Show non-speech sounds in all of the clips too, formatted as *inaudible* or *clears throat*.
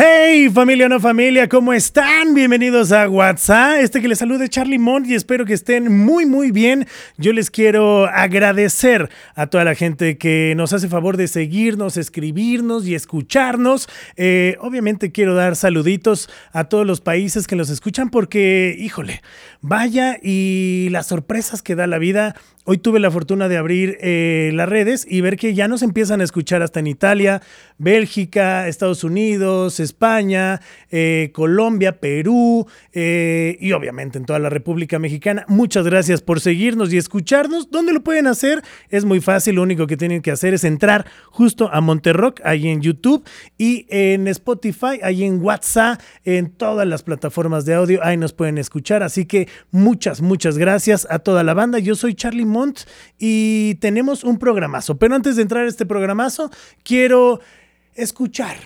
Hey familia no familia, ¿cómo están? Bienvenidos a WhatsApp. Este que les salude Charlie Mont y espero que estén muy muy bien. Yo les quiero agradecer a toda la gente que nos hace favor de seguirnos, escribirnos y escucharnos. Eh, obviamente quiero dar saluditos a todos los países que nos escuchan porque, híjole, vaya y las sorpresas que da la vida. Hoy tuve la fortuna de abrir eh, las redes y ver que ya nos empiezan a escuchar hasta en Italia, Bélgica, Estados Unidos, España, eh, Colombia, Perú eh, y obviamente en toda la República Mexicana. Muchas gracias por seguirnos y escucharnos. ¿Dónde lo pueden hacer? Es muy fácil, lo único que tienen que hacer es entrar justo a Monterrock, ahí en YouTube y en Spotify, ahí en WhatsApp, en todas las plataformas de audio, ahí nos pueden escuchar. Así que muchas, muchas gracias a toda la banda. Yo soy Charlie Y tenemos un programazo. Pero antes de entrar a este programazo, quiero escuchar,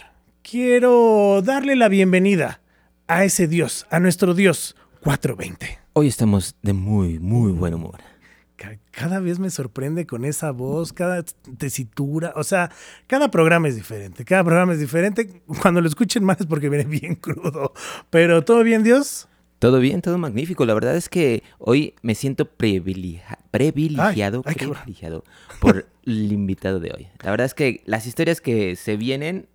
quiero darle la bienvenida a ese Dios, a nuestro Dios 420. Hoy estamos de muy, muy buen humor. Ca- Cada vez me sorprende con esa voz, cada tesitura, o sea, cada programa es diferente, cada programa es diferente. Cuando lo escuchen más es porque viene bien *laughs* crudo. Pero todo bien, Dios. Todo bien, todo magnífico. La verdad es que hoy me siento privilegia- privilegiado, Ay, ay, cabrón. privilegiado por el invitado de hoy. La verdad es que las historias que se vienen,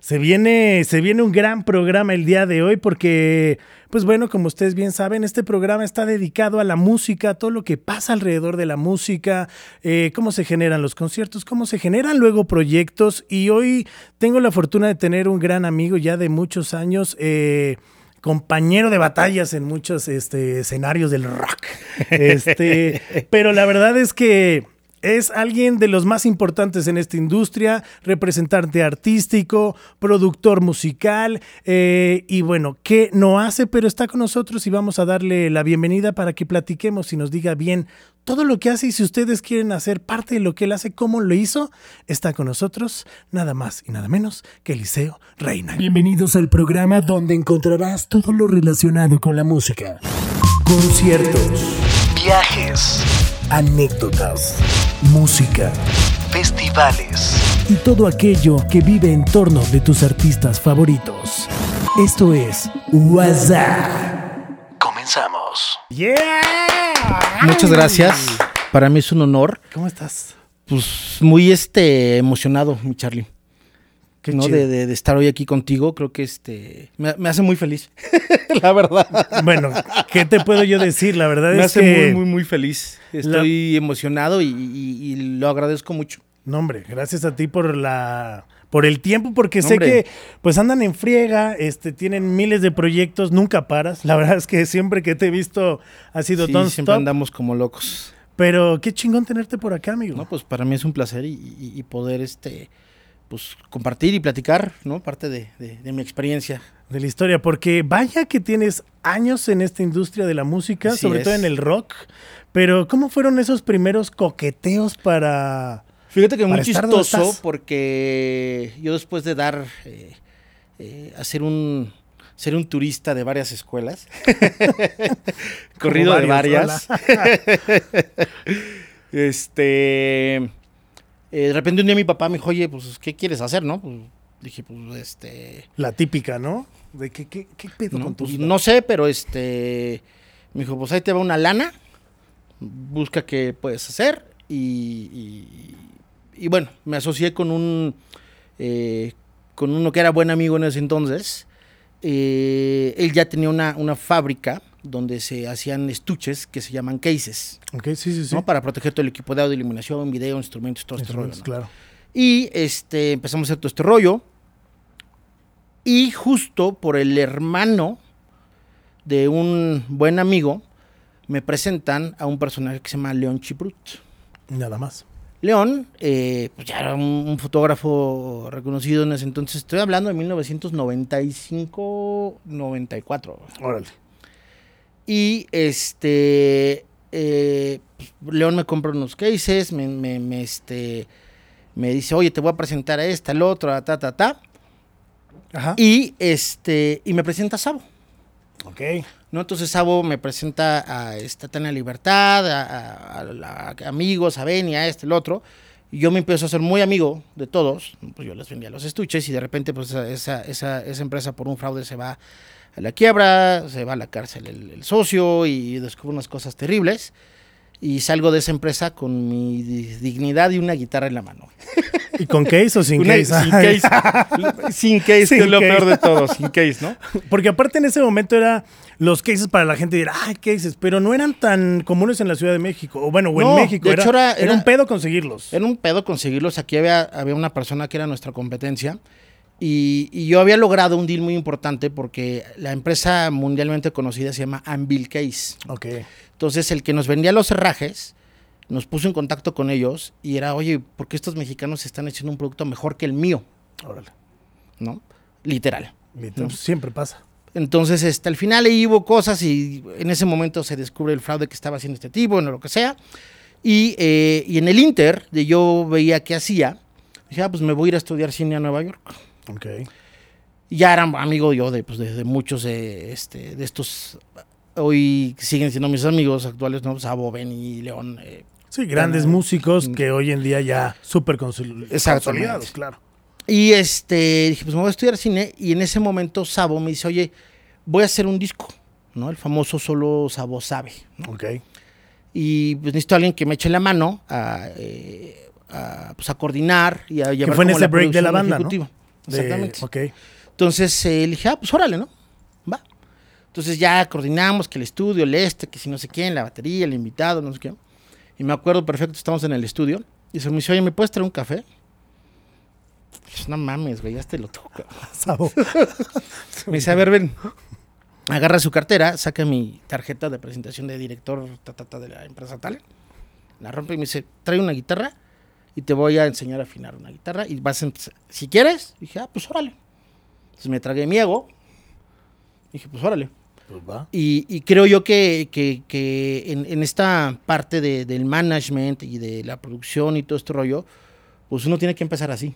Se viene, se viene un gran programa el día de hoy porque, pues bueno, como ustedes bien saben, este programa está dedicado a la música, a todo lo que pasa alrededor de la música, eh, cómo se generan los conciertos, cómo se generan luego proyectos. Y hoy tengo la fortuna de tener un gran amigo ya de muchos años. eh, compañero de batallas en muchos este, escenarios del rock. Este, *laughs* pero la verdad es que es alguien de los más importantes en esta industria, representante artístico, productor musical eh, y bueno, ¿qué no hace? Pero está con nosotros y vamos a darle la bienvenida para que platiquemos y nos diga bien todo lo que hace y si ustedes quieren hacer parte de lo que él hace, cómo lo hizo, está con nosotros nada más y nada menos que Eliseo Reina. Bienvenidos al programa donde encontrarás todo lo relacionado con la música. Conciertos, viajes, anécdotas, música festivales, y todo aquello que vive en torno de tus artistas favoritos. Esto es WhatsApp. comenzamos. ¡Yeah! Muchas gracias. Para mí es un honor. ¿Cómo estás? Pues muy este emocionado, mi Charlie. Qué ¿no? De, de- de estar hoy aquí contigo. Creo que este me, me hace muy feliz. *laughs* la verdad. Bueno, ¿qué te puedo yo decir? La verdad Me es hace que... muy, muy, muy feliz. Estoy emocionado y, y- y lo agradezco mucho. No, hombre, gracias a ti por la por el tiempo, porque sé que pues andan en friega, este, tienen miles de proyectos, nunca paras. La verdad es que siempre que te he visto ha sido Sí, siempre andamos como locos. Pero qué chingón tenerte por acá, amigo. No, pues para mí es un placer y, y- y poder este pues compartir y platicar, ¿no? Parte de, de- de mi experiencia. de la historia, porque vaya que tienes años en esta industria de la música, Así sobre todo en el rock. Pero ¿cómo fueron esos primeros coqueteos para Fíjate que muy Para chistoso porque yo después de dar, eh, eh, hacer un, ser un turista de varias escuelas, *laughs* corrido de varias, *laughs* este, eh, de repente un día mi papá me dijo, oye, pues, ¿qué quieres hacer, no? Pues, dije, pues, este, la típica, ¿no? De qué, qué, qué pedo no, con tu pues, vida? no sé, pero este, me dijo, pues ahí te va una lana, busca qué puedes hacer y, y- y bueno, me asocié con un, eh, con uno que era buen amigo en ese entonces. Eh, él ya tenía una, una fábrica donde se hacían estuches que se llaman cases, Ok, sí, sí, sí. ¿no? Para proteger todo el equipo de audio, iluminación, video, instrumentos, todo este rollo. Claro. Y este, empezamos a hacer todo este rollo. Y justo por el hermano de un buen amigo, me presentan a un personaje que se llama León Chiprut. Nada más. León, eh, pues ya era un, un fotógrafo reconocido en ese entonces. Estoy hablando de 1995-94. Órale. Y este. eh, León me compra unos cases, me, me- me, este, me dice, oye, te voy a presentar a esta, al otro, a ta, ta, ta. Ajá. Y este. Y me presenta a Sabo. ok. ¿no? Entonces Sabo me presenta a esta Tania Libertad, a, a- a la- a amigos, a Beni, a este, el otro. Y yo me empiezo a ser muy amigo de todos, pues yo les vendía los estuches y de repente pues esa, esa, esa empresa por un fraude se va a la quiebra, se va a la cárcel el, el socio y descubre unas cosas terribles. Y salgo de esa empresa con mi di- dignidad y una guitarra en la mano. ¿Y con case o sin Una- case? sin case. *laughs* sin case, Sin que es lo case. peor de todo, sin case, ¿no? Porque aparte en ese momento era los cases para la gente dirá, ay, cases, pero no eran tan comunes en la Ciudad de México. O bueno, o No, en México. de era, hecho era- era era- un pedo conseguirlos. Era un pedo conseguirlos. Aquí había, había una persona que era nuestra competencia. Y, y yo había logrado un deal muy importante porque la empresa mundialmente conocida se llama Anvil Case. Ok. Entonces, el que nos vendía los herrajes nos puso en contacto con ellos y era, oye, ¿por qué estos mexicanos están haciendo un producto mejor que el mío? Órale. ¿No? Literal. Literal, Siempre pasa. Entonces, este, al final ahí hubo cosas y en ese momento se descubre el fraude que estaba haciendo este tipo, bueno, lo que sea. Y, eh, y en el Inter, de yo veía qué hacía, dije, ah, pues me voy a ir a estudiar cine a Nueva York. Ok. Y ya era amigo yo de, pues, de, de muchos de, este, de estos, hoy siguen siendo mis amigos actuales, ¿no? Sabo, Benny, León. eh, Sí, grandes músicos que hoy en día ya súper consolidados, claro. Y este, dije, pues me voy a estudiar cine. Y en ese momento Sabo me dice, oye, voy a hacer un disco, ¿no? El famoso Solo Sabo Sabe. ¿no? Ok. Y pues necesito a alguien que me eche la mano a, eh, a, pues, a coordinar y a llevar fue en ese break de la banda, ¿no? De- Exactamente. ok. Entonces eh, le dije, ah, pues órale, ¿no? Va. Entonces ya coordinamos que el estudio, el este, que si no sé quién, la batería, el invitado, no sé qué. Y me acuerdo perfecto, estamos en el estudio. Y se me dice, oye, ¿me puedes traer un café? Pues, no mames, güey, ya te lo toca. *laughs* Sabo. *laughs* Me dice, a ver, ven. Agarra su cartera, saca mi tarjeta de presentación de director ta, ta, ta, de la empresa tal. La rompe y me dice, trae una guitarra y te voy a enseñar a afinar una guitarra. Y vas a empezar. Si quieres, dije, ah, pues órale. Entonces me tragué mi ego. Dije, pues órale. Pues va. Y, y creo yo que, que- que en, en esta parte de- del management y de la producción y todo este rollo, pues uno tiene que empezar así.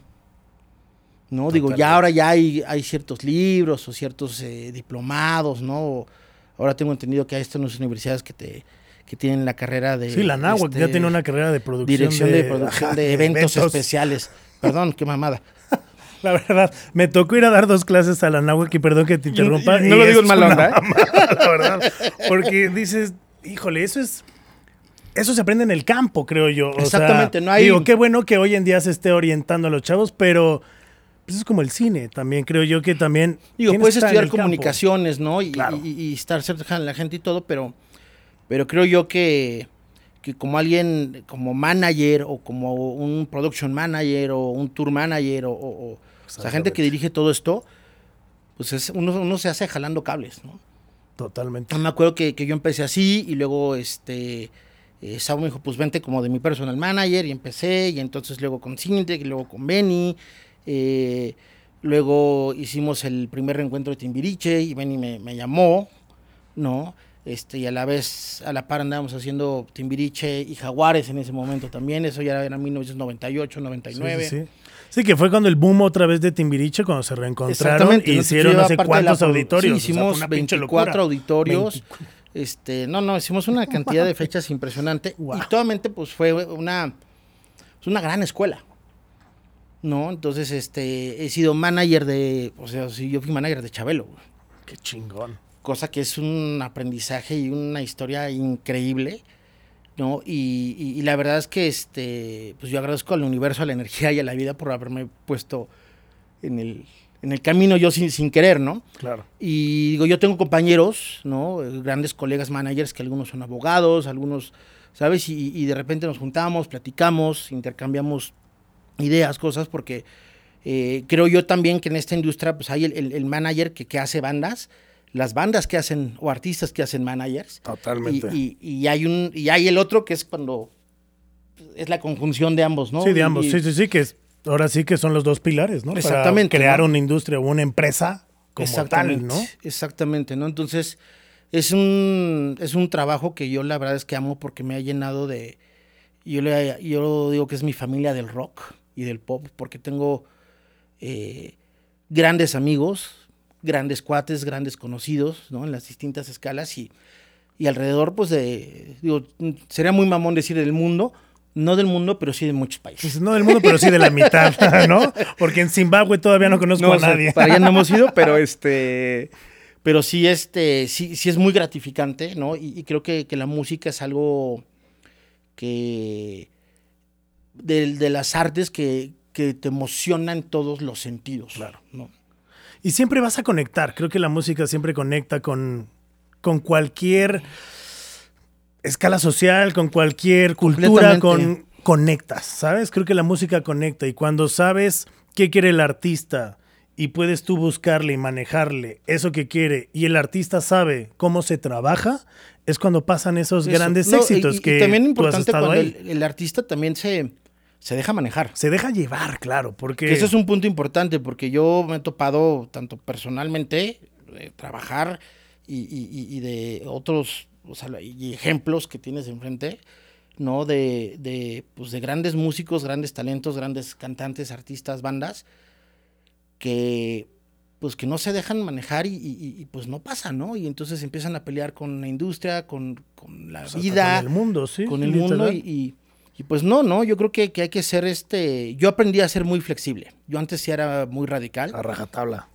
¿No? Digo, ya ahora ya hay, hay ciertos libros o ciertos eh, diplomados, ¿no? Ahora tengo entendido que hay estas universidades que te que tienen la carrera de... Sí, la náhuac este, ya tiene una carrera de producción. Dirección de, producción ajá, de eventos, especiales. Perdón, qué mamada. *laughs* La verdad, me tocó ir a dar dos clases a la náhuac y perdón que te interrumpa. y no lo digo en mala onda, ¿eh? mamada, la verdad. Porque dices, híjole, eso es. Eso se aprende en el campo, creo yo. O sea, Exactamente, no hay- Digo, qué bueno que hoy en día se esté orientando a los chavos, pero pues es como el cine también, creo yo que también. Digo, puedes estudiar campo. comunicaciones, ¿no? Y, Claro. y- y estar cerca de la gente y todo, pero, pero creo yo que, que como alguien, como manager o como un production manager o un tour manager o, o- o- sea, gente que dirige todo esto, pues es, uno, uno se hace jalando cables, ¿no? Totalmente. Me acuerdo que, que yo empecé así y luego este eh, Sabo me dijo, pues vente como de mi personal manager y empecé y entonces luego con Cintiq y luego con Benny. eh, luego hicimos el primer reencuentro de Timbiriche y Benny me, me llamó, ¿no? Este, y a la vez, a la par andábamos haciendo Timbiriche y Jaguares en ese momento también, eso ya era 1998, Sí, 99. sí, sí. Sí, que fue cuando el boom otra vez de Timbiriche, cuando se reencontraron y hicieron no sé cuántos auditorios. Sí, o sea, hicimos una pinche 24 locura. auditorios. 24. Este, no, no, hicimos una cantidad de fechas impresionante. Wow. Y totalmente, pues, fue una, una gran escuela. ¿No? Entonces, este, he sido manager de, o sea, sí, yo fui manager de Chabelo, güey. Qué chingón. Cosa que es un aprendizaje y una historia increíble, ¿no? Y, y- y la verdad es que, este, pues yo agradezco al universo, a la energía y a la vida por haberme puesto en el, en el camino yo sin, sin querer, ¿no? Claro. Y digo, yo tengo compañeros, ¿no? Grandes colegas managers que algunos son abogados, algunos, ¿sabes? Y, y de repente nos juntamos, platicamos, intercambiamos ideas, cosas, porque eh, creo yo también que en esta industria pues hay el, el- el manager que, que hace bandas, las bandas que hacen, o artistas que hacen managers. Totalmente. Y, y- y hay un, y hay el otro que es cuando es la conjunción de ambos, ¿no? Sí, de ambos. Sí, sí, sí, que es, ahora sí que son los dos pilares, ¿no? Exactamente, Para crear ¿no? una industria o una empresa como tal, ¿no? Exactamente, ¿no? Entonces, es un, es un trabajo que yo la verdad es que amo porque me ha llenado de... Yo, le, yo digo que es mi familia del rock y del pop, porque tengo eh, grandes amigos, grandes cuates, grandes conocidos, ¿no? En las distintas escalas y, y alrededor, pues, de... Digo, sería muy mamón decir del mundo, No del mundo, pero sí de muchos países. Pues no del mundo, pero sí de la mitad, *laughs* ¿no? Porque en Zimbabue todavía no conozco No, a o sea, nadie. para allá no hemos ido, *laughs* pero este. Pero sí, este, sí, sí es muy gratificante, ¿no? Y, y creo que, que la música es algo que. De, de las artes que, que te emociona en todos los sentidos. Claro. ¿no? Y siempre vas a conectar. Creo que la música siempre conecta con, con cualquier escala social, con cualquier cultura, con conectas, ¿sabes? Creo que la música conecta y cuando sabes qué quiere el artista y puedes tú buscarle y manejarle eso que quiere y el artista sabe cómo se trabaja, es cuando pasan esos Eso. grandes No, éxitos y, que también tú has importante estado cuando ahí. el, el artista también se, se deja manejar. Se deja llevar, claro, porque Que ese es un punto importante porque yo me he topado tanto personalmente, de trabajar y, y- de otros o sea, y ejemplos que tienes enfrente, ¿no? De, de, pues, de grandes músicos, grandes talentos, grandes cantantes, artistas, bandas, que pues que no se dejan manejar y, y- y, pues no pasa, ¿no? Y entonces empiezan a pelear con la industria, con, con la vida, con el mundo, sí. con el mundo y- y, pues no, no, yo creo que, que hay que ser este, yo aprendí a ser muy flexible, yo antes sí era muy radical. A rajatabla.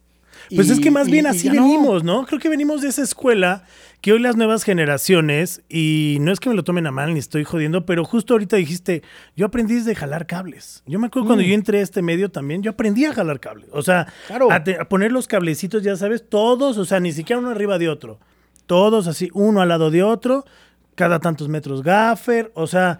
Pues y- es que más y- bien así no. venimos, ¿no? Creo que venimos de esa escuela que hoy las nuevas generaciones, y no es que me lo tomen a mal ni estoy jodiendo, pero justo ahorita dijiste, yo aprendí desde jalar cables. Yo me acuerdo cuando Mm. yo entré a este medio también, yo aprendí a jalar cables. O sea, Claro. a, te- a poner los cablecitos, ya sabes, todos, o sea, ni siquiera uno arriba de otro. Todos así, uno al lado de otro, cada tantos metros gaffer, o sea,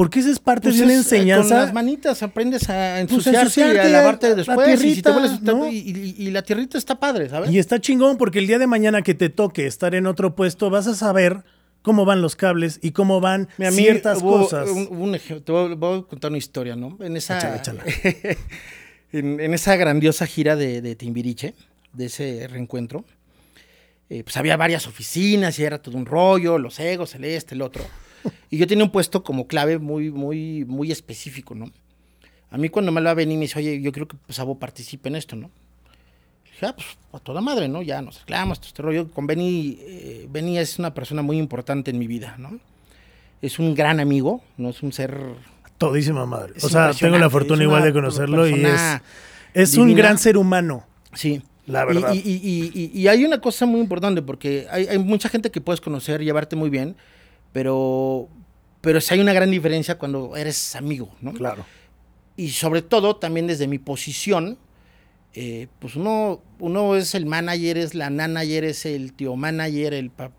porque esa es parte Pues de una es, eh, enseñanza. Con las manitas aprendes a Pues a ensuciarte, y a ensuciarte, lavarte la después. y, si te vuelves- ¿no? y, y- y la tierrita está padre, ¿sabes? Y está chingón porque el día de mañana que te toque estar en otro puesto, vas a saber cómo van los cables y cómo van Mira, ciertas hubo cosas. Un, hubo un ejemplo, te voy, voy a contar una historia, ¿no? En esa, Échala, échala. *laughs* en, en esa grandiosa gira de, de Timbiriche, de ese reencuentro, eh, pues había varias oficinas y era todo un rollo, los egos, el este, el otro. Y yo tenía un puesto como clave muy, muy, muy específico, ¿no? A mí cuando me lo va a venir me dice, oye, yo creo que pues Sabo participe en esto, ¿no? Dije, ah, pues a toda madre, ¿no? Ya nos reclamos, todo este rollo. Con Benny, eh, Benny es una persona muy importante en mi vida, ¿no? Es un gran amigo, no es un ser... Todísima madre. Es O sea, tengo la fortuna igual de conocerlo y es, es un divina. gran ser humano. Sí. La Y- verdad. Y, y- y- y- y hay una cosa muy importante, porque hay, hay mucha gente que puedes conocer, llevarte muy bien, pero, pero sí hay una gran diferencia cuando eres amigo, ¿no? Claro. Y sobre todo, también desde mi posición, eh, pues uno, uno es el manager, es la manager, es el tío manager, el pa-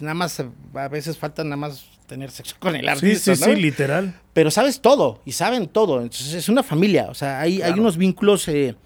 nada más, a veces falta nada más tener sexo con el Sí, artista, sí, ¿no? sí, literal. pero sabes todo y saben todo. Entonces es una familia. O sea, hay, hay unos vínculos eh,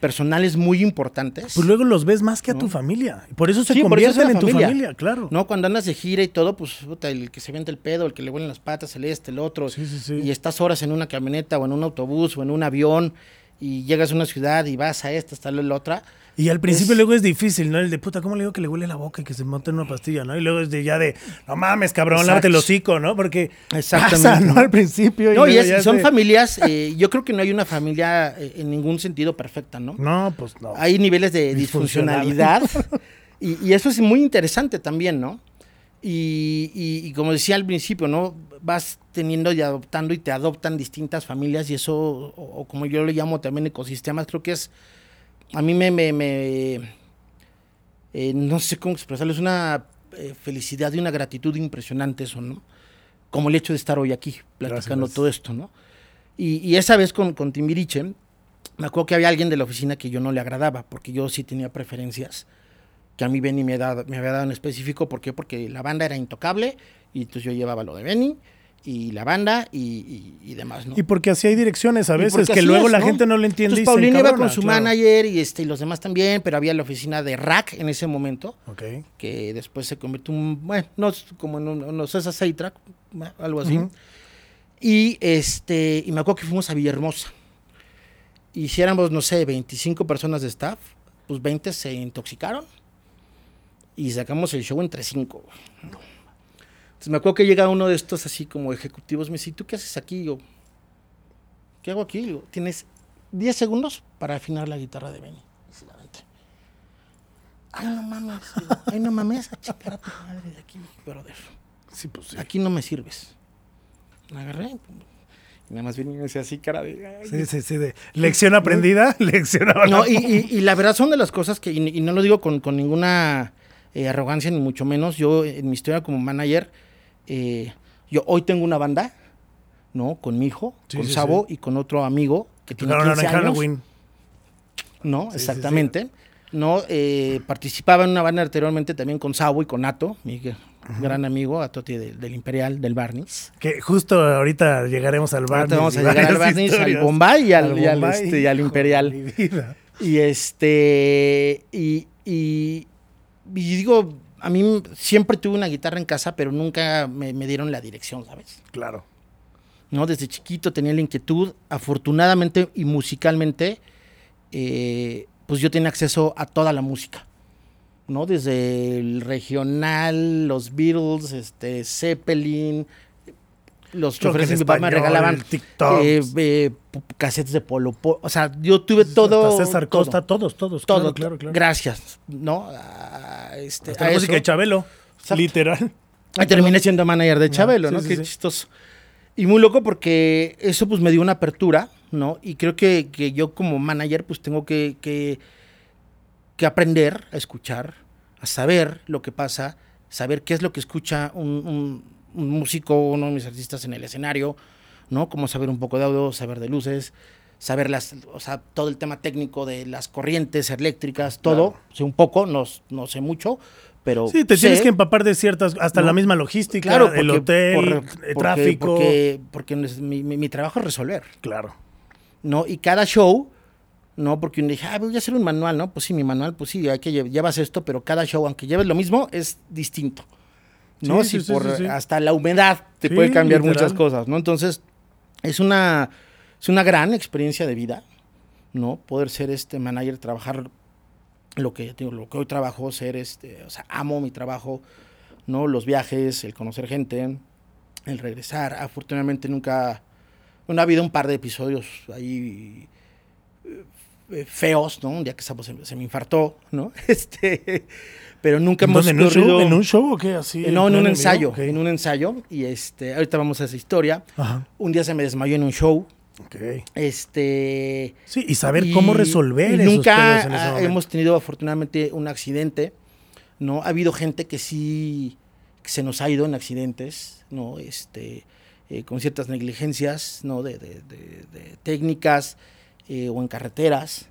personales muy importantes. Pues luego los ves más que a tu familia. Por eso se Sí, eso convierten en tu familia. claro. ¿No? Cuando andas de gira y todo, pues puta, el que se vende el pedo, el que le huelen las patas, el este, el otro. Sí, sí, sí. Y estás horas en una camioneta o en un autobús o en un avión y llegas a una ciudad y vas a esta, hasta la otra. Y al principio Es- luego es difícil, ¿no? El de puta, ¿cómo le digo que le huele la boca y que se monte en una pastilla, ¿no? Y luego es de ya de, no mames, cabrón, lávate el hocico, ¿no? Porque Exactamente. pasa, ¿no? Al principio. No, y es- son familias, eh, yo creo que no hay una familia eh, en ningún sentido perfecta, ¿no? No, pues no. hay niveles de Disfuncional. disfuncionalidad *laughs* y, y eso es muy interesante también, ¿no? Y, y- y como decía al principio, ¿no? Vas teniendo y adoptando y te adoptan distintas familias y eso, o, o como yo le llamo también ecosistemas, creo que es, a mí me, me, me- eh, no sé cómo expresarlo, es una eh, felicidad y una gratitud impresionante eso, ¿no? Como el hecho de estar hoy aquí, platicando Gracias. todo esto, ¿no? Y, y esa vez con, con Timbiriche, me acuerdo que había alguien de la oficina que yo no le agradaba, porque yo sí tenía preferencias que a mí Benny me, da- me había dado en específico. ¿Por qué? Porque la banda era intocable y entonces yo llevaba lo de Benny y la banda y, y- y demás, ¿no? Y porque así hay direcciones a veces que luego es, la ¿no? gente no le entiende Entonces y se Paulina iba encabrona, con su claro. manager y, este, y los demás también, pero había la oficina de Rack en ese momento, Ok. que después se convirtió en, bueno, no, como en un, no sé, esa track algo así. Ujú. Y este, y me acuerdo que fuimos a Villahermosa. Y si éramos, no sé, 25 personas de staff, pues 20 se intoxicaron. Y sacamos el show entre 5. Entonces me acuerdo que llega uno de estos así como ejecutivos, me dice, ¿tú qué haces aquí? Y yo, ¿qué hago aquí? Y digo, tienes 10 segundos para afinar la guitarra de Benny. Ay, no mames. Ay, no mames. A a tu madre de aquí, brother. Sí, pues sí. Aquí no me sirves. La agarré. Y nada más venía y me decía así, cara de. "Ay, Sí, sí, sí. De lección aprendida, *laughs* lección ahora. No, y, y- y la verdad son de las cosas que, y, y no lo digo con, con ninguna eh, arrogancia, ni mucho menos. Yo, en mi historia como manager, eh, yo hoy tengo una banda, ¿no? Con mi hijo, Sí, con sí, Sabo y con otro amigo que tiene Tocaron 15 en años. Halloween. ¿no? Exactamente. No, eh, participaba en una banda anteriormente también con Sabo y con Nato, mi gran amigo, Atoti del, del Imperial, del Barnis. Que justo ahorita llegaremos al bar. Ahorita vamos a llegar al Barnis, al Bombay y al- y al, este, y al Imperial. Mi vida. Y este. Y, y, y digo, a mí siempre tuve una guitarra en casa, pero nunca me, me dieron la dirección, ¿sabes? Claro. ¿No? Desde chiquito tenía la inquietud. Afortunadamente y musicalmente, eh, pues yo tenía acceso a toda la música. ¿No? Desde el regional, los Beatles, este, Zeppelin. Los choferes de mi papá me regalaban eh, eh, cassettes de Polo, Po- O sea, yo tuve todo. Hasta César todo. Costa, todos, todos. Todo, claro, claro, gracias, ¿no? A, este, Hasta a la música de Chabelo. Exacto. Literal. Y terminé siendo manager de Chabelo, sí, ¿no? sí, Qué sí. chistoso. Y muy loco porque eso pues me dio una apertura, ¿no? Y creo que, que yo como manager pues tengo que, que, que aprender a escuchar, a saber lo que pasa, saber qué es lo que escucha un, un- un músico, uno de mis artistas en el escenario, ¿no? Como saber un poco de audio, saber de luces, saber las, o sea, todo el tema técnico de las corrientes eléctricas, todo, sé un poco, no, no sé mucho, pero Sí, te sé- tienes que empapar de ciertas, hasta No. la misma logística, Claro, el porque- hotel, por- el porque- tráfico. Porque, porque mi, mi- mi trabajo es resolver, Claro. ¿no? Y cada show, ¿no? Porque uno dije, ah, voy a hacer un manual, ¿no? Pues sí, mi manual, pues sí, hay que lle- llevas esto, pero cada show, aunque lleves lo mismo, es distinto, ¿no? Sí, si sí, por sí, hasta la humedad te puede cambiar literal. muchas cosas, ¿no? Entonces, es una, es una gran experiencia de vida, ¿no? Poder ser este manager, trabajar lo que, digo, lo que hoy trabajo, ser este, o sea, amo mi trabajo, ¿no? Los viajes, el conocer gente, el regresar. Afortunadamente nunca, bueno, ha habido un par de episodios ahí eh, feos, ¿no? Un día que se me infartó, ¿no? *laughs* Este, pero nunca hemos ¿Dónde, ¿En un, show, corrido- ¿En un show o qué? Así, no, en un ensayo, en un ensayo. Y este, ahorita vamos a esa historia. Ajá. Un día se me desmayó en un show. Ok. Este. Sí, y saber y- cómo resolver y esos nunca en ese hemos tenido afortunadamente un accidente, ¿no? Ha habido gente que sí que se nos ha ido en accidentes, ¿no? Este, eh, con ciertas negligencias, ¿no? De, de- de- de técnicas eh, o en carreteras,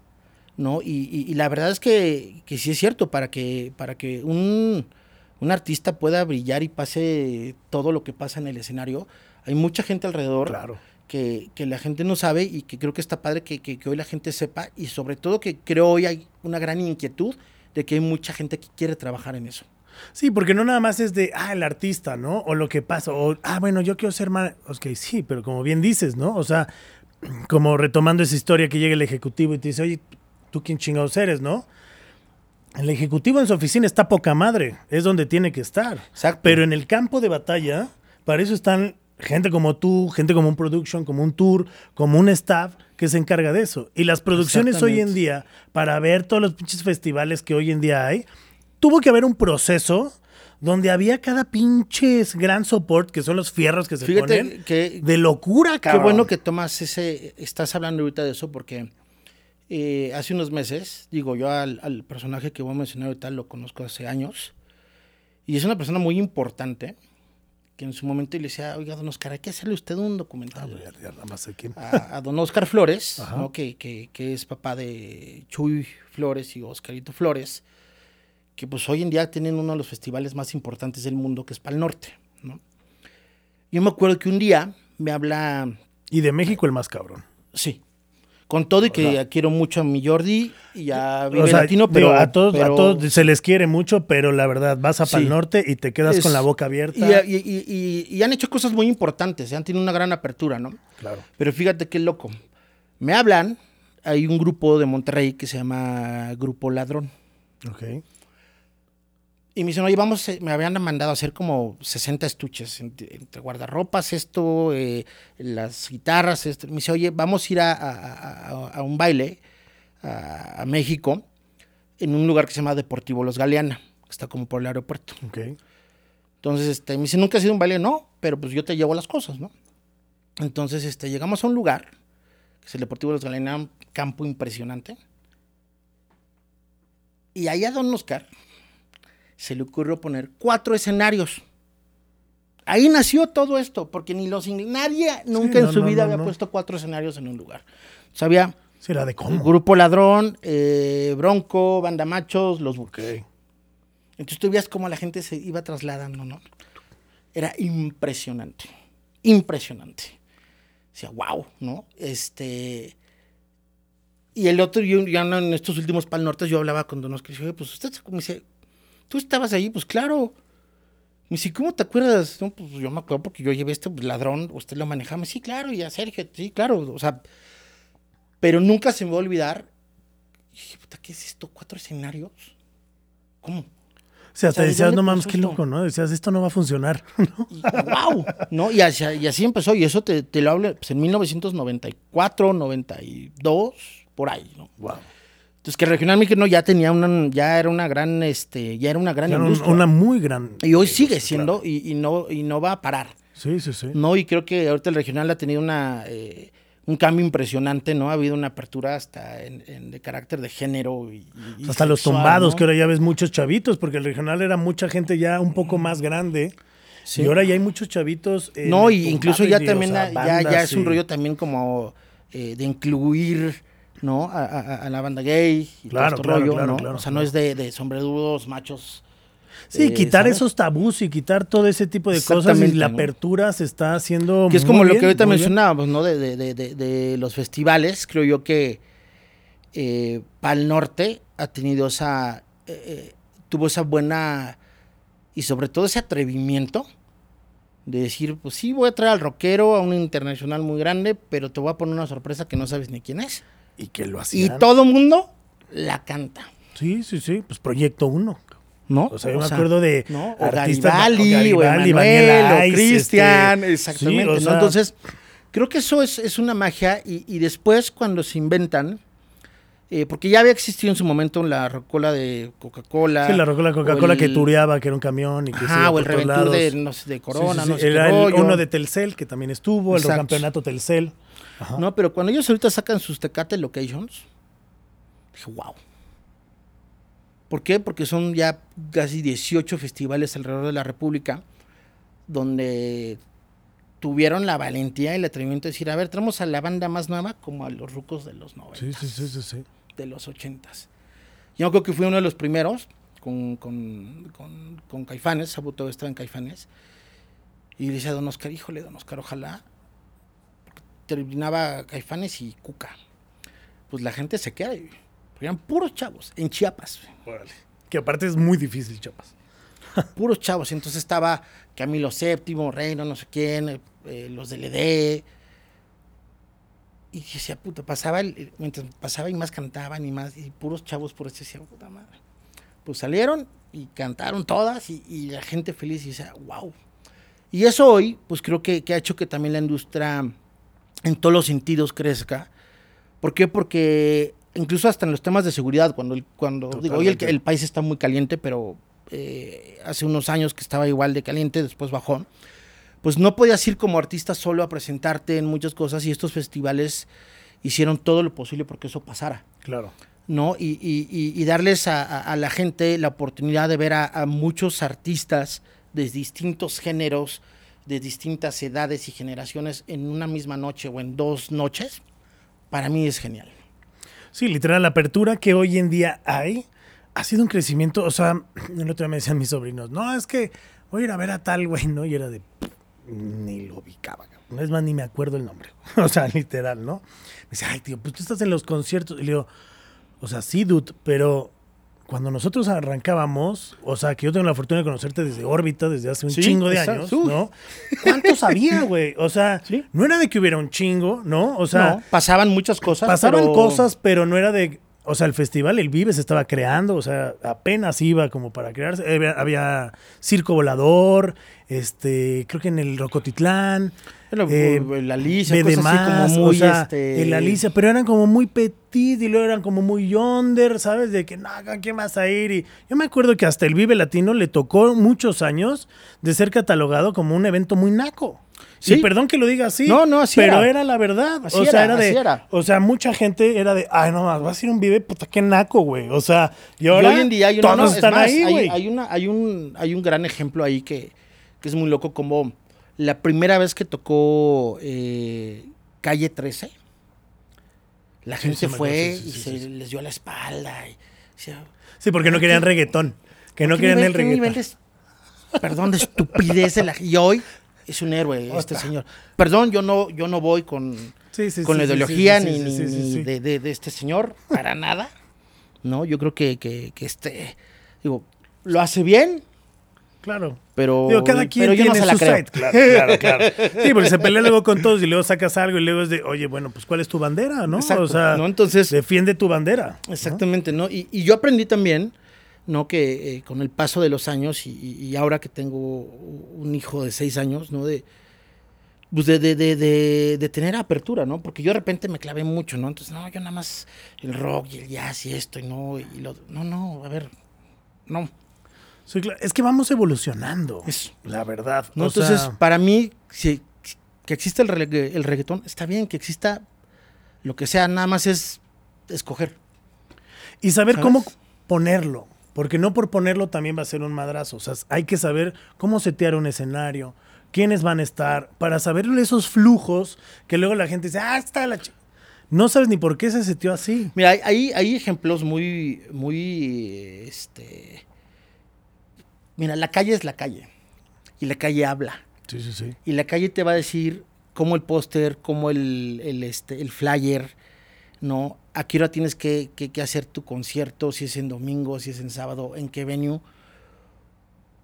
¿no? Y, y- y la verdad es que, que sí es cierto, para que, para que un, un artista pueda brillar y pase todo lo que pasa en el escenario, hay mucha gente alrededor Claro. que, que la gente no sabe y que creo que está padre que, que- que hoy la gente sepa y sobre todo que creo hoy hay una gran inquietud de que hay mucha gente que quiere trabajar en eso. Sí, porque no nada más es de, ah, el artista, ¿no? O lo que pasa, o, ah, bueno, yo quiero ser más... Ok, sí, pero como bien dices, ¿no? O sea, como retomando esa historia que llega el ejecutivo y te dice, oye, ¿tú quién chingados eres, no? El ejecutivo en su oficina está poca madre, es donde tiene que estar. Exacto. Pero en el campo de batalla, para eso están gente como tú, gente como un production, como un tour, como un staff que se encarga de eso. Y las producciones hoy en día, para ver todos los pinches festivales que hoy en día hay, tuvo que haber un proceso donde había cada pinches gran support, que son los fierros que se Fíjate ponen, que de locura, qué cabrón. bueno que tomas ese, estás hablando ahorita de eso porque eh, hace unos meses, digo yo al, al personaje que voy a mencionar ahorita lo conozco hace años y es una persona muy importante que en su momento le decía, oiga, don Oscar, hay que hacerle usted un documental. Ya- ya nada más a, a don Oscar Flores, *laughs* que, que- que es papá de Chuy Flores y Oscarito Flores, que pues hoy en día tienen uno de los festivales más importantes del mundo, que es Pal Norte. ¿no? Yo me acuerdo que un día me habla, Y de México el más cabrón. sí, con todo y que quiero mucho a mi Jordi y a Vive O sea, Latino, digo, pero a, todos, a todos se les quiere mucho, pero la verdad, vas a Pal Sí. Norte y te quedas es- con la boca abierta. Y, y- y- y- y han hecho cosas muy importantes, ¿eh? han tenido una gran apertura, ¿no? Claro. Pero fíjate qué loco. Me hablan, hay un grupo de Monterrey que se llama Grupo Ladrón. Ok. Y me dicen, oye, vamos, eh, me habían mandado a hacer como 60 estuches, entre, entre guardarropas, esto, eh, las guitarras, esto. Me dice, oye, vamos a ir a, a- a- a un baile a, a México, en un lugar que se llama Deportivo Los Galeana, que está como por el aeropuerto. Entonces, este, me dice, ¿nunca has ido a un baile? No, pero pues yo te llevo las cosas, ¿no? Entonces, este, llegamos a un lugar, que es el Deportivo de los Galeana, un campo impresionante. Y ahí a Don Oscar se le ocurrió poner cuatro escenarios. Ahí nació todo esto, porque ni los nadie nunca no, en su no, vida no, había puesto cuatro escenarios en un lugar. O sea, había Sí, era de cómo. Grupo Ladrón, eh, Bronco, Banda Machos, Los Buques. Entonces tú veías cómo la gente se iba trasladando, ¿no? Era impresionante, impresionante. Decía, wow, ¿no? Este... Y el otro, yo ya en estos últimos Pal Nortes, yo hablaba con Don Oscar y dije, "Oye, pues usted, se- me dice, tú estabas ahí, pues claro. Me dice, ¿cómo te acuerdas? No, pues yo me acuerdo porque yo llevé este ladrón, usted lo manejaba. Sí, claro, y a Sergio, sí, claro. O sea, pero nunca se me va a olvidar. Y dije, puta, ¿qué es esto? ¿Cuatro escenarios? ¿Cómo? O sea, O sea, te ¿de decías, no mames, qué loco, ¿no? Decías, esto no va a funcionar. *laughs* ¿no? Y, ¡Wow! ¿No? Y así, y así empezó. Y eso te, te lo hablo pues, en 1994, 92, por ahí, ¿no? Entonces que Regional Mexicano ya tenía una, ya era una gran, este, ya era una gran Era un- industria. una muy gran. Y hoy sigue siendo, y, y no, y no va a parar. Sí, sí, sí. No, y creo que ahorita el regional ha tenido una eh, un cambio impresionante, ¿no? Ha habido una apertura hasta en, en- de carácter de género y, y Hasta los tumbados, ¿no? que ahora ya ves muchos chavitos, porque el regional era mucha gente ya un poco más grande. Sí. Y ahora ya hay muchos chavitos. No, el y incluso ya también o sea, ha- ya, ya es un rollo también como eh, de incluir, ¿no? A, a- a la banda gay y Claro, todo este claro, rollo, claro, ¿no? claro, o sea, no es de, de sombrerudos, machos. Sí, eh, quitar ¿sabes? esos tabús y quitar todo ese tipo de cosas y la ¿no? apertura se está haciendo Que es como lo que ahorita mencionábamos, ¿no? De, de- de- los festivales, creo yo que eh, Pal Norte ha tenido esa, eh, tuvo esa buena y sobre todo ese atrevimiento de decir, pues sí, voy a traer al rockero a un internacional muy grande, pero te voy a poner una sorpresa que no sabes ni quién es. Y que lo Y hacían. todo mundo la canta, Sí, sí, sí. Pues Proyecto 1. ¿no? O sea, yo me acuerdo de ¿no? O artistas- Garibaldi, o Garibaldi, Vanilla o Ice, Cristian, este, exactamente. sí, o ¿no? sea- Entonces, creo que eso es, es una magia y, y después cuando se inventan, eh, porque ya había existido en su momento la rocola de Coca-Cola. Sí, la Rocola o Coca-Cola el- que tureaba, que era un camión y que Ajá, o el Reventur de, no sé, de Corona, sí, sí. no sé Era qué el- rollo. uno de Telcel, que también estuvo, el campeonato Telcel. Ajá. No, pero cuando ellos ahorita sacan sus Tecate Locations, dije, wow. ¿Por qué? Porque son ya casi 18 festivales alrededor de la República donde tuvieron la valentía y el atrevimiento de decir, a ver, traemos a la banda más nueva como a los rucos de los 90, Sí, sí, sí, sí, sí. de los 80. Yo creo que fui uno de los primeros con, con, con, con Caifanes, Sabuto estaba en Caifanes, y le decía a Don Oscar, híjole, Don Oscar, ojalá terminaba Caifanes y Cuca. Pues la gente se queda, porque eran puros chavos, en Chiapas, Órale. Que aparte es muy difícil, chapas. *laughs* puros chavos. Entonces estaba Camilo VII, Reino, no sé quién, eh, los del ED. Y decía, puta, pasaba, el- mientras pasaba y más cantaban y más, y puros chavos, por eso decía, puta madre. Pues salieron y cantaron todas y, y la gente feliz y decía, wow. Y eso hoy, pues creo que, que ha hecho que también la industria en todos los sentidos crezca. ¿Por qué? Porque incluso hasta en los temas de seguridad, cuando, cuando digo, hoy el, el país está muy caliente, pero eh, hace unos años que estaba igual de caliente, después bajó, pues no podías ir como artista solo a presentarte en muchas cosas y estos festivales hicieron todo lo posible porque eso pasara. Claro. ¿no? Y, y- y- y darles a, a- a la gente la oportunidad de ver a, a muchos artistas de distintos géneros, de distintas edades y generaciones en una misma noche o en dos noches, para mí es genial. Sí, literal, la apertura que hoy en día hay ha sido un crecimiento. O sea, el otro día me decían mis sobrinos, no, es que voy a ir a ver a tal güey, ¿no? Y era de. Ni lo ubicaba, cabrón. es más, ni me acuerdo el nombre. *laughs* O sea, literal, ¿no? Me dice, ay, tío, pues tú estás en los conciertos. Y le digo, o sea, sí, dude, pero cuando nosotros arrancábamos, o sea, que yo tengo la fortuna de conocerte desde órbita, desde hace un Sí, chingo de exacto. años. ¿no? ¿Cuántos había, güey? O sea, *laughs* Sí. no era de que hubiera un chingo, ¿no? O sea, No, pasaban muchas cosas. pasaban pero- cosas, pero no era de. O sea, el festival, el Vive se estaba creando, o sea, apenas iba como para crearse. Había, había Circo Volador, este, creo que en el Rocotitlán. Bueno, eh, el Alicia, cosas así como muy, o sea, este... el Alicia, pero eran como muy petit y luego eran como muy yonder, ¿sabes? De que, no, ¿con quién vas a ir? Y yo me acuerdo que hasta el Vive Latino le tocó muchos años de ser catalogado como un evento muy naco. Sí, perdón que lo diga así. No, no, así Pero era. era, la verdad. Así o sea, era, era, de. era. O sea, mucha gente era de. Ay, no más, vas a ir un vive, puta, qué naco, güey. O sea, y Y ahora. hoy en día hay una- todos no, es están más, ahí, hay- una, hay, un, hay un gran ejemplo ahí que, que es muy loco, como la primera vez que tocó eh, Calle 13, la gente sí fue sí, y se les dio la espalda. Y, Sí, porque no querían reggaetón. Que no ¿qué querían el reggaetón. perdón, de estupidez de la Y hoy es un héroe este señor. Perdón, yo no, yo no voy con, Sí, sí, con sí, la ideología ni. De, de- de este señor, para nada. No, yo creo que, que, que este, digo, lo hace bien, Claro. pero, Digo, cada quien pero yo no tiene se la su creo. site. Claro, claro, claro. *laughs* Sí, porque se pelea luego con todos y luego sacas algo y luego es de, oye, bueno, pues ¿cuál es tu bandera, no? Exacto, o sea, ¿no? Entonces- defiende tu bandera. ¿no? Exactamente, ¿no? Y, y yo aprendí también, ¿no? Que eh, con el paso de los años y, y- ahora que tengo un hijo de seis años, ¿no? De, pues de, de, de, de- de tener apertura, ¿no? Porque yo de repente me clavé mucho, ¿no? Entonces, no, yo nada más el rock y el jazz y esto y no, y lo... No, no, a ver, no. Sí, claro. Es que vamos evolucionando. Eso. La verdad. ¿no? Entonces, sea, para mí, si, que exista el, regga- el reggaetón, está bien, que exista lo que sea, nada más es escoger. y saber ¿sabes? cómo ponerlo. Porque no por ponerlo también va a ser un madrazo. O sea, hay que saber cómo setear un escenario, quiénes van a estar, para saber esos flujos que luego la gente dice, ah, está la ch-". No sabes ni por qué se seteó así. Mira, hay, hay, ejemplos muy, muy, este... Mira, la calle es la calle. Y la calle habla. Sí, sí, sí. Y la calle te va a decir cómo el póster, cómo el, el, este, el flyer, ¿no? A qué hora tienes que, que- que hacer tu concierto, si es en domingo, si es en sábado, en qué venue.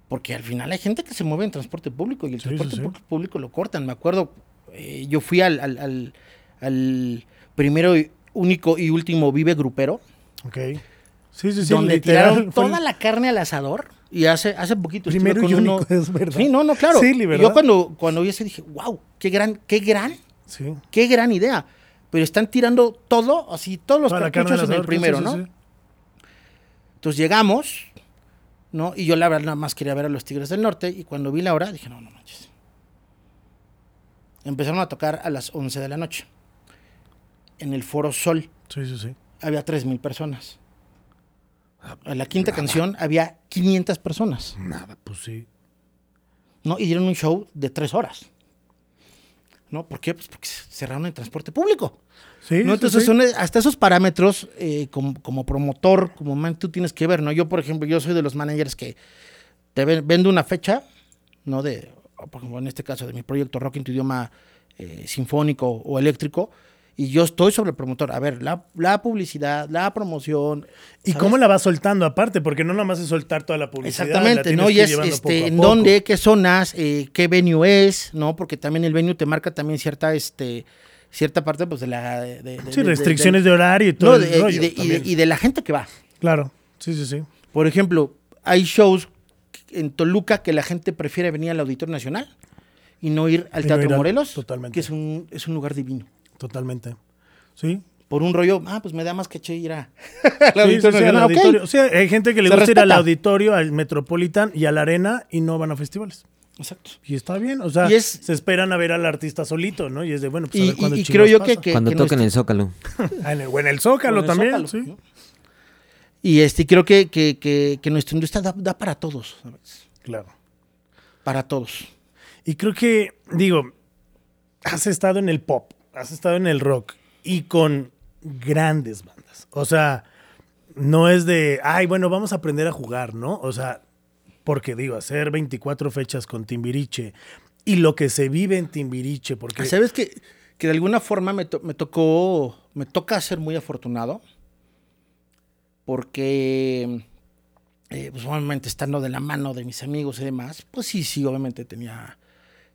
Porque al final hay gente que se mueve en transporte público y el Sí, transporte sí, público lo cortan. Me acuerdo, eh, yo fui al, al, al- al primero, único y último Vive Grupero, Ok. Sí, sí, sí. donde literal, tiraron toda la carne al asador. Y hace, hace poquito Primero y uno- único, *laughs* es verdad. Sí, no, no, claro. Sí. Yo cuando, cuando vi eso dije, wow, qué gran, qué gran, Sí. qué gran idea. Pero están tirando todo, así, todos los al cartuchos en el primero, sí, ¿no? sí. Entonces llegamos, ¿no? Y yo la verdad nada más quería ver a los Tigres del Norte. Y cuando vi la hora, dije, no, no manches. Empezaron a tocar a las 11 de la noche. En el Foro Sol Sí, sí, sí. había 3.000 personas. En la quinta canción había 500 personas, Nada, pues sí. ¿no? Y dieron un show de tres horas. ¿No? ¿Por qué? Pues porque cerraron el transporte público. Sí, ¿no? Entonces sí. son hasta esos parámetros eh, como, como promotor, como man, tú tienes que ver, ¿no? Yo, por ejemplo, yo soy de los managers que te ven- vendo una fecha, ¿no? De, por ejemplo, en este caso de mi proyecto Rock en tu idioma eh, sinfónico o eléctrico, y yo estoy sobre el promotor. A ver, la, la publicidad, la promoción. ¿Y ¿sabes? cómo la vas soltando aparte? Porque no nada más es soltar toda la publicidad. Exactamente, ¿no? Y es este, en dónde, qué zonas, eh, qué venue es, ¿no? Porque también el venue te marca también cierta, este, cierta parte, pues, de la... de- de- Sí, de- restricciones de- horario y todo no, el y, rollo de, y de- también. y de la gente que va. Claro, sí, sí, sí. Por ejemplo, hay shows en Toluca que la gente prefiere venir al Auditorio Nacional y no ir al no Teatro ir Morelos, totalmente. que es un, es un lugar divino. Totalmente. Sí. Por un rollo, ah, pues me da más caché ir a, *laughs* al Sí, sí, sí. O sea, hay gente que le Se gusta ir al auditorio, al Metropolitan y a la arena y no van a festivales. Exacto. Y está bien, o sea, Y es- se esperan a ver al artista solito, ¿no? Y es de, bueno, pues a Y, ver cuándo y- creo yo que, pasa. que- Cuando que toquen nuestro- el Zócalo. Ah, en el, o en el Zócalo el también, Zócalo, sí. ¿no? Y este, creo que, que, que, que nuestra industria da, da para todos, ¿sabes? Claro. Para todos. Y creo que, digo, has estado en el pop, has estado en el rock y con grandes bandas. O sea, no es de, ay, bueno, vamos a aprender a jugar, ¿no? O sea, porque digo, hacer 24 fechas con Timbiriche y lo que se vive en Timbiriche, porque... ¿Sabes que, que de alguna forma me, to- me tocó, me toca ser muy afortunado? Porque, eh, pues obviamente estando de la mano de mis amigos y demás, pues sí, sí, obviamente tenía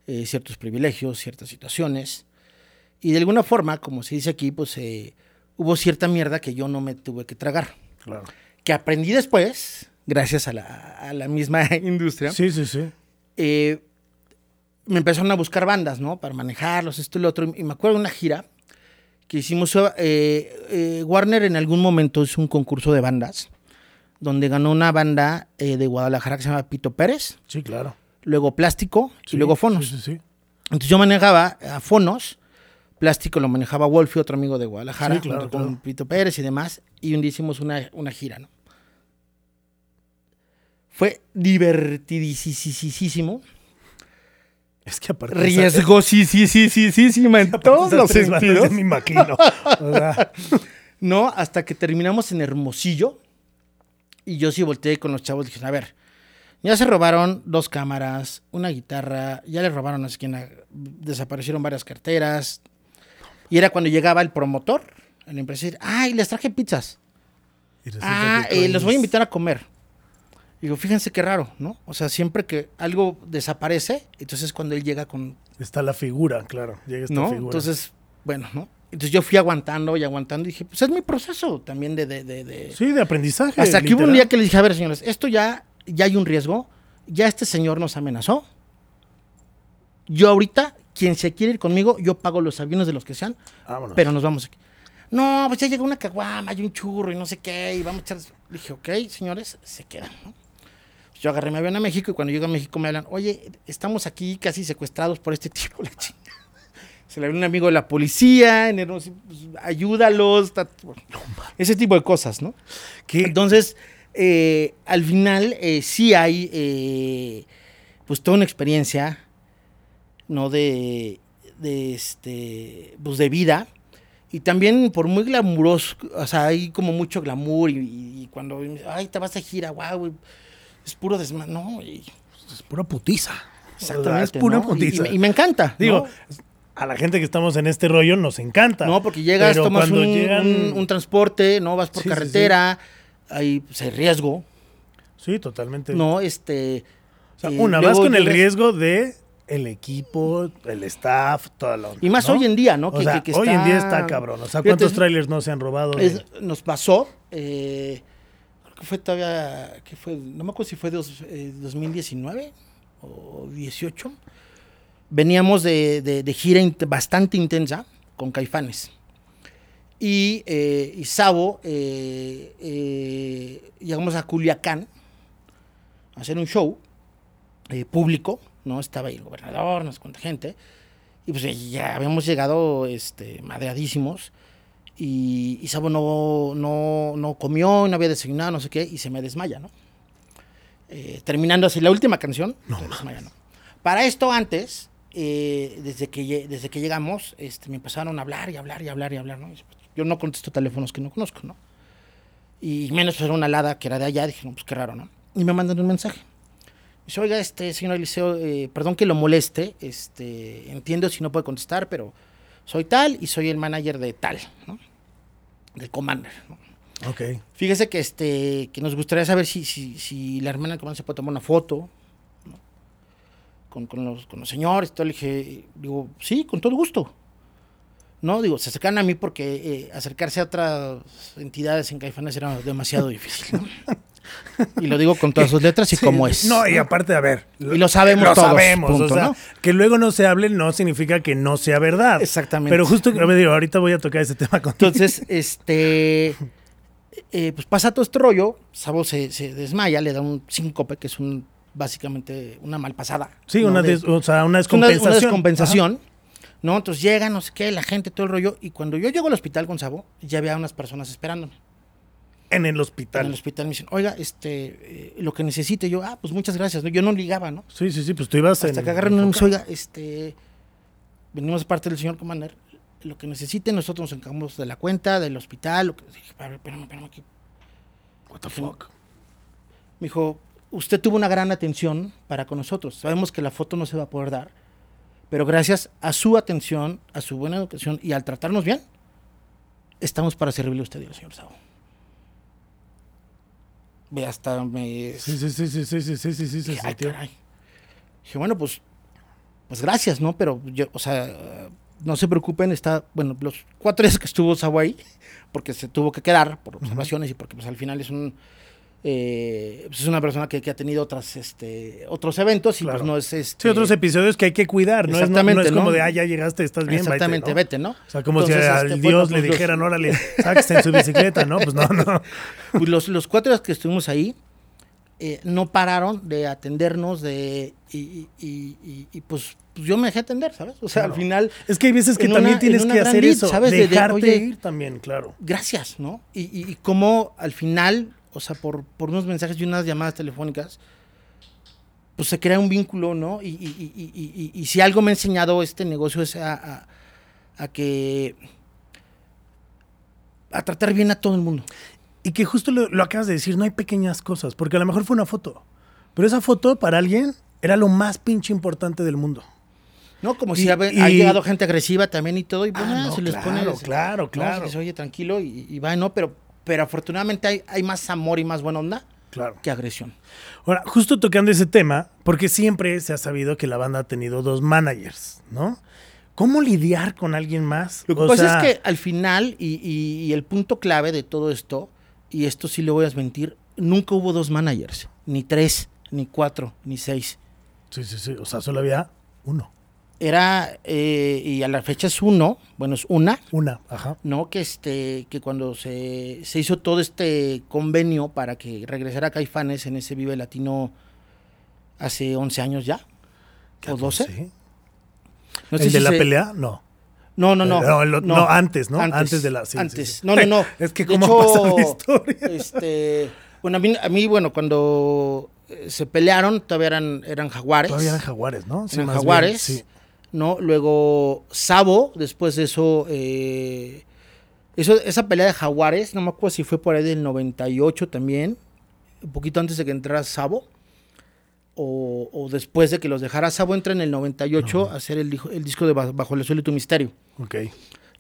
eh, ciertos privilegios, ciertas situaciones. Y de alguna forma, como se dice aquí, pues eh, hubo cierta mierda que yo no me tuve que tragar. Claro. Que aprendí después, gracias a la, a la misma *laughs* industria. Sí, sí, sí. eh, me empezaron a buscar bandas, ¿no? Para manejarlos, esto y lo otro. Y me acuerdo de una gira que hicimos. eh, eh, Warner en algún momento hizo un concurso de bandas, donde ganó una banda eh, de Guadalajara que se llama Pito Pérez, Sí, claro. luego Plástico Sí, y luego Fonos. Sí, sí, sí. Entonces yo manejaba a Fonos, plástico lo manejaba Wolfie, otro amigo de Guadalajara, Sí, claro, junto con. Pito Pérez y demás, y un día hicimos una, una gira, ¿no? Fue divertidísimo, Es que aparte. riesgo, sí, sí, sí, sí, sí, sí, en todos los sentidos. me imagino. *laughs* No, hasta que terminamos en Hermosillo. Y yo sí volteé con los chavos y dije, a ver, ya se robaron dos cámaras, una guitarra, ya le robaron a no sé quién, a- desaparecieron varias carteras. Y era cuando llegaba el promotor, el empresario, ay, les traje pizzas. y Ah, eh, los voy a invitar a comer. Digo, fíjense qué raro, ¿no? O sea, siempre que algo desaparece, entonces es cuando él llega con, Está la figura, claro. Llega esta ¿no? figura. Entonces, bueno, ¿no? Entonces yo fui aguantando y aguantando y dije, pues es mi proceso también de... de, de, de- Sí, de aprendizaje. Hasta que hubo un día que le dije, a ver, señores, esto ya, ya hay un riesgo, ya este señor nos amenazó. Yo ahorita, quien se quiere ir conmigo, yo pago los aviones de los que sean, Vámonos. pero nos vamos aquí. No, pues ya llegó una caguama y un churro y no sé qué, y vamos a echar... Le dije, ok, señores, se quedan, ¿no? Yo agarré mi avión a México y cuando llego a México me hablan, oye, estamos aquí casi secuestrados por este *laughs* tipo, la chingada. Se le habló un amigo de la policía, en Hermosillo, pues, ayúdalos, ese tipo de cosas, ¿no? ¿Qué? Entonces, eh, al final eh, sí hay eh, pues toda una experiencia, ¿no? De, de este, pues de vida. Y también por muy glamuroso, o sea, hay como mucho glamour y, y cuando, ay, te vas a gira, wow, es puro desmadre, no, y- es pura putiza. exactamente. Es pura putiza. Y, me- y me encanta. Digo, ¿no? a la gente que estamos en este rollo nos encanta. No, porque llegas, Pero tomas un, llegan- un- un transporte, no vas por Sí, sí, sí. carretera, hay, pues, hay riesgo, Sí, totalmente. ¿no? Este. O sea, eh, una, vas con el riesgo de el equipo, el staff, toda la onda, Y más ¿no? hoy en día, ¿no? O Que- sea, que- que hoy en día está- cabrón. O sea, Fíjate, ¿cuántos es- trailers no se han robado? Es- nos pasó, eh, fue todavía, que fue, no me acuerdo si fue dos- eh, 2019 o 18. Veníamos de, de- gira bastante intensa con Caifanes. Y, eh, y Sabo, eh, eh, llegamos a Culiacán a hacer un show eh, público, ¿no? Estaba ahí el gobernador, no sé cuánta gente. Y pues ya habíamos llegado este, madreadísimos. Y, y Sabo no, no, no comió, no había desayunado, no sé qué, y se me desmaya, ¿no? Eh, terminando así la última canción, se desmaya, ¿no? Para esto antes, eh, desde, que, desde que llegamos, este, me empezaron a hablar y hablar y hablar y hablar, ¿no? Y Yo no contesto teléfonos que no conozco, ¿no? Y menos pues, era una alada que era de allá, dije, no, pues qué raro, ¿no? Y me mandan un mensaje. Dice, oiga, este señor Eliseo, eh, perdón que lo moleste, este, entiendo si no puede contestar, pero soy tal y soy el manager de tal, ¿no? Del Commander, ¿no? Ok. Fíjese que este que nos gustaría saber si, si, si la hermana del comandante se puede tomar una foto ¿no? con, con los, con los señores. y todo. Le dije, digo, sí, con todo gusto. No, digo, se acercan a mí porque eh, acercarse a otras entidades en Caifanes era demasiado difícil. ¿no? *laughs* Y lo digo con todas *laughs* sus letras y Sí, como es. No, y aparte, a ver. Y lo sabemos Lo todos, sabemos. punto, o sea, ¿no? que luego no se hable no significa que no sea verdad. Exactamente. Pero justo, a ver, digo, ahorita voy a tocar ese tema con Entonces, *laughs* este, eh, pues pasa todo este rollo, Sabo se, se desmaya, le da un síncope, que es un básicamente una malpasada. Sí, ¿no? una, des- o sea, una es una, descompensación. una descompensación, ¿no? Entonces llega, no sé qué, la gente, todo el rollo, y cuando yo llego al hospital con Sabo, ya había unas personas esperándome. En el En hospital. el hospital me dicen, oiga, este, eh, lo que necesite, yo, ah, pues muchas gracias. Yo no ligaba, ¿no? Sí, sí, sí, pues tú ibas Hasta en- que agarran enfocado. oiga, este, venimos de parte del señor Commander, lo que necesite, nosotros nos encargamos de la cuenta, del hospital, lo que, dije, espérame, espérame, espérame, aquí. What the fuck. Me dijo, usted tuvo una gran atención para con nosotros. Sabemos que la foto no se va a poder dar, pero gracias a su atención, a su buena educación y al tratarnos bien, estamos para servirle a usted y al señor Sabo. Ve, hasta me... Sí, sí, sí, sí, sí, sí, sí, sí, sí, Dije, "Ay, sintió. caray". Dije, bueno, pues, pues gracias, ¿no? Pero yo, o sea, no se preocupen, está, bueno, los cuatro días que estuvo ahí, porque se tuvo que quedar por observaciones y porque pues al final es un, eh, pues, es una persona que, que ha tenido otras, este, otros eventos y Claro. pues no es este. Sí, otros episodios que hay que cuidar, no es, no, no Exactamente, es como de, ah, ya llegaste, estás bien, vete, Exactamente, ¿no? vete, ¿no? O sea, como Entonces, si al este, Dios le pues, dijeran, órale, sáquese en su bicicleta, ¿no? Pues no, no. *laughs* Pues los, los cuatro días que estuvimos ahí, eh, no pararon de atendernos, de y, y- y- y- y, pues, pues yo me dejé atender, ¿sabes? O sea, Claro. al final, Es que hay veces que también una- tienes que hacer lead, eso, ¿sabes? De- de, dejarte oye, ir también, claro. gracias, ¿no? Y, y, y cómo al final, o sea, por, por unos mensajes y unas llamadas telefónicas, pues se crea un vínculo, ¿no? Y, y- y- y- y- y- y si algo me ha enseñado este negocio es a, a- a que... a tratar bien a todo el mundo. Y que justo lo, lo acabas de decir, no hay pequeñas cosas, porque a lo mejor fue una foto, pero esa foto para alguien era lo más pinche importante del mundo. ¿No? Como si ha, llegado gente agresiva también y todo, y pues, Ah, ah, no, se les claro, pone. claro, ¿no? claro. Se les oye tranquilo y, y va, ¿no? Pero, pero afortunadamente hay, hay más amor y más buena onda Claro. que agresión. Ahora, justo tocando ese tema, porque siempre se ha sabido que la banda ha tenido dos managers, ¿no? ¿Cómo lidiar con alguien más? Lo que pasa es que al final, y, y- y el punto clave de todo esto, y esto sí le voy a desmentir, nunca hubo dos managers, ni tres, ni cuatro, ni seis. Sí, sí, sí. O sea, solo había uno. Era, eh, y a la fecha es uno, bueno, es una, Una, ajá. ¿no? Que este, que cuando se, se hizo todo este convenio para que regresara Caifanes en ese Vive Latino hace 11 años ya, o 12. Sí. No sé ¿El de la se- pelea? No. No, no, no. Eh, no, antes, ¿no? Antes de la- sí, antes. sí. No, no, no. *laughs* Es que cómo pasa la historia. *laughs* Este, bueno, a mí, a mí, bueno, cuando eh, se pelearon, todavía eran, eran jaguares. Todavía eran jaguares, ¿no? Sí, eran más bien, jaguares. sí. ¿No? Luego Sabo, después de eso, eh, eso, esa pelea de jaguares, no me acuerdo si fue por ahí del 98 también, un poquito antes de que entrara Sabo. O, o después de que los dejara Sabo, entra en el 98 a hacer el, el disco de Ba- Bajo el Sol y tu Misterio. Ok.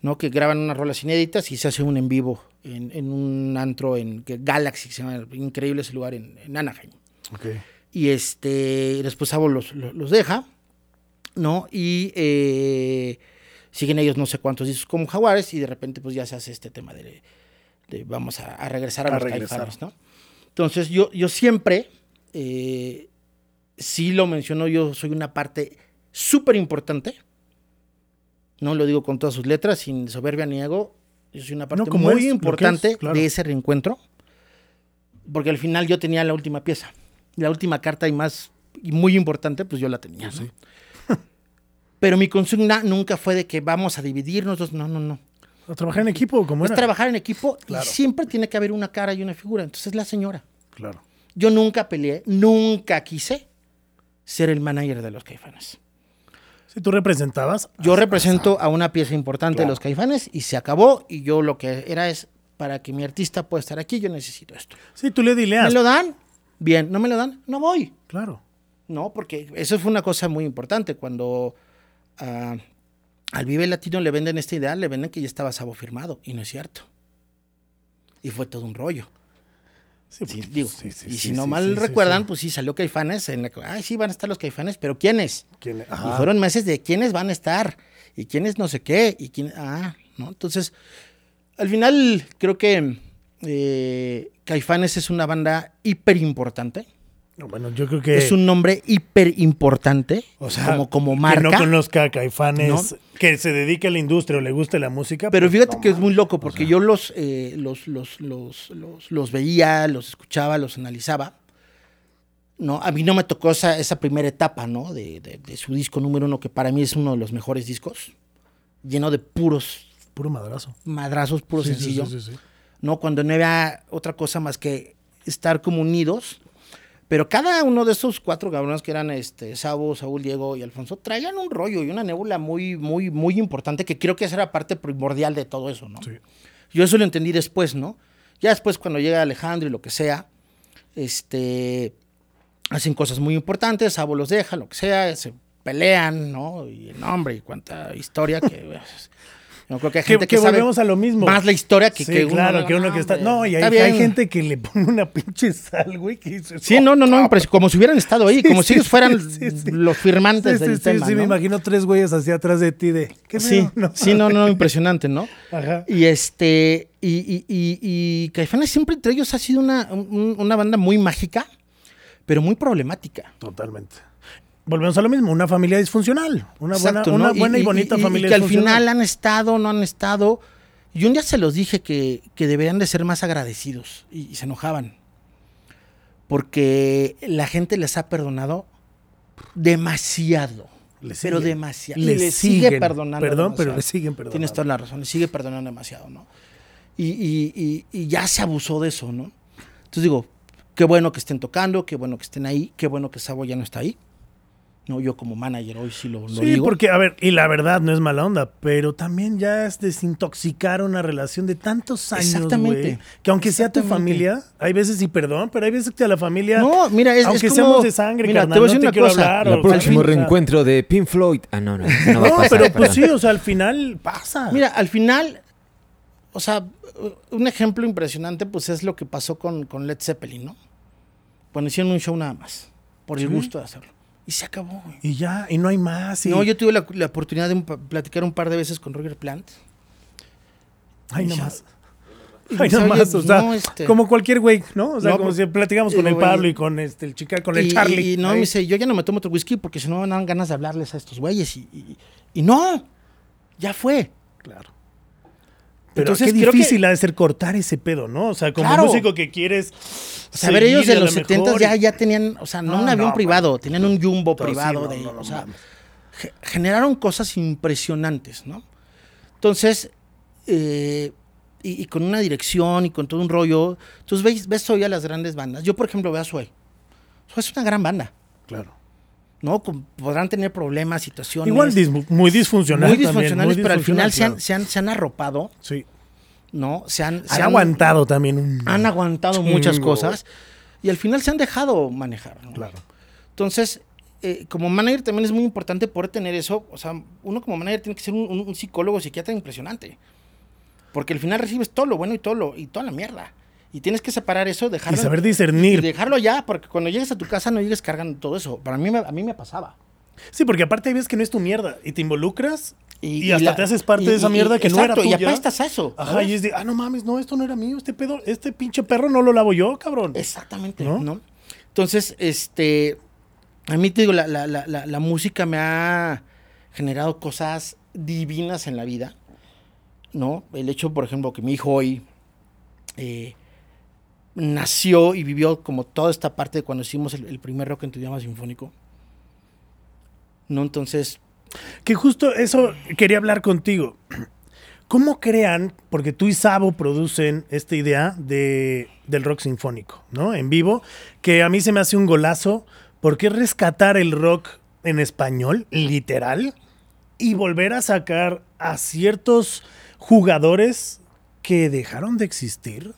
¿no? Que graban unas rolas inéditas y se hace un en vivo en, en un antro en que Galaxy, que se llama, increíble ese lugar en, en Anaheim. Ok. Y este, después Sabo los, los, los deja, ¿no? Y eh, siguen ellos no sé cuántos discos como Jaguares y de repente pues ya se hace este tema de, de vamos a, a regresar a, A los regresar. Caifanes, ¿no? Entonces yo, yo siempre, eh, sí lo menciono, yo soy una parte súper importante, no lo digo con todas sus letras, sin soberbia ni ego, yo soy una parte muy es, importante es, claro. de ese reencuentro, porque al final yo tenía la última pieza, la última carta y más, y muy importante, pues yo la tenía, ¿no? Pero mi consigna nunca fue de que vamos a dividirnos, dos, no, no, no. ¿A trabajar en equipo como Es era? trabajar en equipo Claro. y siempre tiene que haber una cara y una figura. Entonces es la señora. Claro. Yo nunca peleé, nunca quise ser el manager de los caifanes. Si tú representabas. Yo represento a una pieza importante Claro. de los caifanes y se acabó. Y yo lo que era es, para que mi artista pueda estar aquí, yo necesito esto. Sí, tú le dileas. ¿Me lo dan? Bien. ¿No me lo dan? No voy. Claro. No, porque eso fue una cosa muy importante. Cuando al Vive Latino le venden esta idea, le venden que ya estaba Sabo firmado. Y no es cierto. Y fue todo un rollo. Sí, Sí, digo, sí, y si no mal recuerdan, sí. pues sí, salió Caifanes. En la, ay, sí, van a estar los Caifanes, pero ¿quiénes? ¿Quién- Y fueron meses de quiénes van a estar y quiénes no sé qué y quién, ah, ¿no? Entonces, al final creo que eh, Caifanes es una banda hiper importante. Bueno, yo creo que. Es un nombre hiper importante o sea, como, como Que marca. no conozca a Caifanes, ¿No? que se dedique a la industria o le guste la música. Pero pues, fíjate que es muy loco porque yo los, eh, los, los, los, los, los veía, los escuchaba, los analizaba. ¿no? A mí no me tocó esa, esa primera etapa ¿no? de, de- de su disco número uno, que para mí es uno de los mejores discos, lleno de puros Puro madrazo. madrazos, puro Sí, sí, sencillo. sí, sí, sí. ¿no? Cuando no había otra cosa más que estar como unidos. Pero cada uno de esos cuatro cabrones que eran este, Sabo, Saúl, Diego y Alfonso traían un rollo y una nébula muy, muy, muy importante que creo que esa era parte primordial de todo eso, ¿no? Sí. Yo eso lo entendí después, ¿no? Ya después cuando llega Alejandro y lo que sea, este, hacen cosas muy importantes, Sabo los deja, lo que sea, se pelean, ¿no? Y el nombre y cuánta historia que... *laughs* Yo creo que hay gente que, que volvemos a lo mismo. más la historia que, sí, que uno. claro, no, que uno no, que está. No, y hay, está hay gente que le pone una pinche sal, güey, que dice. Sí, no, no, no, pero como si hubieran estado ahí, Sí, como sí, si ellos fueran sí, sí. los firmantes Sí, sí, del sí, tema. sí, me ¿no? imagino tres güeyes hacia atrás de ti de. ¿Qué Sí? No. sí, no, no, impresionante, ¿no? Ajá. Y este, y, y, y, y Caifanes siempre entre ellos ha sido una, un- una banda muy mágica, pero muy problemática. Totalmente. Volvemos a lo mismo, una familia disfuncional. Una Exacto, buena, ¿no? una buena y, bonita y- y familia que al final han estado, no han estado. Y un día se los dije que, que deberían de ser más agradecidos y, se enojaban. porque la gente les ha perdonado demasiado. Pero siguen. demasiado. Le Y le sigue perdonando. Perdón, pero demasiado. le siguen perdonando. Tienes toda la razón, le sigue perdonando demasiado, ¿no? Y ya se abusó de eso, ¿no? Entonces digo, qué bueno que estén tocando, qué bueno que estén ahí, qué bueno que Sabo ya no está ahí. No, yo como manager hoy sí lo, lo Sí, digo. porque, a ver, y la verdad no es mala onda, pero también ya es desintoxicar una relación de tantos años, Exactamente. Que aunque sea tu familia, hay veces y perdón, pero hay veces que a la familia, No, mira, es, aunque es como- seamos de sangre, mira, carnal, te voy a decir no una quiero cosa. hablar, El o- próximo fin- reencuentro de Pink Floyd. Ah, no, no, no va a No, pasar. pero pues sí, o sea, al final pasa. Mira, al final, o sea, un ejemplo impresionante, pues es lo que pasó con, con Led Zeppelin, ¿no? Cuando hicieron un show nada más, por el Sí. gusto de hacerlo. Y se acabó, güey. Y ya, y no hay más. y- No, yo tuve la, la oportunidad de un platicar un par de veces con Roger Plant. Ay, no ya- más. Y me Ay, "Oye, más, o sea, no, este- como cualquier güey, ¿no? O sea, No, como pero- si platicamos con el Pablo y con este, el chica, con el Charlie. y no, ahí. me dice, yo ya no me tomo otro whisky porque si no me dan ganas de hablarles a estos güeyes. Y, y- y no, ya fue. Claro. Pero Entonces, qué creo que- difícil ha de ser cortar ese pedo, ¿no? O sea, como Claro. músico que quieres. O sea, a ver, ellos en los lo 70 mejor, ya, ya tenían, o sea, no, No, un avión no, privado, tenían un jumbo sí, privado. no, de, o sea, generaron cosas impresionantes, ¿no? Entonces, eh, y, y con una dirección y con todo un rollo, entonces ves, ves hoy a las grandes bandas. Yo, por ejemplo, veo a Sue. Sue es una gran banda, Claro. ¿No? Con- podrán tener problemas, situaciones. Igual dis- muy disfuncional. muy también, disfuncionales, muy pero al final se han, se han, se han arropado. Sí. ¿no? Se han, se Han han- aguantado también un. han aguantado Chingo. muchas cosas y al final se han dejado manejar. ¿no? Claro. Entonces, eh, como manager también es muy importante poder tener eso. O sea, uno como manager tiene que ser un, un- un psicólogo, psiquiatra impresionante. Porque al final recibes todo lo bueno y todo lo, y toda la mierda. Y tienes que separar eso, Y dejarlo. saber y discernir. dejarlo ya, porque cuando llegues a tu casa no llegues cargando todo eso. Para mí, me- a mí me pasaba. Sí, porque aparte veces que no es tu mierda y te involucras y, y hasta la- te haces parte y- de esa y- mierda que no era Y tuya. apestas a eso. Ajá, ¿sabes? y es de, ah, no mames, no, esto no era mío, este pedo, este pinche perro no lo lavo yo, cabrón. Exactamente, ¿No? ¿no? Entonces, este, a mí te digo, la, la- la- la- la música me ha generado cosas divinas en la vida, ¿no? El hecho, por ejemplo, que mi hijo hoy eh, nació y vivió como toda esta parte de cuando hicimos el, primer rock en tu idioma sinfónico, ¿no? Entonces, Que justo eso quería hablar contigo. ¿Cómo crean, porque tú y Sabo producen esta idea de, del rock sinfónico, ¿no? En vivo, que a mí se me hace un golazo, porque es rescatar el rock en español, literal, y volver a sacar a ciertos jugadores que dejaron de existir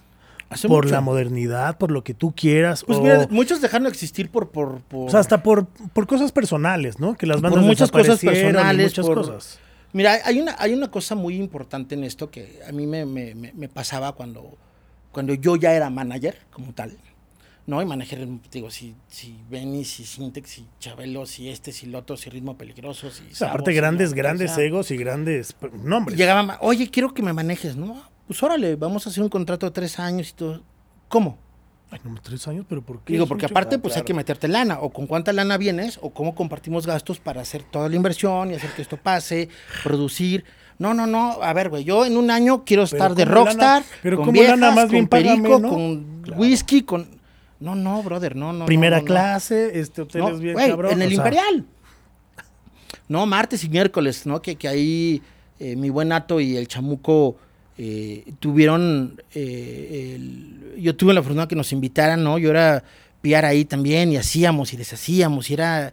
hace por mucho. la modernidad, por lo que tú quieras, Pues o, mira, muchos dejaron de existir por... por, por- o sea, hasta por, por cosas personales, ¿no? Que las Por bandas muchas cosas personales, muchas por- cosas. Mira, hay una, hay una cosa muy importante en esto que a mí me, me- me- me pasaba cuando, cuando yo ya era manager como tal. ¿No? Y manager, digo, si, si Benny, si Sintex, si Chabelo, si este, si Loto, si Ritmo Peligroso, si. O sea, Sabo, aparte si grandes, no, o grandes sea, egos y grandes nombres. Llegaba, ma- oye, quiero que me manejes, ¿no? Pues órale, vamos a hacer un contrato de tres años y todo. ¿Cómo? Ay, no, tres años, pero ¿por qué? Digo, porque mucho. aparte, Ah, pues hay que meterte lana, o con cuánta lana vienes, o cómo compartimos gastos para hacer toda la inversión y hacer que esto pase, producir. No, no, no, a ver, güey, yo en un año quiero Pero estar de rockstar, Pero con ¿cómo viejas, lana? Más con bien págame, perico, ¿no? con Claro. whisky, con... No, no, brother, no, no. Primera no, no, no. clase, este hotel es bien güey, cabrón. en el o sea, Imperial. No, martes y miércoles, ¿no? Que, que ahí eh, mi buen Ato y el Chamuco eh, tuvieron. eh, el- yo tuve la fortuna que nos invitaran, ¿no? Yo era piar ahí también y hacíamos y deshacíamos y era.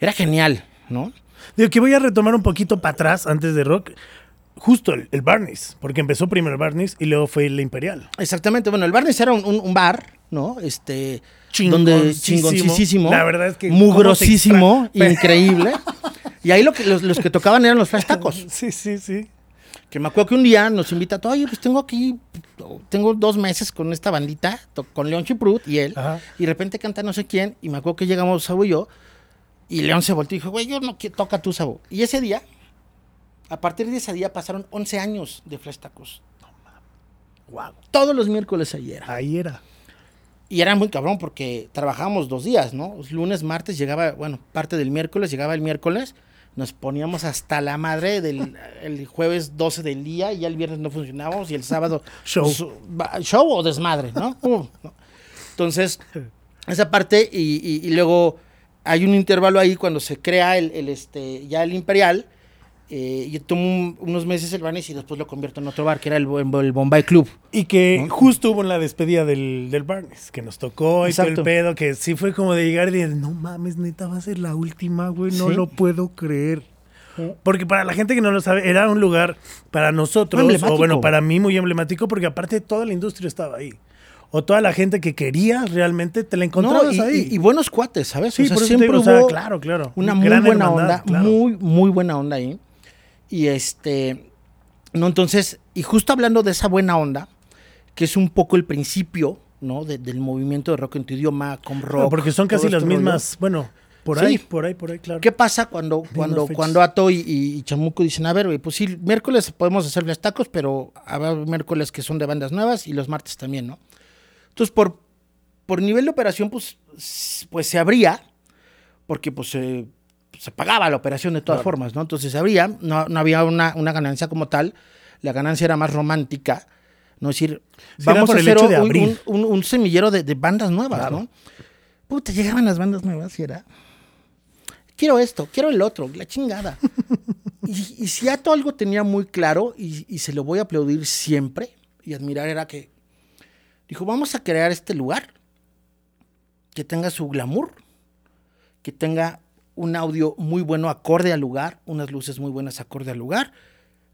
Era genial, ¿no? Digo que voy a retomar un poquito para atrás antes de rock. Justo el, el Barneys, porque empezó primero el Barneys y luego fue el Imperial. Exactamente. Bueno, el Barnes era un, un- un bar, ¿no? Este. Donde Chingoncísimo. La verdad es que Mugrosísimo, increíble. *laughs* y ahí lo que, los, los que tocaban eran los flash tacos. Sí, sí, sí. Que me acuerdo que un día nos invita, oye, pues tengo aquí, tengo dos meses con esta bandita, con León Chiprut y él, Ajá. y de repente canta no sé quién, y me acuerdo que llegamos Sabo y yo, y León se volteó y dijo, güey, yo no quiero, toca tú, Sabo. Y ese día, a partir de ese día pasaron 11 años de Flash Tacos. Wow. Todos los miércoles ahí era. Ahí era. Y era muy cabrón porque trabajábamos dos días, ¿no? Lunes, martes, llegaba, bueno, parte del miércoles, llegaba el miércoles, nos poníamos hasta la madre del *laughs* el jueves 12 del día y ya el viernes no funcionábamos y el sábado *laughs* Show. show o desmadre, ¿no? *laughs* Uh, ¿no? Entonces, esa parte y, y- y luego hay un intervalo ahí cuando se crea el, el, este, ya el Imperial. Eh, yo tomo un- unos meses el Barnes y después lo convierto en otro bar, que era el, el Bombay Club. Y que justo hubo en la despedida del, del Barnes, que nos tocó y todo el pedo, que sí fue como de llegar y decir, no mames, neta, va a ser la última, güey, no Sí. lo puedo creer. Porque para la gente que no lo sabe, era un lugar para nosotros, o bueno, para mí muy emblemático, porque aparte toda la industria estaba ahí. O toda la gente que quería realmente te la encontrabas No, y, ahí. y- y buenos cuates, ¿sabes? Sí, o sea, por eso siempre digo, o sea, hubo claro, claro. una muy buena onda, claro. muy, muy buena onda ahí. Y este, no, entonces, y justo hablando de esa buena onda, que es un poco el principio, ¿no? de- del movimiento de rock en tu idioma, con rock. Porque son casi este las rollo. mismas, bueno, por Sí. ahí, por ahí, por ahí, claro. ¿Qué pasa cuando, cuando, cuando Ato y, y- Chamuco dicen, a ver, güey, pues sí, miércoles podemos hacerles tacos, pero habrá miércoles que son de bandas nuevas y los martes también, ¿no? Entonces, por, por nivel de operación, pues, pues se abría, porque pues se- se pagaba la operación de todas formas, ¿no? Entonces se abría, no, no había una, una ganancia como tal, la ganancia era más romántica, ¿no? Es decir, Sí, vamos a hacer un, un- semillero de, de bandas nuevas, Claro. ¿no? Puta, llegaban las bandas nuevas y era quiero esto, quiero el otro, la chingada. *laughs* y, y algo tenía muy claro, y, y se lo voy a aplaudir siempre y admirar, era que dijo, vamos a crear este lugar que tenga su glamour, que tenga un audio muy bueno acorde al lugar, unas luces muy buenas acorde al lugar,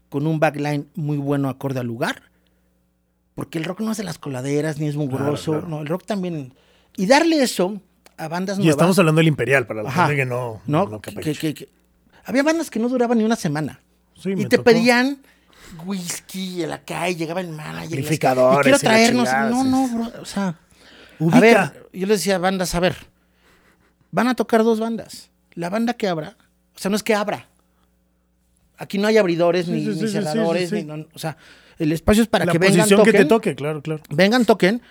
con un backline muy bueno acorde al lugar, porque el rock no es de las coladeras ni es mugroso, claro. no, el rock también. Y darle eso a bandas Y nuevas. estamos hablando del Imperial, para la Ajá. gente que no, ¿no? no Que- que- que- había bandas que no duraban ni una semana. Sí, y te tocó. pedían whisky en la calle, llegaba el manager. y Amplificadores Y quiero y la traernos. no, no, bro, o sea. Ubica. A ver, yo les decía a bandas, a ver, van a tocar dos bandas. La banda que abra, o sea, no es que abra. Aquí no hay abridores, Sí, ni, sí, cerradores, sí, ni no- o sea, el espacio es para la que vengan, posición toquen, que te toque, claro, claro. vengan, toquen.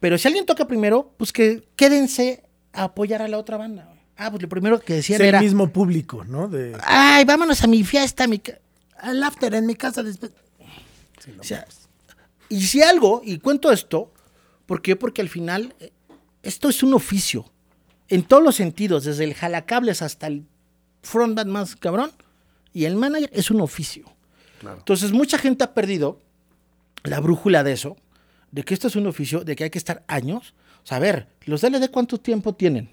Pero si alguien toca primero, pues que quédense a apoyar a la otra banda. Ah, pues lo primero que decían Es el era, mismo público, ¿no? De, ay, vámonos a mi fiesta, a mi ca- al after en mi casa después. O sea, y si algo, y cuento esto, ¿por qué? Porque al final eh, esto es un oficio, en todos los sentidos, desde el jalacables hasta el frontman más cabrón, y el manager es un oficio. Entonces mucha gente ha perdido la brújula de eso, de que esto es un oficio, de que hay que estar años. O sea, a ver, los DLD cuánto tiempo tienen.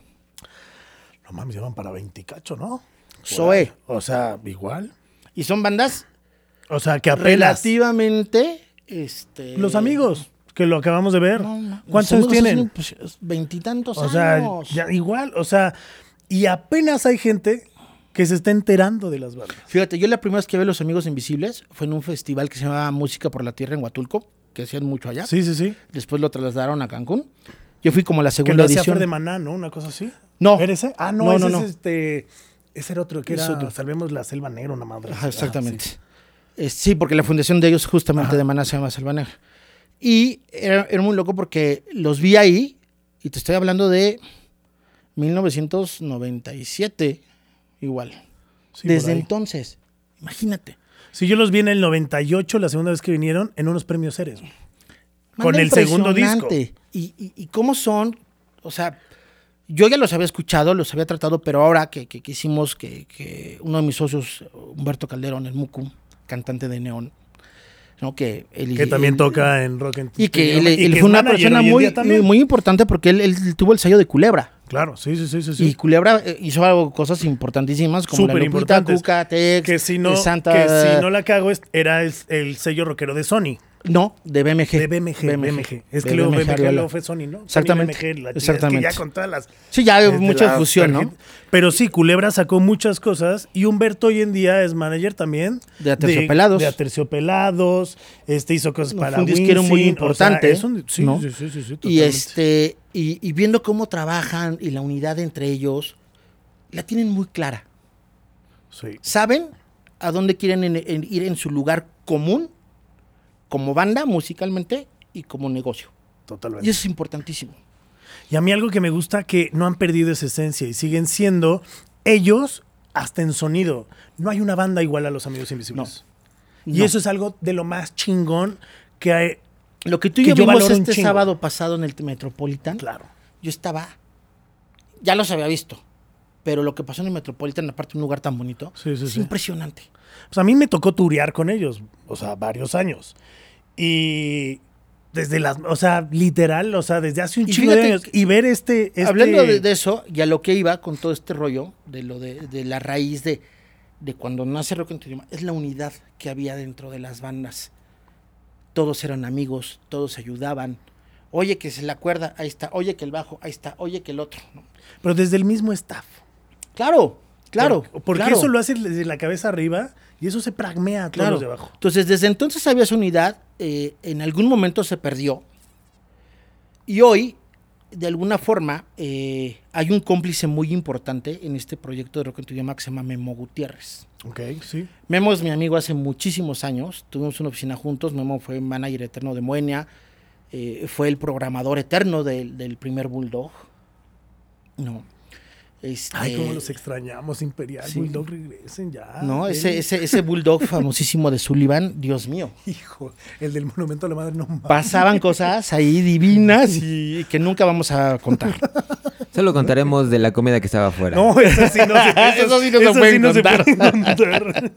no mames, llevan para 20 cacho, ¿no? Zoe. O sea, igual. Y son bandas O sea, que apenas. relativamente este Los amigos, que lo acabamos de ver. no, no, ¿Cuántos años tienen? pues, veintitantos O sea, años. ya igual, o sea, y apenas hay gente que se está enterando de las bandas. Fíjate, yo la primera vez que vi a Los Amigos Invisibles fue en un festival que se llamaba Música por la Tierra en Huatulco, que hacían mucho allá. Sí, sí, sí. Después lo trasladaron a Cancún. Yo fui como la Que segunda lo hacía edición. Fer de Maná, ¿no? Una cosa así. No. ¿Era ese? Ah, no, No, ese no, es este. Ese era otro que Es era otro. Salvemos la Selva Negra, una madre. Ajá, Ah, exactamente. sí. Eh, sí, porque la fundación de ellos justamente de Maná se llama Selva Negra. Y era, era muy loco porque los vi ahí, y te estoy hablando de 1997, igual. Sí, Desde entonces, imagínate. Sí, yo los vi en el 98, la segunda vez que vinieron, en unos premios Ceres. Con el segundo disco. y- y cómo son, o sea, yo ya los había escuchado, los había tratado, pero ahora que, que, que hicimos que, que uno de mis socios, Humberto Calderón, el Mucu, cantante de Neón, ¿no? que, él- Que también él- toca en Rock and Y que él, y él que fue una persona muy, muy importante porque él, tuvo el sello de Culebra. Claro, sí, sí, sí, sí. Y. Culebra eh, hizo algo, cosas importantísimas como Súper la Lupita, importantes. Cuca, Tex, Que si no, Santa... que si no la cago, es- era el, el sello rockero de Sony. No, de BMG. De BMG, BMG. Es De que luego BMG, Ariola. luego fue Sony, ¿no? Sony, Exactamente, BMG, la exactamente. Es que ya con todas las... Sí, ya hay desde mucha fusión, ¿no? Pero sí, Culebra sacó muchas cosas y Humberto hoy en día es manager también. De Aterciopelados. De, Aterciopelados. Este hizo cosas No, para un disquero muy Winsin, o sea, importante, es un- sí, ¿no? sí, sí, sí, sí, Y este, y, y viendo cómo trabajan y la unidad entre ellos, la tienen muy clara. Sí. Saben a dónde quieren en- en ir en su lugar común, como banda musicalmente y como negocio. Totalmente. Y eso es importantísimo. Y a mí algo que me gusta que no han perdido esa esencia y siguen siendo ellos hasta en sonido. No hay una banda igual a los Amigos Invisibles. Y No. eso es algo de lo más chingón que hay. Lo que tú y que yo yo vimos este sábado pasado en el Metropolitan, Claro. yo estaba ya los había visto. Pero lo que pasó en el Metropolitan, aparte de un lugar tan bonito, Sí, sí, es sí. impresionante. Pues a mí me tocó turear con ellos, o sea, varios años. Y desde las, o sea, literal, o sea, desde hace un chingo de años. Y ver este, este- Hablando de, de eso, y a lo que iba con todo este rollo, de lo de, de la raíz de, de cuando nace Rock en tu idioma, es la unidad que había dentro de las bandas. Todos eran amigos, todos ayudaban. Oye, que se la cuerda, ahí está. Oye, que el bajo, ahí está. Oye, que el otro. ¿no? Pero desde el mismo staff. Claro, claro. Por- Porque claro. eso lo hace desde la cabeza arriba y eso se pragmea a todos Claro. los de abajo. Entonces, desde entonces había esa unidad, eh, en algún momento se perdió. Y hoy, de alguna forma, eh, hay un cómplice muy importante en este proyecto de Rock en tu idioma que se llama Memo Gutiérrez. Ok, sí. Memo es mi amigo hace muchísimos años. Tuvimos una oficina juntos. Memo fue manager eterno de Moenia. eh, fue el programador eterno del primer Bulldog. No. Este, Ay, cómo los extrañamos, Imperial. sí. Bulldog, regresen ya. No, ese, ese, ese Bulldog famosísimo de Sullivan, Dios mío. *laughs* Hijo, el del Monumento a la Madre, no mames. Pasaban cosas ahí divinas y que nunca vamos a contar. *laughs* Solo contaremos de la comida que estaba afuera. No, eso sí no se, *laughs* Eso sí no se pueden no se contar. pueden contar.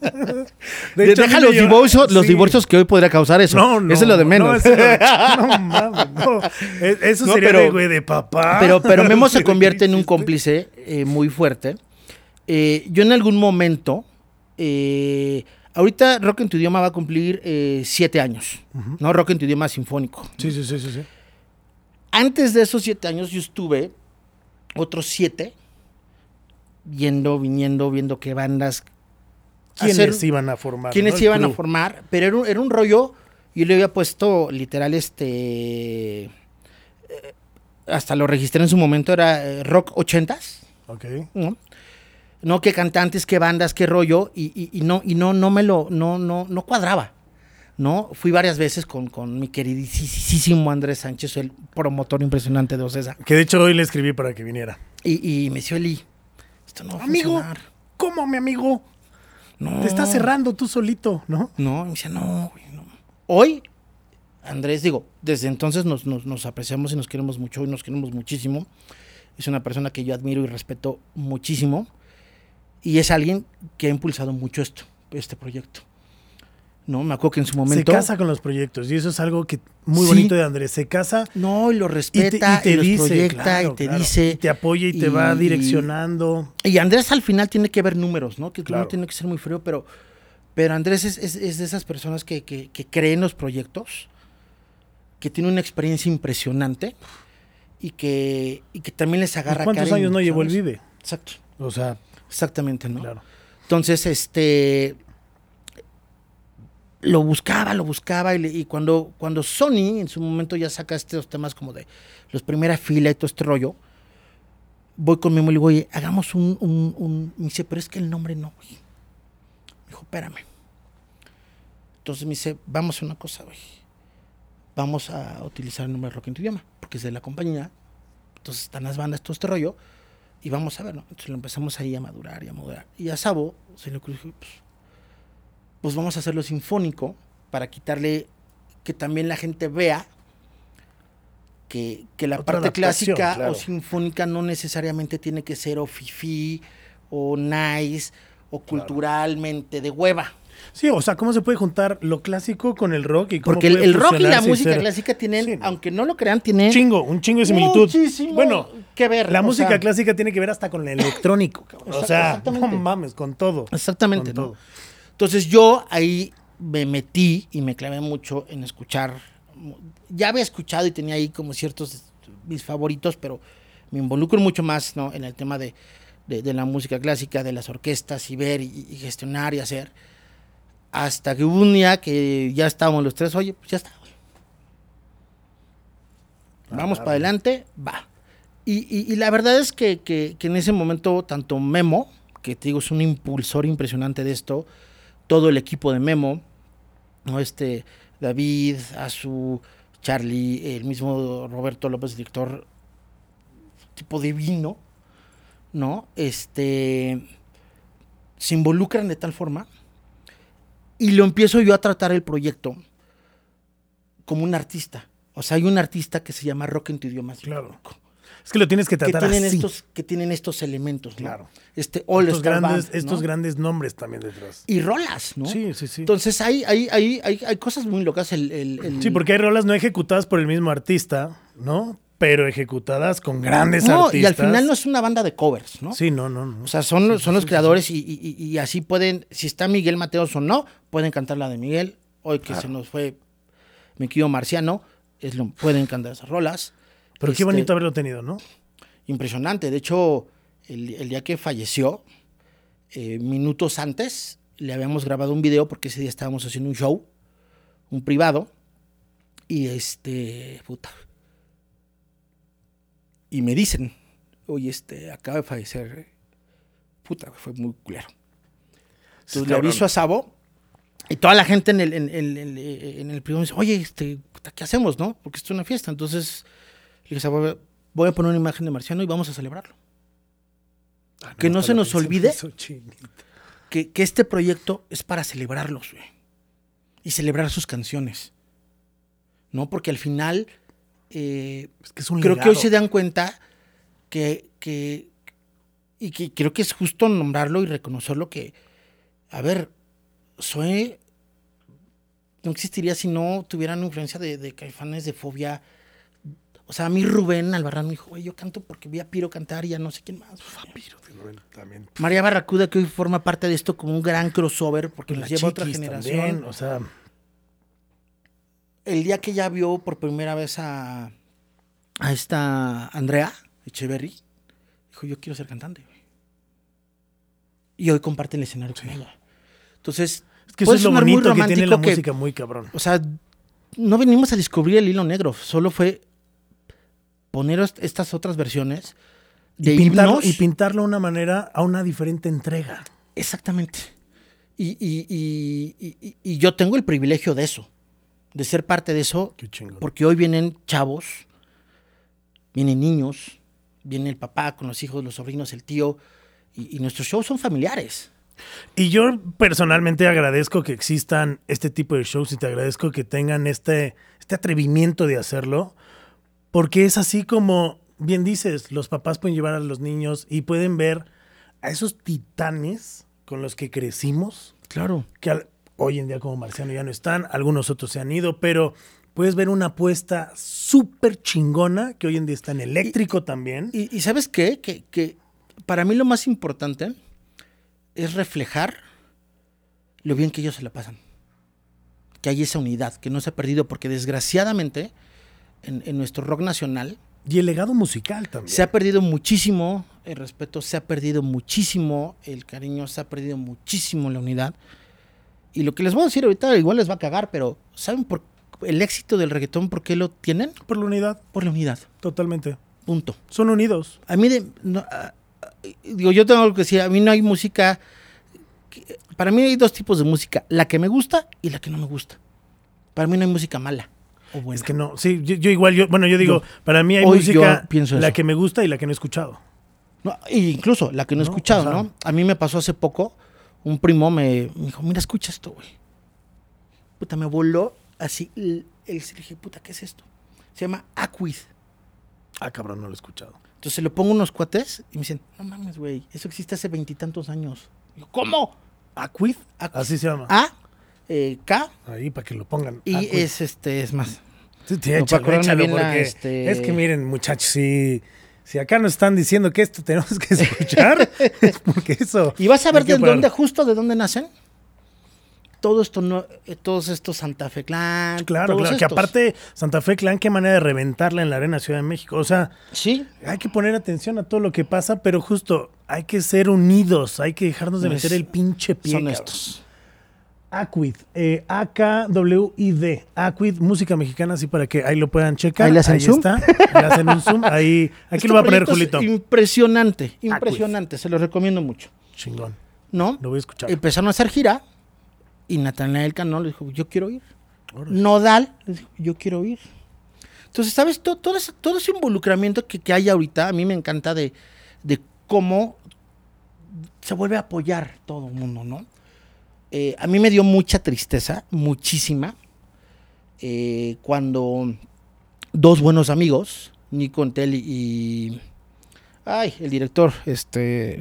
De De- hecho, a mí Deja los divorcios, los sí. divorcios que hoy podría causar eso. No, no. Eso es lo de menos. No, eso mames, no. E- Eso No, sería pero- de, güey, de papá. Pero, pero Memo se convierte en un cómplice eh, muy fuerte. Eh, yo en algún momento, eh, ahorita Rock en tu idioma va a cumplir eh, siete años, ¿no? Rock en tu idioma sinfónico. Sí, sí, sí, sí. sí. Antes de esos siete años yo estuve otros siete yendo, viniendo, viendo qué bandas... ¿Quiénes hacer- iban a formar? quiénes no? El iban a formar, pero era un, era un rollo, yo le había puesto literal este... eh, hasta lo registré en su momento, era eh, rock ochentas, Ok. ¿no? No qué cantantes, qué bandas, qué rollo, y, y- y no, y no, no me lo, no, no, no cuadraba. ¿No? Fui varias veces con, con mi queridísimo Andrés Sánchez, el promotor impresionante de Ocesa. Que de hecho hoy le escribí para que viniera. Y, y me decía Eli, esto no va a Amigo, funcionar. ¿cómo, mi amigo? No. Te estás cerrando tú solito, ¿no? No, me decía, no, güey, no. Hoy, Andrés, digo, desde entonces nos, nos, nos apreciamos y nos queremos mucho y nos queremos muchísimo. Es una persona que yo admiro y respeto muchísimo. Y es alguien que ha impulsado mucho esto, este proyecto. No, me acuerdo que en su momento. Se casa con los proyectos y eso es algo que muy Sí. bonito de Andrés. Se casa No, y lo y te, respeta, y te dice, proyecta, claro, y te claro. dice. Y te apoya y te va direccionando. Y Andrés al final tiene que ver números, ¿no? Que Claro. no tiene que ser muy frío, pero, pero Andrés es, es- es de esas personas que, que, que cree en los proyectos, que tiene una experiencia impresionante y que, y que también les agarra ¿Cuántos años no llevó el. Vive? Exacto, O sea, exactamente, ¿no? claro. Entonces, este lo buscaba, lo buscaba y, le- y cuando, cuando Sony en su momento ya saca estos temas como de los primera fila y todo este rollo, voy con Memo y le digo, oye, hagamos un, un, un-". Me dice, pero es que el nombre no, güey. Me dijo, espérame. Entonces me dice, vamos a una cosa, güey. Vamos a utilizar el nombre de Rock en tu idioma, porque es de la compañía. Entonces están las bandas, todo este rollo. Y vamos a ver, ¿no? Entonces lo empezamos ahí a madurar y a madurar. Y a Sabo se le ocurrió, pues, pues vamos a hacerlo sinfónico para quitarle que también la gente vea que, que la Otra parte clásica claro. o sinfónica no necesariamente tiene que ser o fifi o nice o culturalmente de hueva. Sí, o sea, ¿cómo se puede juntar lo clásico con el rock? Y cómo Porque el, puede el rock y la música ser- clásica tienen, Sí, aunque no lo crean, tienen chingo, un chingo de similitud. muchísimo bueno, que ver. la música sea, clásica tiene que ver hasta con el electrónico. cabrón. o sea, no mames, con todo. Exactamente, Con ¿no? todo. Entonces yo ahí me metí y me clavé mucho en escuchar. Ya había escuchado y tenía ahí como ciertos mis favoritos, pero me involucro mucho más ¿no? en el tema de, de- de la música clásica, de las orquestas y ver y, y gestionar y hacer. Hasta que hubo un día que ya estábamos los tres, oye, pues ya está. güey. Vamos Ah, para adelante, va. Y, y- y la verdad es que, que- que en ese momento, tanto Memo, que te digo es un impulsor impresionante de esto, todo el equipo de Memo, ¿no? este David, Azu, Charlie, el mismo Roberto López, director, tipo divino, ¿no? Este se involucran de tal forma y lo empiezo yo a tratar el proyecto como un artista. O sea, hay un artista que se llama Rock en tu idioma Claro. Es que lo tienes que que tratar tienen así. estos que tienen estos elementos, ¿no? Claro. Este All estos Star grandes, Band, estos grandes nombres también detrás. y rolas, ¿no? Sí, sí, sí. Entonces hay, hay, hay, hay, hay cosas muy locas. El, el- el- Sí, porque hay rolas no ejecutadas por el mismo artista, ¿no? Pero ejecutadas con grandes No, artistas. y al final no es una banda de covers, ¿no? Sí, no, no, no. O sea, son, los- son los creadores y, y- así pueden, si está Miguel Mateos o no, pueden cantar la de Miguel. Hoy que se nos fue mi querido Marciano, es lo, pueden cantar esas rolas. Pero qué Este, bonito haberlo tenido, ¿no? Impresionante. De hecho, el, el día que falleció, eh, minutos antes, le habíamos grabado un video porque ese día estábamos haciendo un show, un privado. Y este, puta. Y me dicen, oye, este, acaba de fallecer. eh". Puta, fue muy culero. Entonces le aviso a Sabo y toda la gente en el, en, en- en- en el privado me dice, oye, este, puta, ¿qué hacemos, no? Porque esto es una fiesta. Entonces le dije, Sabo, voy a poner una imagen de Marciano y vamos a celebrarlo. que no se nos olvide que, que este proyecto es para celebrarlos, güey. Y celebrar sus canciones. ¿No? Porque al final eh, Es que es un creo que hoy se dan cuenta que, que- y que creo que es justo nombrarlo y reconocerlo que, a ver, Zoe no existiría si no tuvieran influencia de, de caifanes, de fobia. O sea, a mí Rubén Albarrán me dijo, güey, yo canto porque vi a Piro cantar y a no sé quién más. También. María Barracuda, que hoy forma parte de esto como un gran crossover, porque nos lleva a otra generación. también, o sea, El día que ya vio por primera vez a, a esta Andrea Echeverry, dijo, yo quiero ser cantante. güey". Y hoy comparte el escenario con ella. Entonces, es que eso es lo bonito que tiene la que- música muy cabrón. o sea, no venimos a descubrir el hilo negro, solo fue poner est- estas otras versiones de Y pintarlo, himnos. y pintarlo de una manera a una diferente entrega. Exactamente. Y- y- y yo tengo el privilegio de eso, de ser parte de eso, Qué chingón. porque hoy vienen chavos, vienen niños, viene el papá con los hijos, los sobrinos, el tío, y, y nuestros shows son familiares. Y yo personalmente agradezco que existan este tipo de shows y te agradezco que tengan este, este atrevimiento de hacerlo, porque es así como, bien dices, los papás pueden llevar a los niños y pueden ver a esos titanes con los que crecimos, Claro. que al- hoy en día como Marciano ya no están, algunos otros se han ido, pero puedes ver una apuesta súper chingona que hoy en día está en eléctrico también. Y, y ¿sabes qué? Que, que para mí lo más importante es reflejar lo bien que ellos se la pasan. Que hay esa unidad, que no se ha perdido, porque desgraciadamente en, en nuestro rock nacional Y el legado musical también. se ha perdido muchísimo el respeto, se ha perdido muchísimo el cariño, se ha perdido muchísimo la unidad. Y lo que les voy a decir ahorita igual les va a cagar, pero ¿saben por el éxito del reggaetón por qué lo tienen? Por la unidad, Por la unidad. totalmente. Punto. Son unidos. A mí, de, no, ah, digo, yo tengo algo que decir, a mí no hay música, que- para mí hay dos tipos de música, la que me gusta y la que no me gusta. Para mí no hay música mala o buena. Es que no, sí, yo, yo igual, yo, bueno, yo digo, Yo- para mí hay música, pienso la eso. que me gusta y la que no he escuchado. No, e incluso la que no he escuchado, o sea- ¿no? A mí me pasó hace poco, un primo me, me dijo, mira, escucha esto, güey. Puta, me voló así, el, el- le dije, puta, ¿qué es esto? Se llama Aquid. Ah, cabrón, no lo he escuchado. Entonces le pongo unos cuates y me dicen, no mames, güey, eso existe hace veintitantos años. Digo, ¿cómo? Aquid, Aquid. así se llama. A, eh, K, Ahí para que lo pongan. y Aquid. es este, es más. Sí, sí, échalo, la, este- es que miren, muchachos, si, si acá nos están diciendo que esto tenemos que escuchar, *laughs* es porque eso. ¿Y vas a ver de dónde, justo de dónde nacen? Todo esto, no, eh, todos estos Santa Fe Clan. Claro, claro, que aparte Santa Fe Clan, qué manera de reventarla en la Arena Ciudad de México. O sea, Sí, hay que poner atención a todo lo que pasa, pero justo hay que ser unidos, hay que dejarnos de meter el pinche pie. son estos. Aquid, eh, A-K-W-I-D. Aquid, música mexicana, así para que ahí lo puedan checar. Ahí le hacen zoom. está. Le hacen un zoom. Ahí, aquí Este lo va a poner Julito. Impresionante, impresionante. Se lo recomiendo mucho. Chingón. ¿No? Lo voy a escuchar. Empezaron a hacer gira y Natanael Cano le dijo, yo quiero ir. Nodal le dijo, yo quiero ir. Entonces, ¿sabes? Todo, todo, ese, todo ese involucramiento que, que hay ahorita, a mí me encanta de, de cómo se vuelve a apoyar todo el mundo, ¿no? Eh, a mí me dio mucha tristeza, muchísima, eh, cuando dos buenos amigos Nico Entel y, ay, el director, este,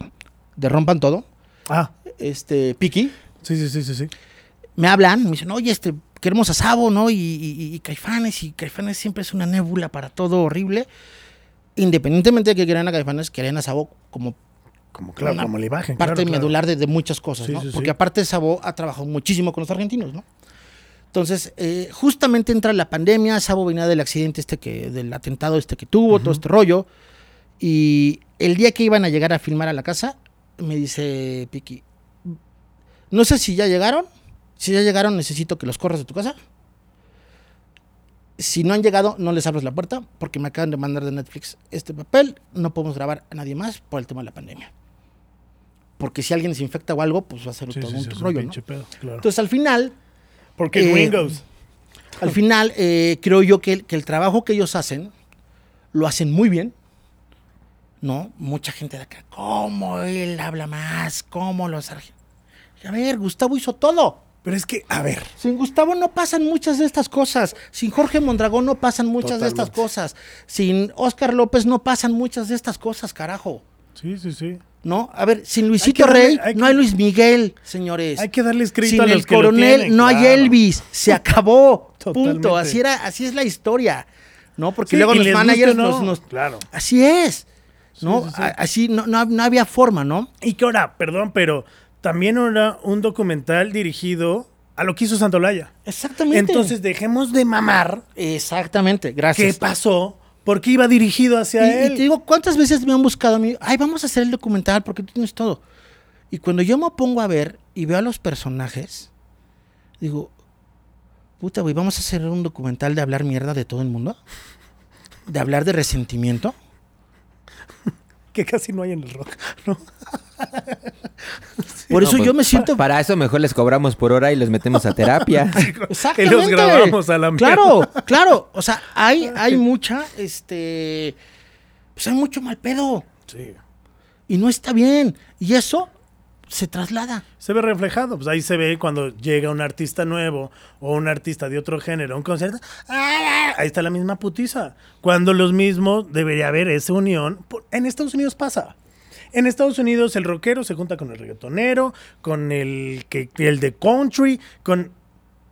de Rompan Todo, Ah, este, Piki, sí, sí, sí, sí, sí. me hablan, me dicen, oye, este, queremos a Sabo, ¿no? Y, y- y Caifanes, y Caifanes siempre es una nébula para todo horrible. Independientemente de que quieran a Caifanes, querían a Sabo como Como, claro, Una como la imagen. parte claro, claro. medular de, de muchas cosas, Sí, ¿no? sí, sí. Porque aparte Sabo ha trabajado muchísimo con los argentinos, ¿no? Entonces, eh, justamente entra la pandemia, Sabo venía del accidente este que, del atentado este que tuvo, todo este rollo. Y el día que iban a llegar a filmar a la casa, me dice Piki, no sé si ya llegaron, si ya llegaron necesito que los corras de tu casa. Si no han llegado, no les abres la puerta porque me acaban de mandar de Netflix este papel, no podemos grabar a nadie más por el tema de la pandemia. Porque si alguien se infecta o algo, pues va a ser Sí, todo sí, un sí, es un rollo, ¿no? pinche pedo, claro. Entonces al final, Porque eh, Windows. al final, eh, creo yo que el, que el trabajo que ellos hacen, lo hacen muy bien. ¿No? Mucha gente de acá, ¿cómo él habla más? ¿Cómo los argentinos? A ver, Gustavo hizo todo. Pero es que, a ver, Sin Gustavo no pasan muchas de estas cosas. Sin Jorge Mondragón no pasan muchas de estas cosas. Sin Oscar López no pasan muchas de estas cosas, carajo. sí, sí, sí. ¿No? A ver, sin Luisito darle- Rey hay no hay Luis Miguel, señores. Hay que darles crédito Sin a los el que lo coronel tienen, no hay. Elvis. Se acabó. *laughs* Punto. Así era, así es la historia. ¿No? Porque Sí, luego los managers no, nos, nos- claro. Así es. ¿No? sí, sí. A- Así no, no, no había forma, ¿no? Y que ahora, perdón, pero también era un documental dirigido a lo que hizo Santolaya. Exactamente. Entonces dejemos de mamar Exactamente. qué Gracias. pasó, porque iba dirigido hacia Y, y él. te digo, ¿cuántas veces me han buscado a mí? Ay, vamos a hacer el documental porque tú tienes todo. Y cuando yo me pongo a ver y veo a los personajes, digo, puta, güey, vamos a hacer un documental de hablar mierda de todo el mundo. De hablar de resentimiento. *laughs* que casi no hay en el rock. ¿no? *laughs* Por eso No, yo pues, me siento. pa- Para eso mejor les cobramos por hora y los metemos a terapia. *laughs* *laughs* Que los grabamos a la Claro, mierda. claro. O sea, hay, hay mucha, este. Pues hay mucho mal pedo. Sí. Y no está bien. Y eso se traslada. Se ve reflejado, pues ahí se ve cuando llega un artista nuevo o un artista de otro género a un concierto. ¡ah! Ahí está la misma putiza. Cuando los mismos debería haber esa unión. En Estados Unidos pasa. En Estados Unidos el rockero se junta con el reggaetonero, con el que el de country, con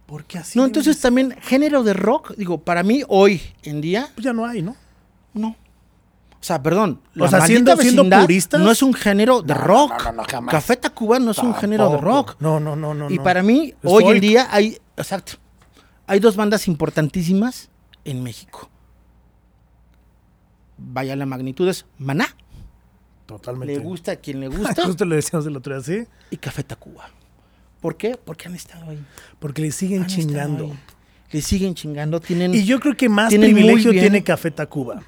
¿Por qué así? No, entonces también género de rock, digo, para mí hoy en día, Pues ya no hay, ¿no? no. O sea, perdón. O sea, siendo- siendo puristas. No es un género de No, rock. no, no, no, jamás. Café Tacuba no es un género de rock. No, no, no, no. y no. para mí, Es hoy en día hay, exacto, hay dos bandas importantísimas en México. Vaya la magnitud, es Maná, Totalmente. le gusta a quien le *laughs* gusta, Justo le decíamos el otro día así. y Café Tacuba. ¿Por qué? Porque han estado ahí. Porque le siguen Han chingando. Le siguen chingando, tienen... Y yo creo que más privilegio tiene Café Tacuba.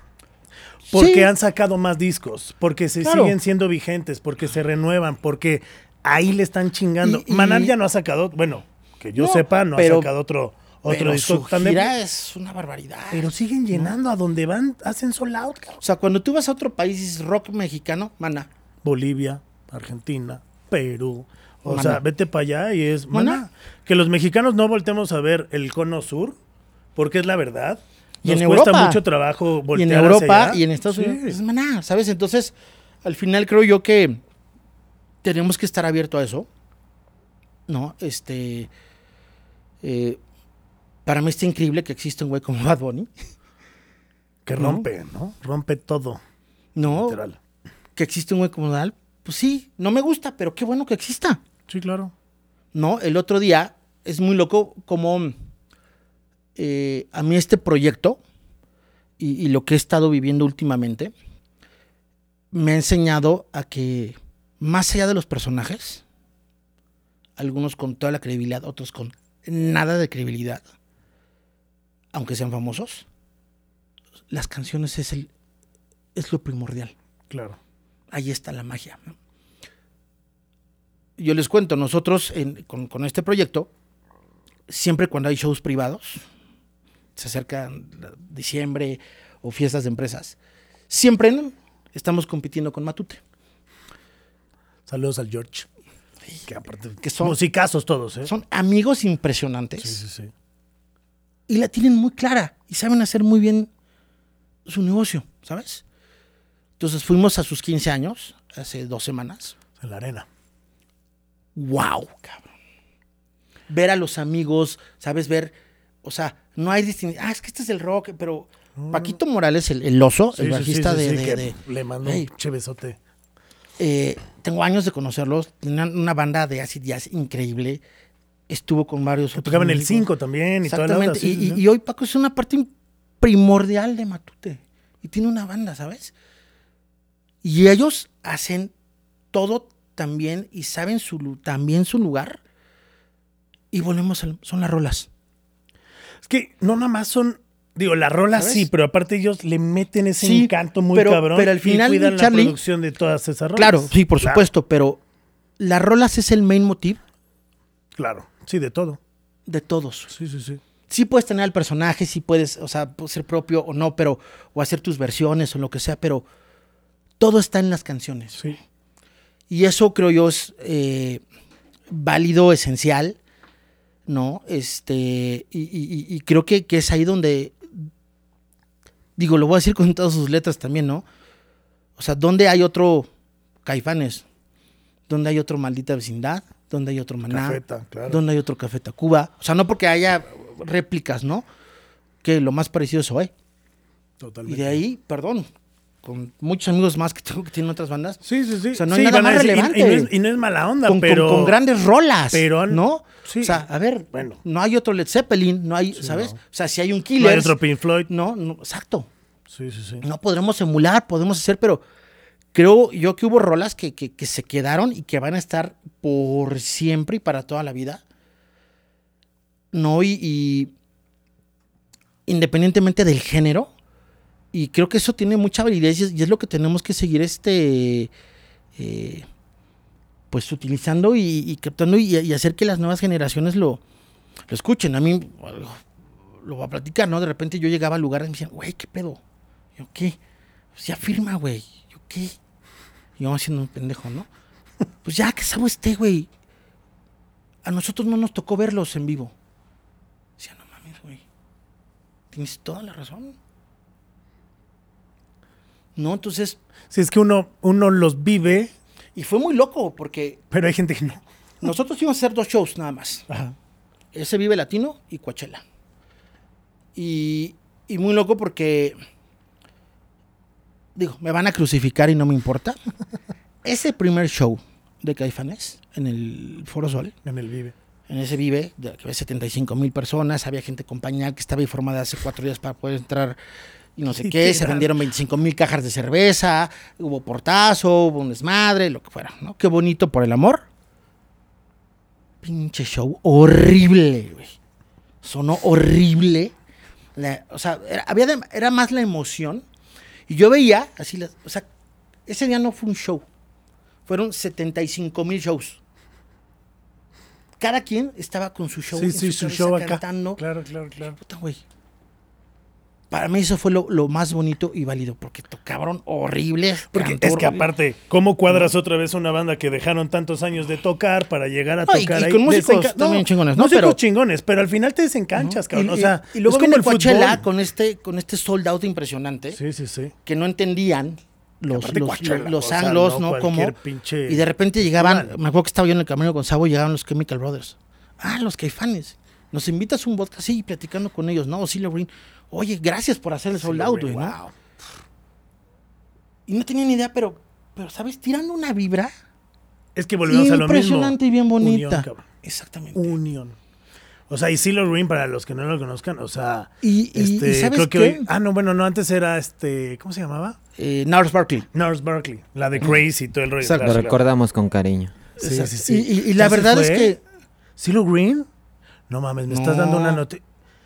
Porque Sí. han sacado más discos, porque se Claro. siguen siendo vigentes, porque se renuevan, porque ahí le están chingando. Y- y- Maná ya no ha sacado, bueno, que yo No, sepa, no pero- ha sacado otro, otro pero disco su de- gira es una barbaridad. Pero siguen llenando a donde van, hacen sold out. O sea, cuando tú vas a otro país y dices rock mexicano, Maná. Bolivia, Argentina, Perú. O Maná. sea, vete para allá y es Maná. Maná. Que los mexicanos no voltemos a ver el cono sur, porque es la verdad. Y Nos en cuesta Europa. mucho trabajo Y en voltear hacia Europa allá. y en Estados Sí. Unidos es Maná, ¿sabes? Entonces, al final creo yo que tenemos que estar abiertos a eso. ¿No? Este. eh, para mí está increíble que exista un güey como *laughs* Bad Bunny. Que ¿no? rompe, ¿no? Rompe todo. No. Literal. Que existe un güey como Dal. Pues sí, no me gusta, pero qué bueno que exista. Sí, claro. ¿no? El otro día es muy loco como eh, a mí este proyecto y, y lo que he estado viviendo últimamente me ha enseñado a que más allá de los personajes, algunos con toda la credibilidad, otros con nada de credibilidad, aunque sean famosos, las canciones es, el, es lo primordial Claro. ahí está la magia. Yo les cuento, nosotros en- con, con este proyecto, siempre cuando hay shows privados, se acerca la- diciembre o fiestas de empresas, siempre estamos compitiendo con Matute. Saludos al George. Que aparte, Que son- musicazos todos, ¿eh? Son amigos impresionantes Sí, sí, sí. Y la tienen muy clara y saben hacer muy bien su negocio, ¿sabes? Entonces fuimos a sus 15 años, hace dos semanas. En la arena. wow, cabrón. Ver a los amigos, ¿sabes? Ver, o sea, no hay distinción. Ah, es que este es el rock, pero Paquito Morales, el, el oso, Sí, el bajista sí, sí, de, le mandó Ey. un chevesote. eh, tengo años de conocerlos. Tenían una banda de acid jazz increíble. Estuvo con varios. Que tocaban el músicos. 5 también y toda la sí, y, sí, y- hoy Paco es una parte primordial de Matute. Y tiene una banda, ¿sabes? Y ellos hacen todo también y saben su, también su lugar. Y volvemos al, son las rolas. Es que no nada más son. Digo, la rola ¿Sabes? sí, pero aparte ellos le meten ese Sí, encanto muy pero- cabrón. pero al final, y cuidan Charlie- la producción de todas esas rolas. Claro, sí, por Claro, supuesto, pero las rolas es el main motive Claro, sí, de todo. de todos. Sí, sí, sí. sí puedes tener al personaje, sí puedes, o sea, puede ser propio o no, pero, o hacer tus versiones o lo que sea, pero todo está en las canciones. Sí. Y eso creo yo es eh, válido, esencial, ¿no? Este, y, y- y- y creo que, que es ahí donde, digo, lo voy a decir con todas sus letras también, ¿no? O sea, ¿dónde hay otro Caifanes? ¿Dónde hay otro Maldita Vecindad? ¿Dónde hay otro Maná? Cafeta, claro. ¿Dónde hay otro Café Tacuba? O sea, no porque haya réplicas, ¿no? Que lo más parecido es Oe. Y Totalmente. de ahí, perdón, con muchos amigos más que *laughs* tengo que tienen otras bandas, Sí, sí, sí. O sea, no hay Sí, nada más decir- y- relevante. Y, no es, y no es mala onda, con, con- pero. con grandes rolas, pero- ¿no? sí. O sea, a ver, Bueno. no hay otro Led Zeppelin, no hay, ¿sabes? no. O sea, si hay un No Killer, hay otro Pink Floyd. no, no, exacto. Sí, sí, sí. No podremos emular, podemos hacer, pero creo yo que hubo rolas que, que- se quedaron y que van a estar por siempre y para toda la vida. No, y, independientemente del género, y creo que eso tiene mucha validez y es, lo que tenemos que seguir este eh, pues utilizando y, captando y, y hacer que las nuevas generaciones lo, lo escuchen. A mí lo voy a platicar, ¿no? De repente yo llegaba a lugares y me decían, güey, ¿qué pedo? Yo, ¿qué? Pues ya firma, güey. ¿Qué? Y yo haciendo un pendejo, ¿no? *laughs* Pues ya, que sabe este, güey. A nosotros no nos tocó verlos en vivo. Decía, no mames, güey. Tienes toda la razón. No, entonces, Sí, es que uno, uno los vive, y fue muy loco porque pero hay gente que no. *laughs* nosotros íbamos a hacer dos shows nada más. Ajá. Ese Vive Latino y Coachella. Y, y muy loco porque, digo, me van a crucificar y no me importa. Ese primer show de Caifanes en el Foro Sol, En el vive. en ese Vive, de que había 75 mil personas, había gente compañía que estaba informada hace cuatro días para poder entrar y no sé qué, qué se vendieron 25 mil cajas de cerveza, hubo portazo, hubo un desmadre, lo que fuera, ¿no? Qué bonito por el amor. Pinche show horrible, güey. Sonó horrible. La- o sea, era, había de- era más la emoción. Y yo veía, así, las- o sea, ese día no fue un show. Fueron 75 mil shows. Cada quien estaba con su show. Sí, en sí, su show acá. cantando. Claro, claro, claro. Puta, güey. Para mí eso fue lo, lo más bonito y válido, porque tocaron horrible. Porque es que aparte, ¿cómo cuadras otra vez una banda que dejaron tantos años de tocar para llegar a No, y- tocar y ahí? con músicos también chingones, ¿no? Músicos Pero- chingones, pero al final te desencanchas, Y- cabrón. o sea, y luego es como el Coachella con este, con este sold out impresionante, Sí, sí, sí. que no entendían los, los, los o sea, anglos, no ¿no? Como, pinche y de repente llegaban, me acuerdo que estaba yo en el camino con Sabo llegaban los Chemical Brothers. Ah, los Caifanes. Nos invitas a un vodka, sí, platicando con ellos, ¿no? Silo Green. Oye, gracias por hacer el sold out, güey, ¿no? Wow. Y no tenía ni idea, pero, pero ¿sabes? Tirando una vibra Es que volvemos a lo mismo. impresionante y bien bonita. Unión, cabrón. Exactamente. Unión. O sea, y Silo Green, para los que no lo conozcan, o sea, Y- y- este, y ¿sabes creo que qué? hoy, ah, no, bueno, no, antes era este, ¿cómo se llamaba? Eh, Nars Barkley. Nurse Barkley, la de Crazy y todo el rollo. Exacto. Lo recordamos con cariño. Sí, Exacto. sí, sí. Y, y- y la ¿Ya se verdad es que ¿Silo Green? No mames, me estás dando una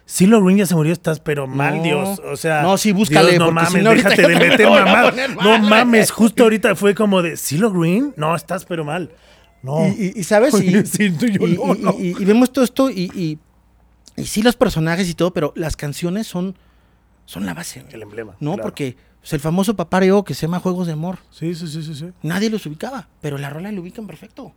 nota. Silo Green ya se murió, estás pero mal, No. Dios. O sea, No, sí, búscale, Dios, no porque si mames, no, déjate de meter me mamá. No mames, justo ahorita fue como de Silo Green. No, estás pero mal. No. Y, y- y, sabes, *laughs* y, sí, vemos todo esto y, y, sí los personajes y todo, pero las canciones son, son la base. El emblema. No, claro. porque pues, el famoso papareo que se llama Juegos de Amor, Sí, sí, sí, sí, sí. nadie los ubicaba, pero la rola lo ubican perfecto.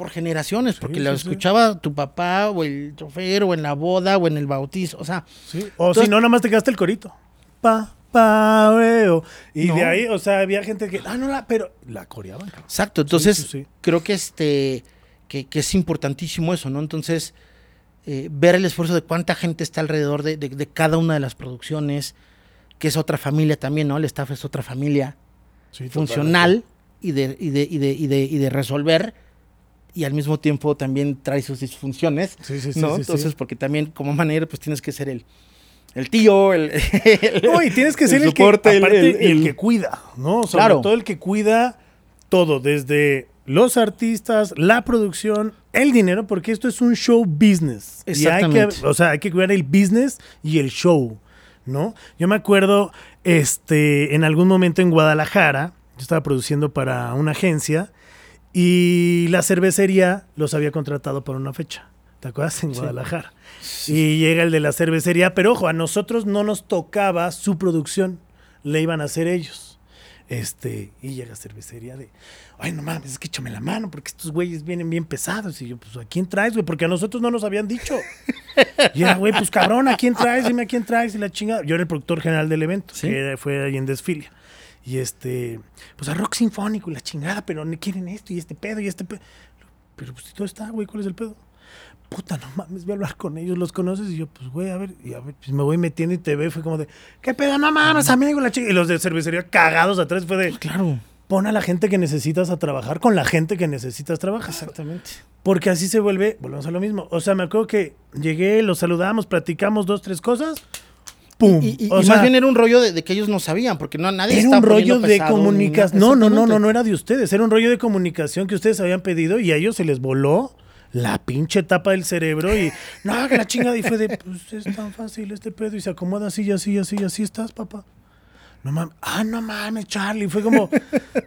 Por generaciones, porque sí, la sí. escuchaba tu papá o el chofer o en la boda o en el bautizo, o sea, Sí. O si no, nada más te quedaste el corito. Pa, Paveo. Y No. de ahí, o sea, había gente que, ah, no, la, pero la coreaban. cabrón. Exacto, entonces creo que este que, que es importantísimo eso, ¿no? Entonces, eh, ver el esfuerzo de cuánta gente está alrededor de, de- de cada una de las producciones, que es otra familia también, ¿no? El staff es otra familia funcional y de, y, de, y, de, y, de, y de resolver y al mismo tiempo también trae sus disfunciones, Sí, sí, sí, ¿no? Entonces, porque también como manager pues tienes que ser el, el tío, el... el- No, y tienes que ser el, que, soporte, aparte, el- que cuida, ¿no? Sobre Claro. todo el que cuida todo, desde los artistas, la producción, el dinero, porque esto es un show business. Y hay que, Exactamente. o sea, hay que cuidar el business y el show, ¿no? Yo me acuerdo, este, en algún momento en Guadalajara, yo estaba produciendo para una agencia y la cervecería los había contratado para una fecha. ¿Te acuerdas? En Guadalajara. Y llega el de la cervecería, pero ojo, a nosotros no nos tocaba su producción, le iban a hacer ellos. Este, y llega cervecería de, ay, no mames, es que échame la mano, porque estos güeyes vienen bien pesados. Y yo, pues, ¿a quién traes, güey? Porque a nosotros no nos habían dicho. *laughs* Y era, güey, pues cabrón, ¿a quién traes? Dime a quién traes. Y la chingada. Yo era el productor general del evento, Sí. que era- fue ahí en Desfilia. Y este, pues a rock sinfónico y la chingada, pero no quieren esto y este pedo y este pedo. Pero pues si todo está, güey, ¿cuál es el pedo? Puta, no mames, voy a hablar con ellos, ¿los conoces? Y yo, pues, güey, a ver, y a ver, pues me voy metiendo y te veo, fue como de, ¿qué pedo? No mames, amigo, la chica. Y los de cervecería cagados atrás fue de, Claro, pon a la gente que necesitas a trabajar con la gente que necesitas trabajar. exactamente. Porque así se vuelve, volvemos a lo mismo. O sea, me acuerdo que llegué, los saludamos, platicamos dos, tres cosas, ¡pum! Y, y- O y sea, más bien era un rollo de, de que ellos no sabían, porque no nadie era un rollo de comunicación. No, no, no, no, no era de ustedes. Era un rollo de comunicación que ustedes habían pedido y a ellos se les voló la pinche tapa del cerebro y *laughs* no, que la chingada. Y fue de, pues es tan fácil este pedo y se acomoda así, así, así, así estás, papá. No mames, ah, no mames, Charlie. Fue como,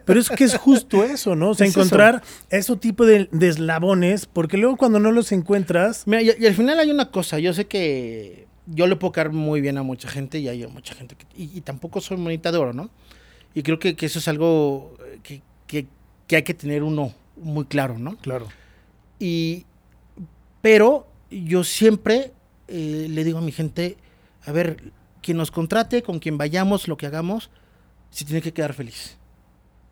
pero es que es justo eso, ¿no? O sea, Es eso. encontrar ese tipo de, de eslabones, porque luego cuando no los encuentras, Mira, y, y al final hay una cosa, yo sé que yo le puedo caer muy bien a mucha gente y hay mucha gente que... Y, y tampoco soy monita de oro, ¿no? Y creo que, que eso es algo eh, que, que- que hay que tener uno muy claro, ¿no? claro. Y, pero yo siempre eh, le digo a mi gente, a ver, quien nos contrate, con quien vayamos, lo que hagamos, sí tiene que quedar feliz.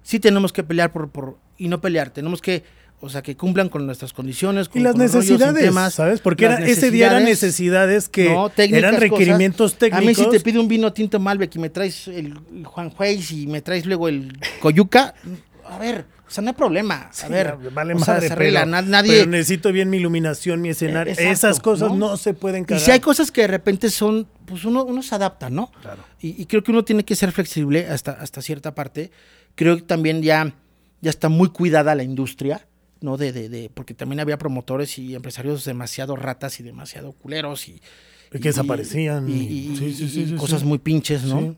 Sí tenemos que pelear por, por y no pelear, tenemos que, o sea, que cumplan con nuestras condiciones. Y con- las rollos, sin necesidades, temas, ¿sabes? Porque las era- ese día eran necesidades, que no, técnicas, eran requerimientos cosas. técnicos. A mí si te pide un vino tinto Malbec y me traes el, Juan Juez y me traes luego el Coyuca, a ver, o sea, no hay problema. A Sí, ver, vale o sea, madre, se arregla, pero, na- nadie... pero necesito bien mi iluminación, mi escenario. Eh, exacto, Esas cosas ¿no? ¿no? se pueden Y cagar. si hay cosas que de repente son, pues uno, uno se adapta, ¿no? Claro. Y, y creo que uno tiene que ser flexible hasta, hasta cierta parte. Creo que también ya, ya está muy cuidada la industria, ¿no? De, de, de- porque también había promotores y empresarios demasiado ratas y demasiado culeros y... Y que desaparecían. Y, y- Sí, sí, y- sí, y sí, cosas muy pinches, ¿no?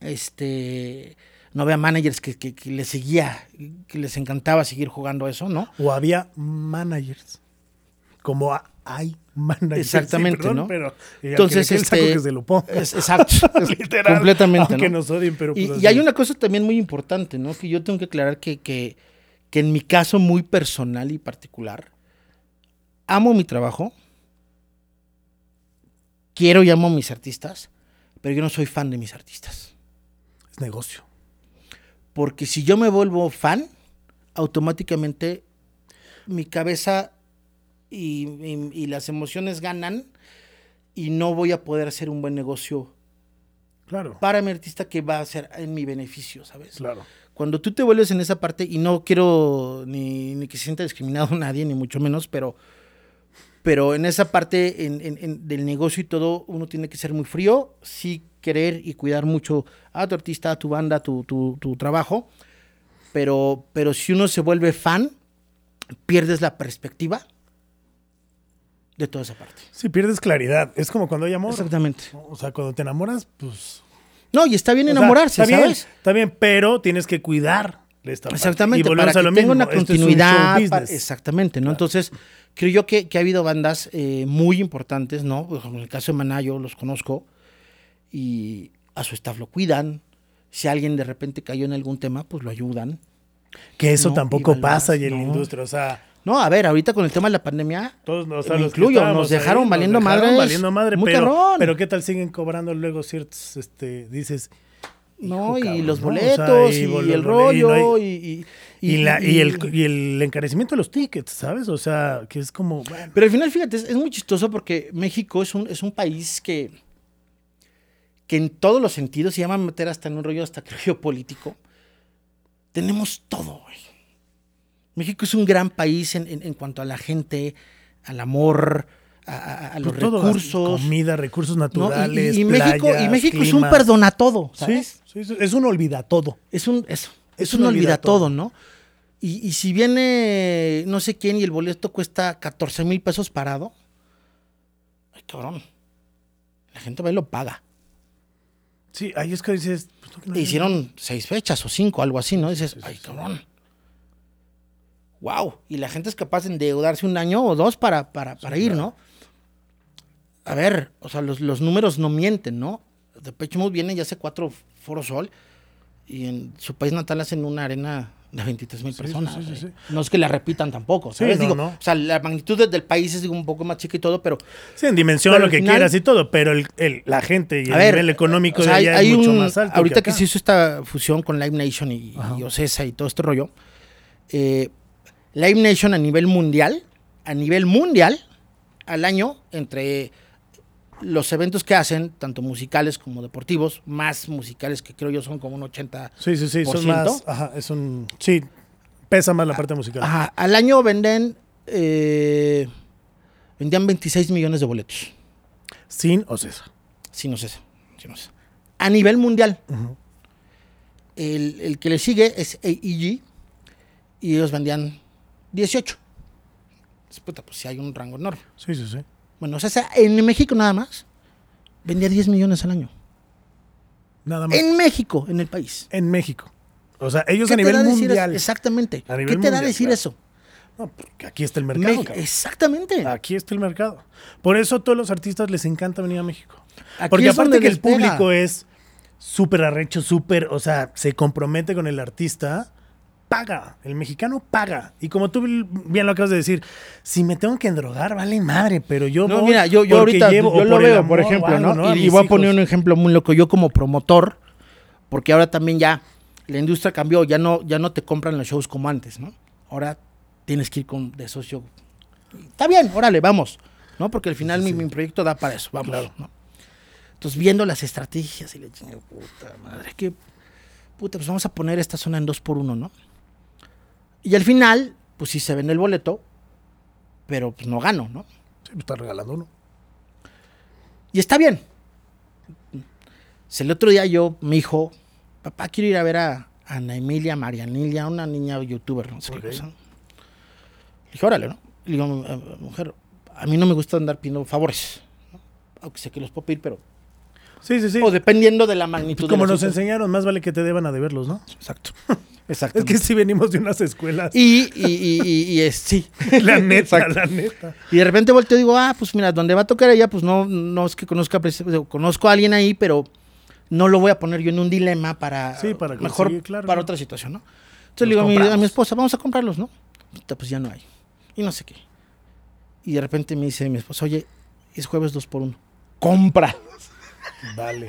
Este... No había managers que, que, que les seguía, que les encantaba seguir jugando eso, ¿no? O había managers. Como hay managers. Exactamente, sí, perdón, ¿no? Pero, Entonces, que saco este, que se lo ponga. es- exacto, *laughs* Literal. completamente, Aunque ¿no? nos odien, pero Y, pues y hay una cosa también muy importante, ¿no? Que yo tengo que aclarar que, que, que en mi caso muy personal y particular, amo mi trabajo, quiero y amo a mis artistas, pero yo no soy fan de mis artistas. Es negocio. Porque si yo me vuelvo fan, automáticamente mi cabeza y, y- y las emociones ganan y no voy a poder hacer un buen negocio Claro. para mi artista que va a ser en mi beneficio, ¿sabes? Claro. Cuando tú te vuelves en esa parte, y no quiero ni, ni que se sienta discriminado *laughs* nadie, ni mucho menos, pero, pero en esa parte en- en- en- del negocio y todo, uno tiene que ser muy frío, sí querer y cuidar mucho a tu artista, a tu banda, a tu, tu- tu trabajo, pero, pero si uno se vuelve fan, pierdes la perspectiva de toda esa parte. Sí, pierdes claridad. Es como cuando hay amor. Exactamente. O sea, cuando te enamoras, pues. No, y está bien o sea, enamorarse, está bien, ¿sabes? Está bien, pero tienes que cuidar esta parte. Exactamente, Y para a que lo tenga mismo. una Esto es un continuidad. exactamente, ¿no? Entonces, creo yo que, que ha habido bandas eh, muy importantes, ¿no? Ejemplo, en el caso de Maná, yo los conozco y a su staff lo cuidan. Si alguien de repente cayó en algún tema, pues lo ayudan. Que eso No, tampoco pasa y en la industria. O sea, No, a ver, ahorita con el tema de la pandemia, Todos, sea, Me incluyo, nos dejaron valiendo dejaron madres, valiendo madre, muy pero, pero ¿qué tal siguen cobrando luego ciertos, este, dices... no, y cabrón, los ¿no? O sea, boletos, y, el rollo, y y, la, y, el, y el encarecimiento de los tickets, ¿sabes? O sea, que es como... bueno, Pero al final, fíjate, es, es muy chistoso porque México es un, es un país que, que en todos los sentidos, se llama meter hasta en un rollo hasta creo *laughs* político, tenemos todo, güey. México es un gran país en, en- en cuanto a la gente, al amor, a, a- a los pues todo, recursos. comida, recursos ¿no? Y- naturales, y, y México, y México es un perdona todo, ¿sabes? sí, sí, es un olvida todo. Es un, eso, es, Es un un olvida todo. ¿no? Y, y si viene no sé quién y el boleto cuesta 14 mil pesos parado, ay, cabrón. La gente va y lo paga. Sí, ahí es que dices... pues, no, no- hicieron seis fechas o cinco, algo así, ¿no? Dices, ay, cabrón. Wow. Y la gente es capaz de endeudarse un año o dos para, para, para ir, ¿no? A ver, o sea, los, los números no mienten, ¿no? De Pecho Mode viene ya hace cuatro Foro Sol y en su país natal hacen una arena de 23 mil Sí, sí, personas. sí, sí, sí. No es que la repitan tampoco, Sí, ¿sabes? no, Digo, no. O sea, la magnitud de- del país es digo, un poco más chica y todo, pero Sí, en dimensión, lo que final- quieras y todo, pero el, el- la gente y el ver, nivel económico o sea, de allá hay es mucho un- más alto. Ahorita que, acá. se hizo esta fusión con Live Nation y, y Ocesa y todo este rollo, eh, Live Nation a nivel mundial, a nivel mundial, al año, entre los eventos que hacen, tanto musicales como deportivos, más musicales que creo yo son como un 80. Sí, sí, sí, son más. Ajá, es un. Sí, pesa más la parte musical. Ajá, al año venden, eh, vendían 26 millones de boletos. Sin Ocesa. Sí, no sé. Sí, no sé. A nivel mundial. el, el que le sigue es AEG y ellos vendían 18. Pues, puta, pues sí hay un rango enorme. Sí, sí, sí. Bueno, o sea, en México nada más vendía 10 millones al año. Nada más. En, En México, en el país. México. O sea, ellos ¿Qué a nivel mundial. Exactamente. ¿Qué te da decir claro. eso? No, porque aquí está el mercado. Me- cabrón. exactamente. Aquí está el mercado. Por eso a todos los artistas les encanta venir a México. Aquí Porque aparte que el público es súper arrecho, súper, o sea, se compromete con el artista, paga. El mexicano paga. Y como tú bien lo acabas de decir, si me tengo que endrogar, vale madre, pero yo No, voy mira, yo, yo ahorita llevo- yo lo por veo, amor por ejemplo, algo, ¿no? Y, voy a poner un ejemplo muy loco. Yo como promotor, porque ahora también ya la industria cambió, ya no, ya no te compran los shows como antes, ¿no? Ahora tienes que ir con de socio. Está bien, órale, vamos. ¿No? Porque al final mi, mi proyecto da para eso, vamos. ¿no? Entonces, viendo las estrategias y le chingue, puta madre, que puta, pues vamos a poner esta zona en dos por uno, ¿no? Y al final, pues sí se vende el boleto, pero pues no gano, ¿no? Sí, me está regalando uno. Y está bien. El otro día yo, mi hijo, papá, quiero ir a ver a Ana Emilia, Marianilia, una niña youtuber, no sé Ok. qué cosa. Le dije, órale, ¿no? Le digo, "Eh, mujer, a mí no me gusta andar pidiendo favores. ¿no? Aunque sé que los puedo pedir, pero. Sí, sí, sí. O dependiendo de la magnitud Pues como nos enseñaron, más vale que te deban a deberlos, ¿no? Exacto. *laughs* Exacto. Es que sí venimos de unas escuelas. Y, y, y, y- y es, sí. *laughs* la neta, Exacto. la neta. Y de repente volteo y digo, ah, pues mira, donde va a tocar ella, pues no, no es que conozca, digo, conozco a alguien ahí, pero no lo voy a poner yo en un dilema para, Sí, para mejor claro, para ¿no? otra situación, ¿no? Entonces le digo a mi, a mi compramos. esposa, vamos a comprarlos, ¿no? Pues ya no hay. Y no sé qué. Y de repente me dice mi esposa, oye, es jueves dos por uno. Compra. Dale.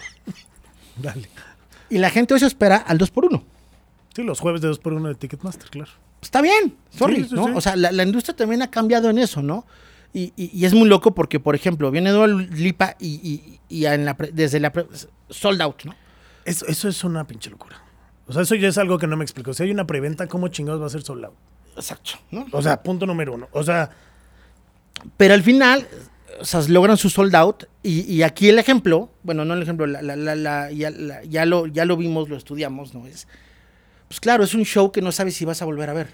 Dale. Y la gente hoy se espera al dos por uno. Sí, los jueves de 2 por 1 de Ticketmaster, claro. Está bien, sorry, Sí, sí, ¿no? sí. O sea, la, la industria también ha cambiado en eso, ¿no? Y, y- y es muy loco porque, por ejemplo, viene Dua Lipa y, y- y en la pre- desde la pre- sold out, ¿no? Eso, eso es una pinche locura. O sea, eso ya es algo que no me explico. Si hay una preventa, ¿cómo chingados va a ser sold out? Exacto, ¿no? O sea, punto número uno. O sea, Pero al final, o sea, logran su sold out. Y, y aquí el ejemplo, bueno, no el ejemplo, la, la- la- ya, ya lo, ya lo vimos, lo estudiamos, ¿no? Es, pues claro, es un show que no sabes si vas a volver a ver.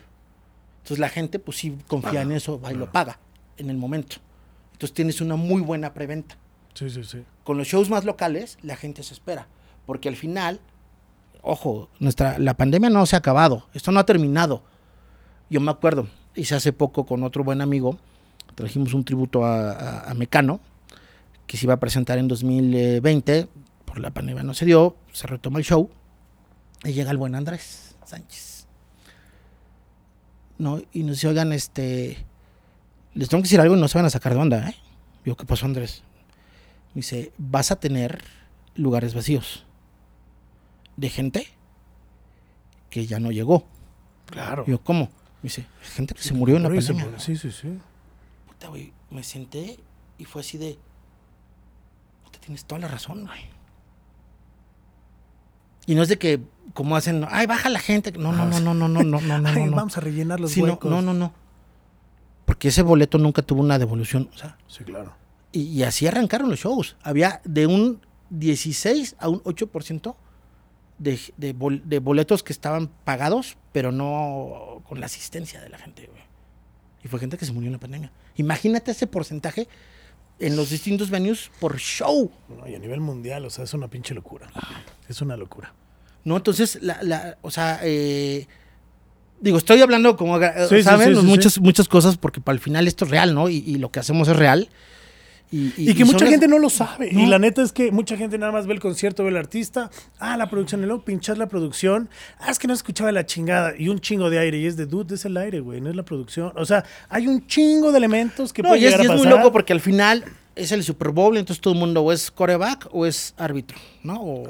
Entonces la gente, pues sí confía en eso, va y lo paga en el momento. Entonces tienes una muy buena preventa. sí, sí, sí. Con los shows más locales, la gente se espera. Porque al final, ojo, nuestra, la pandemia no se ha acabado. Esto no ha terminado. Yo me acuerdo, hice hace poco con otro buen amigo, trajimos un tributo a, a- a Mecano, que se iba a presentar en 2020. Por la pandemia no se dio, se retoma el show. Y llega el buen Andrés Sánchez. ¿no? Y nos dice, oigan, este, les tengo que decir algo y no se van a sacar de onda, ¿eh? Digo, ¿qué pasó, Andrés? Me dice, vas a tener lugares vacíos de gente que ya no llegó. Claro. Digo, ¿cómo? Me dice, gente que se murió en la pandemia. Sí, sí, sí güey, me senté y fue así de. Te tienes toda la razón, güey. Y no es de que, como hacen, ay, baja la gente. No, no, ah, no, no, no, no, no, no. *laughs* no, ay. Vamos a rellenar los sí, huecos. No, no, no, no. Porque ese boleto nunca tuvo una devolución, o sea. Sí, claro. Y, así arrancaron los shows. Había de un 16 a un 8% de, de, de boletos que estaban pagados, pero no con la asistencia de la gente, güey. Y fue gente que se murió en la pandemia. Imagínate ese porcentaje en los distintos venues por show. No, y a nivel mundial, o sea, es una pinche locura. Es una locura. ¿No? Entonces, la, la, o sea, eh, digo, estoy hablando como, Sí, sí, ¿saben? sí, sí, muchas, muchas cosas, porque para el final esto es real, ¿no? Y, y lo que hacemos es real. Y, Y, que mucha las- gente no lo sabe. No. Y la neta es que mucha gente nada más ve el concierto, ve el artista. Ah, la producción, y luego pinchas la producción. Ah, es que no escuchaba la chingada. Y un chingo de aire. Y es de dude, es el aire, güey, no es la producción. O sea, hay un chingo de elementos que No, pueden y es, llegar es muy loco porque al final es el Super Bowl, entonces todo el mundo o es coreback o es árbitro, ¿no? O,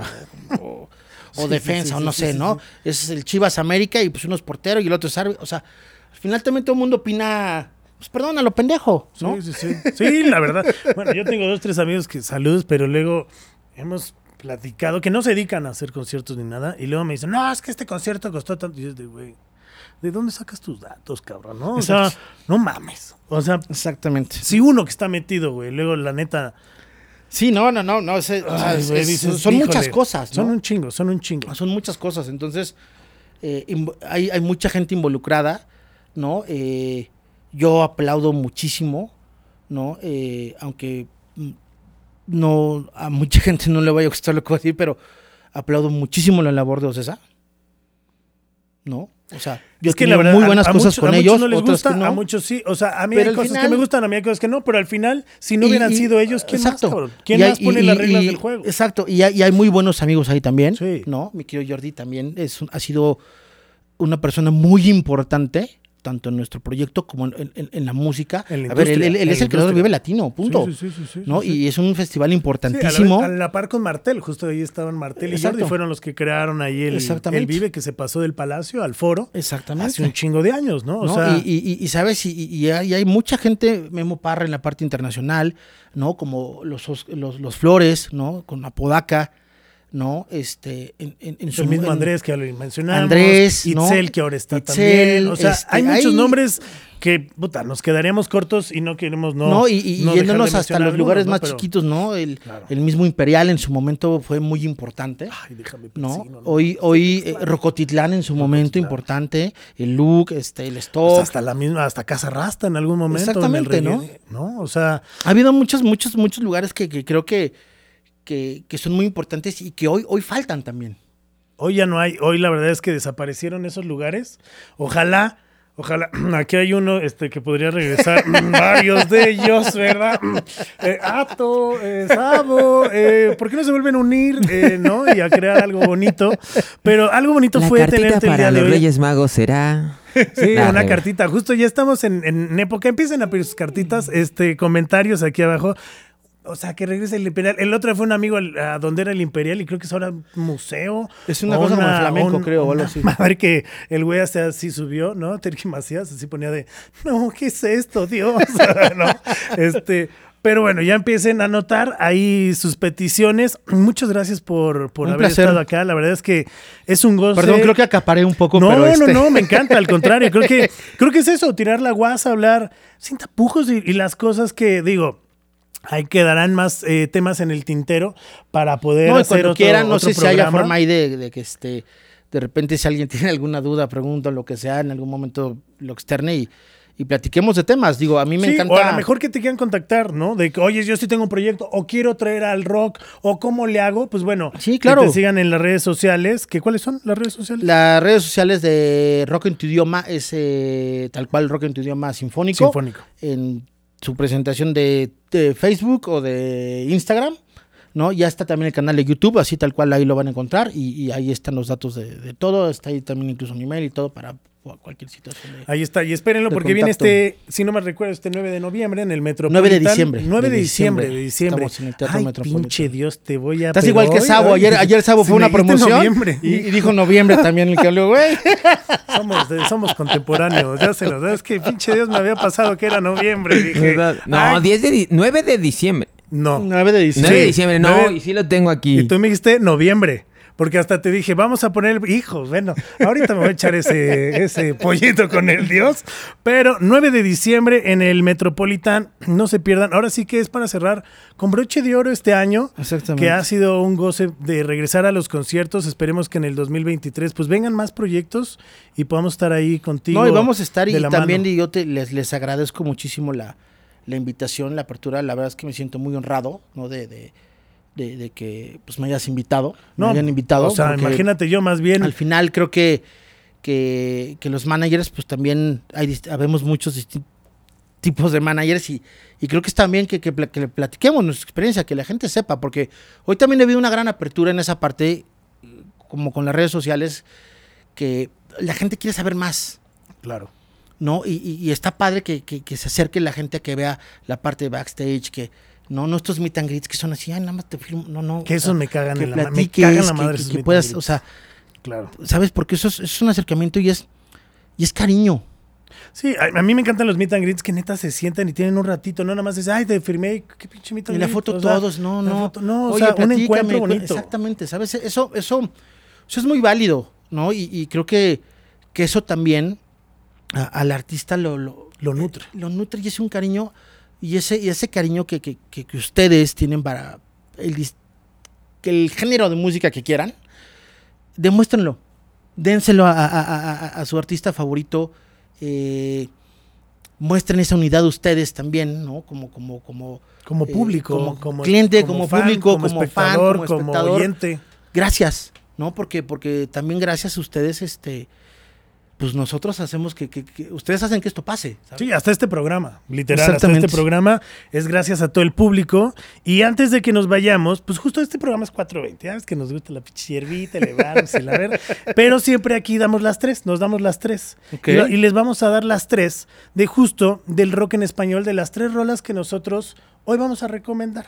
o- o *laughs* Sí, defensa, sí, o no sé, ¿no? Es el Chivas América y pues uno es portero y el otro es árbitro. O sea, al final también todo el mundo opina, pues perdón, a lo pendejo, ¿no? Sí, sí, sí. Sí, la verdad. Bueno, yo tengo dos, tres amigos que saludos, pero luego hemos platicado que no se dedican a hacer conciertos ni nada. Y luego me dicen, no, es que este concierto costó tanto. Y yo de, güey, ¿de dónde sacas tus datos, cabrón? ¿No? O sea, no mames. O sea, Exactamente. si uno que está metido, güey, luego la neta. Sí, no, no, no, no, es- o sea, ay, es- güey, es- dices, son "Híjole, muchas cosas, ¿no? Son un chingo, son un chingo. Son muchas cosas. Entonces, eh, hay, hay mucha gente involucrada, ¿no? Eh, yo aplaudo muchísimo, ¿no? Eh, aunque no a mucha *laughs* gente no le vaya a gustar lo que voy a decir, pero aplaudo muchísimo la labor de Ocesa, ¿no? O sea, yo es que la verdad, muy buenas a cosas con a ellos, no les otras gusta, que no. a muchos sí. O sea, a mí Pero hay cosas que me gustan, a mí hay cosas que no, pero al final, si no hubieran y- sido ellos, ¿quién exacto. más, cabrón? ¿Quién Y hay- más pone y- las reglas del juego? Exacto, y hay, y hay muy buenos amigos ahí también, Sí. ¿no? Mi querido Jordi también es ha sido una persona muy importante, tanto en nuestro proyecto como en, en- en la música. En a ver, él, él- es el creador de industria. Vive Latino, punto. Sí, sí, sí, sí, ¿no? Y es un festival Sí, a la, importantísimo. a la par con Martel, justo ahí estaban Martel y. Jordi, fueron los que crearon ahí el, el Vive que se pasó del Palacio al Foro Exactamente. hace un chingo de años, ¿no? O ¿no? sea, y, y- y- y, sabes, y, y- hay, y hay mucha gente, Memo Parra en la parte internacional, ¿no? Como los, os- los, los Flores, ¿no? Con Apodaca, ¿no? Este, en, en- en su el mismo en- Andrés que mencionamos, Andrés, ¿no? Itzel que ahora está Itzel, también, o sea, este, hay muchos hay- nombres que, puta, nos quedaríamos cortos y no queremos no No, y, y- no yéndonos de hasta los lugares algunos, más ¿no? Pero- chiquitos, ¿no? El, Claro. el mismo Imperial en su momento fue muy importante. Ay, déjame ¿no? Hoy, hoy eh, Rocotitlán en su momento importante, el look, este, el Pues stock. hasta la misma, hasta Casa Rasta en algún momento. en el Exactamente, ¿no? ¿no? O sea, Ha habido muchos, muchos, muchos lugares que, que creo que, que, que son muy importantes y que hoy, hoy faltan también. Hoy ya no hay, hoy la verdad es que desaparecieron esos lugares. Ojalá, ojalá, *clears throat* aquí hay uno este, que podría regresar, *laughs* mm, varios de ellos, ¿verdad? Mm, *laughs* eh, Ato, eh, Sabo, eh, ¿por qué no se vuelven a unir, eh, no? Y a crear algo bonito. Pero algo bonito La fue cartita tenerte el para día de los hoy. Reyes Magos será... Sí, una cartita. Justo ya estamos en, en época. Empiecen a pedir sus cartitas, este, comentarios aquí abajo. O sea, que regrese el Imperial. El otro fue un amigo a donde era el Imperial y creo que es ahora museo. Es una cosa como el flamenco, creo, o algo así. *laughs* Madre que el güey hasta así subió, ¿no? Terky Macías así ponía de, no, ¿qué es esto, Dios? *laughs* ¿No? Este, pero bueno, ya empiecen a anotar ahí sus peticiones. Muchas gracias por, por Un haber placer. estado acá. La verdad es que es un goce. Perdón, creo que acaparé un poco, No, pero no, este- no, me *laughs* encanta, al contrario, creo que, creo que es eso, tirar la guasa, hablar sin tapujos y, y las cosas que digo. Ahí quedarán más eh, temas en el tintero para poder No, hacer cuando otro, quieran, no otro sé si haya programa. forma ahí de, de que este, de repente si alguien *laughs* tiene alguna duda, pregunta, lo que sea, en algún momento lo externe y, y platiquemos de temas. Digo, a mí me Sí, encanta. O a lo mejor que te quieran contactar, ¿no? De que, oye, yo sí tengo un proyecto, o quiero traer al rock, o cómo le hago, pues bueno, Sí, claro. que te sigan en las redes sociales. ¿Que, ¿Cuáles son las redes sociales? Las redes sociales de Rock en tu idioma es eh, tal cual Rock en tu idioma sinfónico. Sinfónico. En su presentación de, Facebook o de Instagram. ¿no? Ya está también el canal de YouTube, así tal cual ahí lo van a encontrar y, ahí están los datos de, de todo, está ahí también incluso mi email y todo para cualquier situación. de- Ahí está, y espérenlo porque viene este, si no me recuerdo, este 9 de noviembre en el Metropolitan. 9 de diciembre. 9 de De diciembre, diciembre. de diciembre. Estamos en el Teatro Ay, Metropolitan. pinche Dios, te voy a... Estás pero igual que Sabo, ay, ayer, ayer Sabo si fue una promoción noviembre. y, y dijo noviembre también el que habló, güey. *laughs* Somos, de- somos contemporáneos, ya se lo Es que pinche Dios me había pasado que era noviembre. Dije, No, ay, 10 de di- 9 de diciembre. no. 9 de 9 diciembre. de diciembre, no, nueve- y sí lo tengo aquí. Y tú me dijiste noviembre. Porque hasta te dije, vamos a poner, el- hijo, bueno, ahorita me voy a echar ese, *laughs* ese pollito con el Dios. Pero 9 de diciembre en el Metropolitan, no se pierdan. Ahora sí que es para cerrar con broche de oro este año. Exactamente. Que ha sido un goce de regresar a los conciertos. Esperemos que en el 2023 pues vengan más proyectos y podamos estar ahí contigo. No, y vamos a estar y también mano. yo te, les, les agradezco muchísimo la, la invitación, la apertura. La verdad es que me siento muy honrado, ¿no? De, de, de, de que pues me hayas invitado, No, me hayan invitado. O sea, imagínate yo más bien. Al final creo que, que, que los managers, pues también hay, habemos muchos distintos tipos de managers y, y creo que es también que, que, que le platiquemos nuestra experiencia, que la gente sepa, porque hoy también ha habido una gran apertura en esa parte, como con las redes sociales, que la gente quiere saber más. Claro. ¿no? Y, y- y está padre que, que- que se acerque la gente a que vea la parte de backstage, que no, no estos meet and greets que son así, ay, nada más te filmo, no, no. Que o esos me cagan que en la me cagan la que- madre que, puedas, o sea, Claro. ¿sabes? Porque eso es, un acercamiento y es, y es cariño. Sí, a, a mí me encantan los meet and greets que neta se sientan y tienen un ratito, no nada más es, ay, te firmé, qué pinche meet and Y la greet", foto o sea, todos, no, no. foto- no, o Oye, sea, un encuentro cu- bonito. Exactamente, ¿sabes? Eso, eso, eso es muy válido, ¿no? Y, y creo que, que eso también a- al artista lo, lo, Lo nutre. Lo nutre y es un cariño, y ese, y ese cariño que, que, que- que ustedes tienen para el, el género de música que quieran, demuéstrenlo. Dénselo a, a- a- a- a su artista favorito. eh, muestren esa unidad ustedes también, ¿no? Como, como, como, Como eh, público, como como, cliente, como fan, público, como, como fan, espectador, como, espectador. oyente. gracias, ¿no? Porque, porque también gracias a ustedes, este, pues nosotros hacemos que, que- que- ustedes hacen que esto pase. ¿sabes? Sí, hasta este programa, literal, hasta este programa es gracias a todo el público. Y antes de que nos vayamos, pues justo este programa es 420, ya ves que nos gusta la pinche hierbita, elevarnos y la *laughs* ver. Pero siempre aquí damos las tres, nos damos las tres. Ok. Y, lo- y les vamos a dar las tres de justo del rock en español, de las tres rolas que nosotros hoy vamos a recomendar.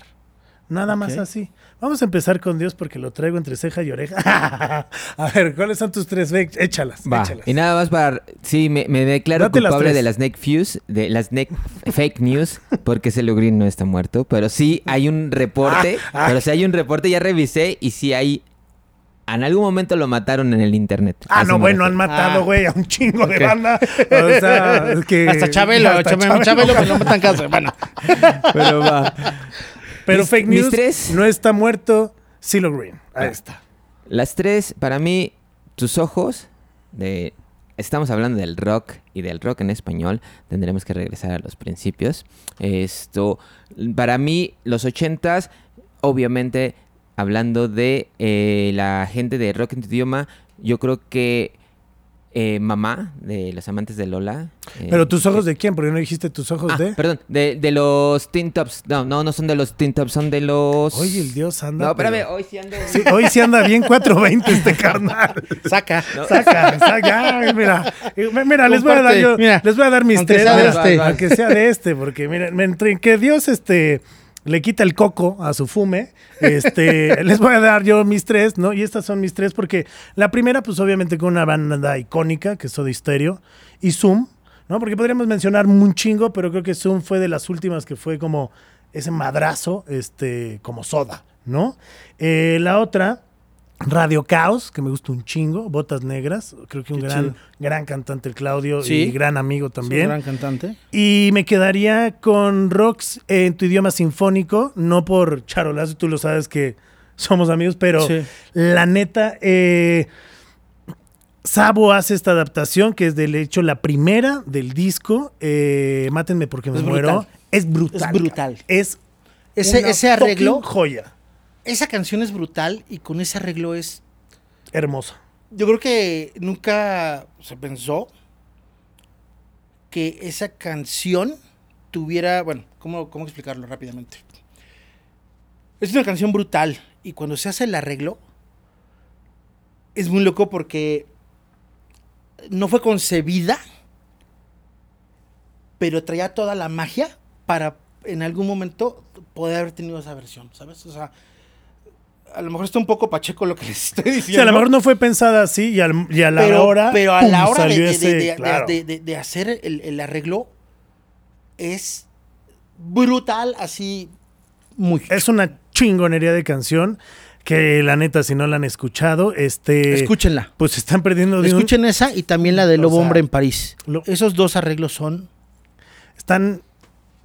Nada más así. Vamos a empezar con Dios porque lo traigo entre ceja y oreja. *laughs* a ver, ¿cuáles son tus tres? Ve, échalas, Va. échalas. Y nada más para. Sí, me, me declaro Date culpable de las Snake Fuse, de las Snake Fake News, porque Celio Green no está muerto. Pero sí hay un reporte. *laughs* Ah, ah. Pero sí hay un reporte, ya revisé, y sí hay. En algún momento lo mataron en el internet. Ah, no, bueno, han matado, Ah. güey, a un chingo de banda. *laughs* O sea, es que... Hasta Chabelo, hasta Chabelo, Chabelo, pues no me tan caso. Bueno, Pero va. Pero Mis- fake mis news, tres. no está muerto, Silo Green. Ahí Ah. está. Las tres, para mí, tus ojos de... Estamos hablando del rock y del rock en español. Tendremos que regresar a los principios. Esto, para mí, los ochentas, obviamente, hablando de eh, la gente de rock en tu idioma, yo creo que eh, Mamá, de los amantes de Lola. eh, Pero tus ojos de quién, porque no dijiste tus ojos Ah, de... perdón, de, de los Teen Tops. No, no, no son de los Teen Tops, son de los... Oye, el Dios anda. No, espérame, pero- hoy sí ando... Sí, hoy sí anda bien 420 este carnal. *laughs* saca. Saca, saca. Ay, mira, Eh, mira, les voy a dar yo, mira, les voy a dar mis aunque tres, sea de mira, este. aunque sea de este, porque miren, me entre que Dios este le quita el coco a su fume, este, *laughs* les voy a dar yo mis tres, ¿no? Y estas son mis tres porque la primera, pues obviamente con una banda icónica, que es Soda Stereo, y Zoom, ¿no? Porque podríamos mencionar un chingo, pero creo que Zoom fue de las últimas que fue como ese madrazo, este, como Soda, ¿no? Eh, la otra, Radio Caos, que me gusta un chingo, Botas Negras, creo que un Qué gran, chido. gran cantante el Claudio Sí. y gran amigo también. gran cantante. Y me quedaría con Rocks en tu idioma sinfónico, no por charolazo, tú lo sabes que somos amigos, pero Sí. la neta, eh, Sabo hace esta adaptación, que es de hecho la primera del disco, eh, Mátenme porque me Es muero. brutal. Es brutal. Es brutal. Es Ese, arreglo, joya. Esa canción es brutal y con ese arreglo es Hermosa. Yo creo que nunca se pensó que esa canción tuviera, bueno, ¿cómo, cómo explicarlo rápidamente? Es una canción brutal. Y cuando se hace el arreglo, es muy loco porque no fue concebida, pero traía toda la magia para en algún momento poder haber tenido esa versión, ¿sabes? O sea, a lo mejor está un poco pacheco lo que *laughs* les estoy diciendo. Sí, a lo mejor no fue pensada así y, al- y a la pero, hora. pero a la hora de, de- ese- de- de- claro. de- de- de hacer el, el arreglo es brutal, así muy. Es una chingonería de canción que la neta, si no la han escuchado, este. Escúchenla. Pues están perdiendo de un- Escuchen esa y también la de Lobo O sea, Hombre en París. lo- Esos dos arreglos son. Están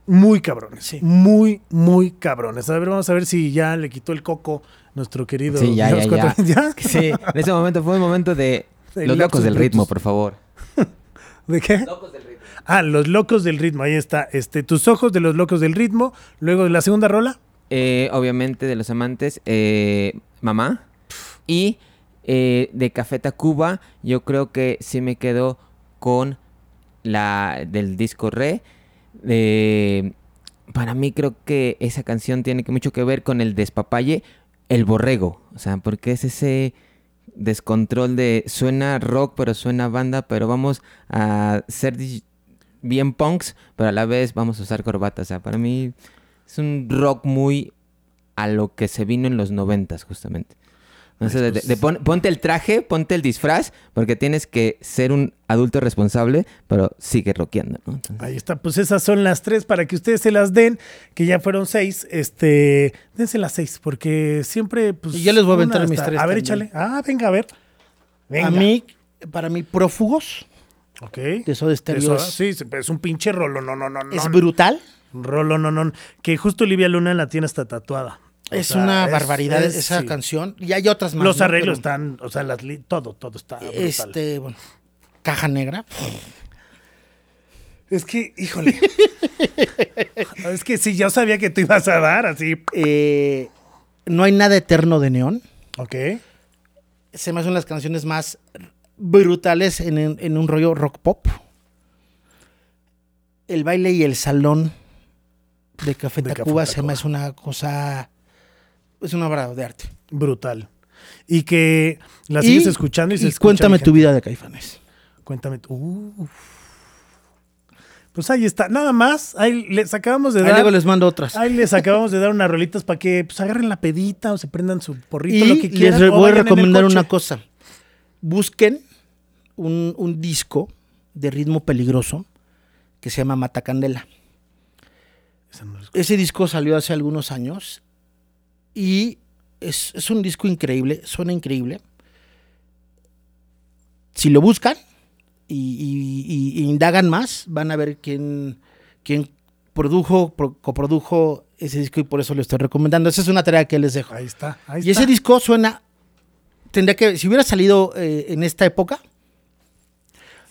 muy cabrones. Sí. Muy, muy cabrones. A ver, vamos a ver si ya le quitó el coco nuestro querido. Sí, ya, ya, ya. Cuatro- ¿Ya? *laughs* Sí, en ese momento fue un momento de De los locos del ritmo, por favor. *laughs* ¿De qué? Ah, los locos del ritmo. Ahí está. Este, tus ojos de los locos del ritmo. Luego de la segunda rola. Eh, obviamente de los amantes, eh, mamá. Y eh, de Café Tacuba, yo creo que sí me quedo con la del disco Re. Eh, para mí creo que esa canción tiene mucho que ver con el despapalle, el borrego. O sea, porque es ese descontrol de suena rock, pero suena banda, pero vamos a ser bien punks, pero a la vez vamos a usar corbata. O sea, para mí es un rock muy a lo que se vino en los noventas, justamente. No sé, de- de- de pon- ponte el traje, ponte el disfraz, porque tienes que ser un adulto responsable, pero sigue rockeando, ¿no? Entonces, Ahí está. Pues esas son las tres para que ustedes se las den. Que ya fueron seis. Este. Dense las seis. Porque siempre. Pues, Y yo les voy a aventar mis tres A ver, también. échale. Ah, venga, a ver. Venga. A mí, para mí, Prófugos Ok. de Soda Stereo sí, sí, es un pinche rolo, no, no, no, no. es brutal. Rolo, no, no. Que justo Olivia Luna la tiene hasta tatuada. Es sea, una es- barbaridad es- esa sí. canción. Y hay otras más. Los ¿no? arreglos Pero, están, o sea, las li- todo, todo está brutal. Este, bueno, Caja Negra. Es que, híjole. *laughs* es que sí, yo sabía que tú ibas a dar así. Eh, no hay nada eterno de Neón. Ok. Se me hacen las canciones más brutales en, en- en un rollo rock pop. El baile y el salón de Café De Café Tacuba se me hace una cosa. Es una obra de arte. Brutal. Y que la Y- sigues escuchando y, se y escucha cuéntame tu vida de Caifanes. Cuéntame. tu- Uf. Pues ahí está. Nada más. Ahí les acabamos de Ahí dar. luego les mando otras. Ahí les acabamos de dar unas rolitas para que pues, agarren la pedita o se prendan su porrito, Y lo que quieran. les voy a recomendar una cosa. Busquen un, un disco de ritmo peligroso que se llama Matacandela. Ese disco salió hace algunos años y es, es un disco increíble, suena increíble. Si lo buscan y, y- y- y indagan más, van a ver quién, quién produjo, pro- coprodujo ese disco y por eso lo estoy recomendando. Esa es una tarea que les dejo. Ahí está. Ahí Y está. ese disco suena. Tendría que. Si hubiera salido eh, en esta época.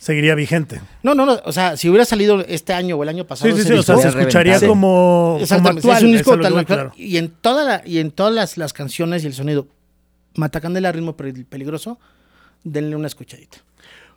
Seguiría vigente. No, no, no. O sea, si hubiera salido este año o el año pasado. Sí, sí, sí. O sea, se escucharía como, actual. es un disco tal claro. Y en, toda la, y en todas las, las canciones y el sonido. Matacandela, ritmo pe- peligroso. Denle una escuchadita.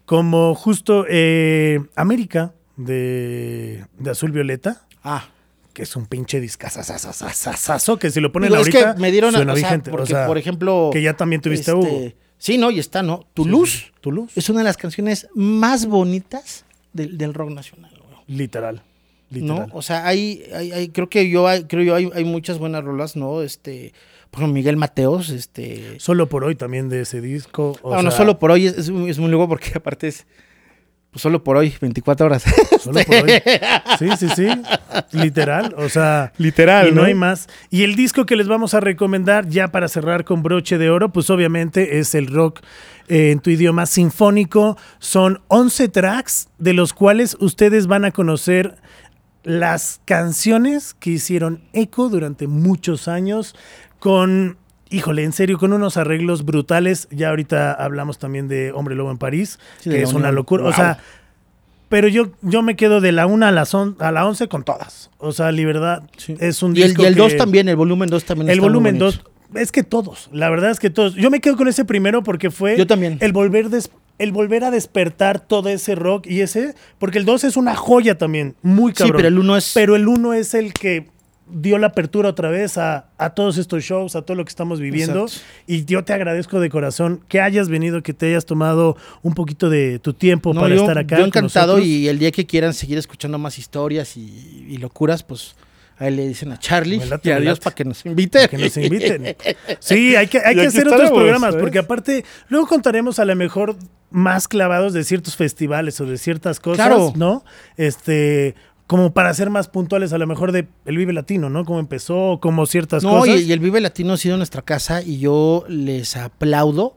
Como justo eh, América de, de Azul Violeta, Ah. que es un pinche discazazazazazazo, que si lo ponen Digo, es ahorita que me dieron. a- suena o sea, vigente. O porque, sea, por ejemplo. que ya también tuviste a este, Hugo. Sí, no, y está, ¿no? Tu Sí, luz sí, sí. Tu luz. es una de las canciones más bonitas del, del rock nacional. güey. Literal. Literal. ¿no? O sea, hay, hay, hay- creo que yo hay, creo yo hay, hay muchas buenas rolas, ¿no? Este, por ejemplo, Miguel Mateos, este. Solo por hoy también de ese disco. o bueno, sea, solo por hoy es, es muy es muy luego porque *laughs* aparte es pues solo por hoy, 24 horas. *laughs* Solo por hoy. *laughs* Sí, sí, sí. Literal. O sea. Literal, Y no ¿no? hay más. Y el disco que les vamos a recomendar ya para cerrar con broche de oro, pues obviamente es el rock eh, en tu idioma sinfónico. Son 11 tracks de los cuales ustedes van a conocer las canciones que hicieron eco durante muchos años con, híjole, en serio, con unos arreglos brutales. Ya ahorita hablamos también de Hombre Lobo en París, Sí, que la es una locura. O Wow. sea, pero yo, yo me quedo de la 1 a, on- a la 11 con todas. O sea, Libertad es un y el, disco y el 2 que- también, el volumen 2 también El está volumen bonito. 2. Es que todos, la verdad es que todos. Yo me quedo con ese primero porque fue Yo también. el volver el volver a despertar todo ese rock y ese, porque el 2 es una joya también, muy Sí, cabrón. pero el uno es- Pero el 1 es el que dio la apertura otra vez a, a todos estos shows, a todo lo que estamos viviendo. Exacto. Y yo te agradezco de corazón que hayas venido, que te hayas tomado un poquito de tu tiempo No, para yo, estar acá. yo encantado y el día que quieran seguir escuchando más historias y, y locuras, pues ahí le dicen a Charlie late, y a me Dios late. para que nos invite. que nos inviten. *laughs* Sí, hay que, hay que hacer otros programas, ¿sabes? porque aparte, luego contaremos a lo mejor más clavados de ciertos festivales o de ciertas cosas, Claro. ¿no? Este, como para ser más puntuales a lo mejor de el Vive Latino, ¿no? Cómo empezó, como ciertas No, y, cosas. y el Vive Latino ha sido nuestra casa y yo les aplaudo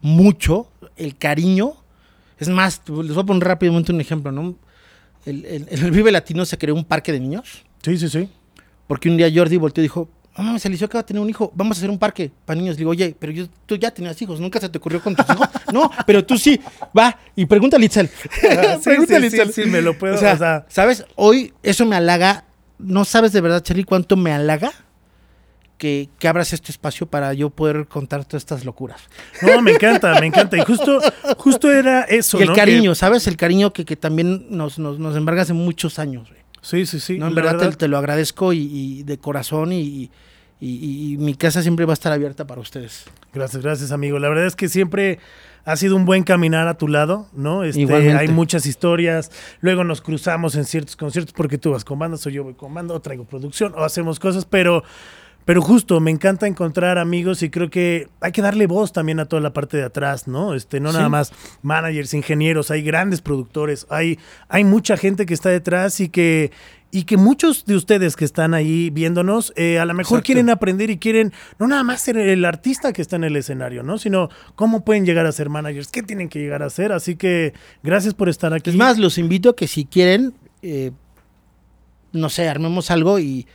mucho el cariño. Es más, les voy a poner rápidamente un ejemplo, ¿no? El, el- el Vive Latino se creó un parque de niños Sí, sí, sí. porque un día Jordi volteó y dijo, mamá, se Eliseo que va a tener un hijo, vamos a hacer un parque para niños. Le digo, oye, pero yo, tú ya tenías hijos, ¿nunca se te ocurrió con tus hijos? *laughs* no, pero tú sí, va, y pregúntale a Itzel. *laughs* Sí, *laughs* Pregúntale a sí, sí, Itzel. sí, me lo puedo, O sea, o sea- ¿sabes? Hoy eso me halaga, no sabes de verdad, Charlie, cuánto me halaga que, que abras este espacio para yo poder contar todas estas locuras. No, me encanta, me encanta. Y justo, justo era eso, y el ¿no? cariño, Que- ¿sabes? El cariño que, que también nos, nos, nos embarga hace muchos años. güey. Sí, sí, sí. no, en verdad, te- lo agradezco y, y de corazón y, y- y- y mi casa siempre va a estar abierta para ustedes. Gracias, gracias, amigo. La verdad es que siempre ha sido un buen caminar a tu lado, ¿no? Este, Igualmente. hay muchas historias. Luego nos cruzamos en ciertos conciertos porque tú vas con bandas o yo voy con banda o traigo producción o hacemos cosas, pero, pero justo me encanta encontrar amigos y creo que hay que darle voz también a toda la parte de atrás, ¿no? Este, no Sí. nada más managers, ingenieros, hay grandes productores, hay, hay mucha gente que está detrás y que y que muchos de ustedes que están ahí viéndonos, eh, a lo mejor Exacto. quieren aprender y quieren no nada más ser el artista que está en el escenario, ¿no? Sino cómo pueden llegar a ser managers, qué tienen que llegar a ser. Así que gracias por estar aquí. Es más, los invito a que si quieren, eh, no sé, armemos algo y,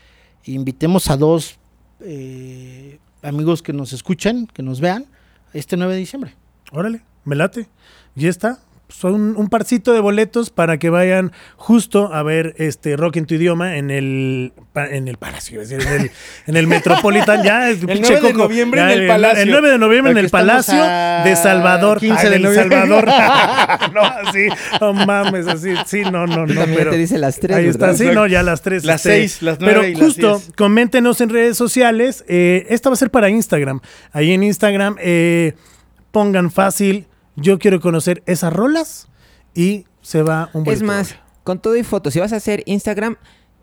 y invitemos a dos eh, amigos que nos escuchen, que nos vean, este 9 de diciembre. Órale, me late. Y está. Son un parcito de boletos para que vayan justo a ver este rock en tu idioma en el en el Palacio, es decir, en el, en el Metropolitan ya *laughs* el, 9 de noviembre en el Palacio. El 9 de noviembre en el Palacio a de Salvador, 15 Ay, de del noviembre. Salvador. *laughs* *laughs* no, así, no mames, así, sí, no, no, no, también pero te dice las tres, Ahí está, ¿verdad? sí, no, ya las tres. Las este, seis, las nueve Pero y las justo, diez. coméntenos en redes sociales. eh, esta va a ser para Instagram. Ahí en Instagram eh, pongan fácil, yo quiero conocer esas rolas y se va un Es boleto más, con todo y fotos, si vas a hacer Instagram,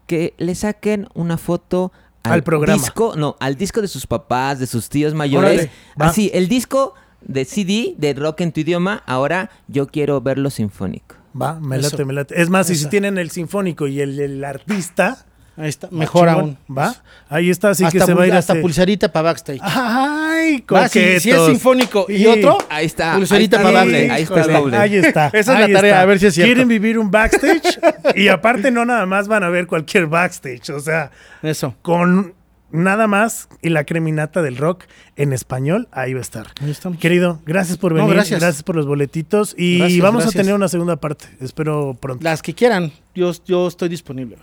que le saquen una foto Al programa. disco, no, al disco de sus papás, de sus tíos mayores. Órale. Así, el disco de CD de rock en tu idioma, ahora yo quiero verlo sinfónico. Va, me Eso. late, me late. Es más, y si tienen el sinfónico y el, el artista, Ahí está, mejor aún. Va, ahí está, así que hasta se va a ir pul- hasta este- pulserita para backstage. Ay, Va, si, si es coquetos. sinfónico y otro, Ahí está. Pulserita para doble, Ahí está doble. Ahí está. Esa es la tarea, está. a ver si es cierto. Quieren vivir un backstage *laughs* y aparte no nada más van a ver cualquier backstage, o sea, eso. con nada más y la creminata del rock en español, ahí va a estar. Ahí estamos. Querido, gracias por No, venir, gracias. gracias por los boletitos y Gracias, vamos gracias. a tener una segunda parte, espero pronto. Las que quieran, yo, yo estoy disponible.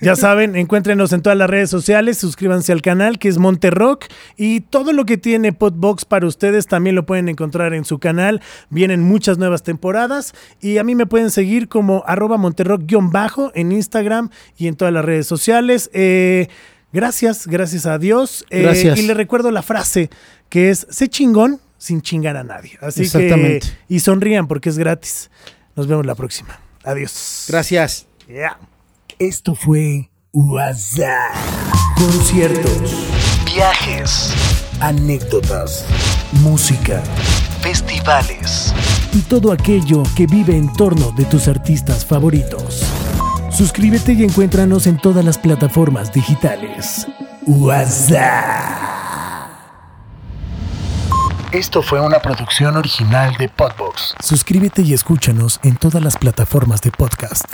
Ya saben, encuéntrenos en todas las redes sociales, suscríbanse al canal que es Monterrock y todo lo que tiene Podbox para ustedes también lo pueden encontrar en su canal. Vienen muchas nuevas temporadas y a mí me pueden seguir como arroba monterrock-bajo en Instagram y en todas las redes sociales. Eh, gracias, gracias a Dios. Eh, Gracias. Y le recuerdo la frase que es, sé chingón sin chingar a nadie. Así que, Exactamente. y sonrían porque es gratis. Nos vemos la próxima. Adiós. Gracias. Yeah. Esto fue WhatsApp. Conciertos, Viajes, anécdotas, música festivales. y todo aquello que vive en torno de tus artistas favoritos. Suscríbete y encuéntranos en todas las plataformas digitales. WhatsApp. Esto fue una producción original de Podbox. Suscríbete y escúchanos en todas las plataformas de podcast.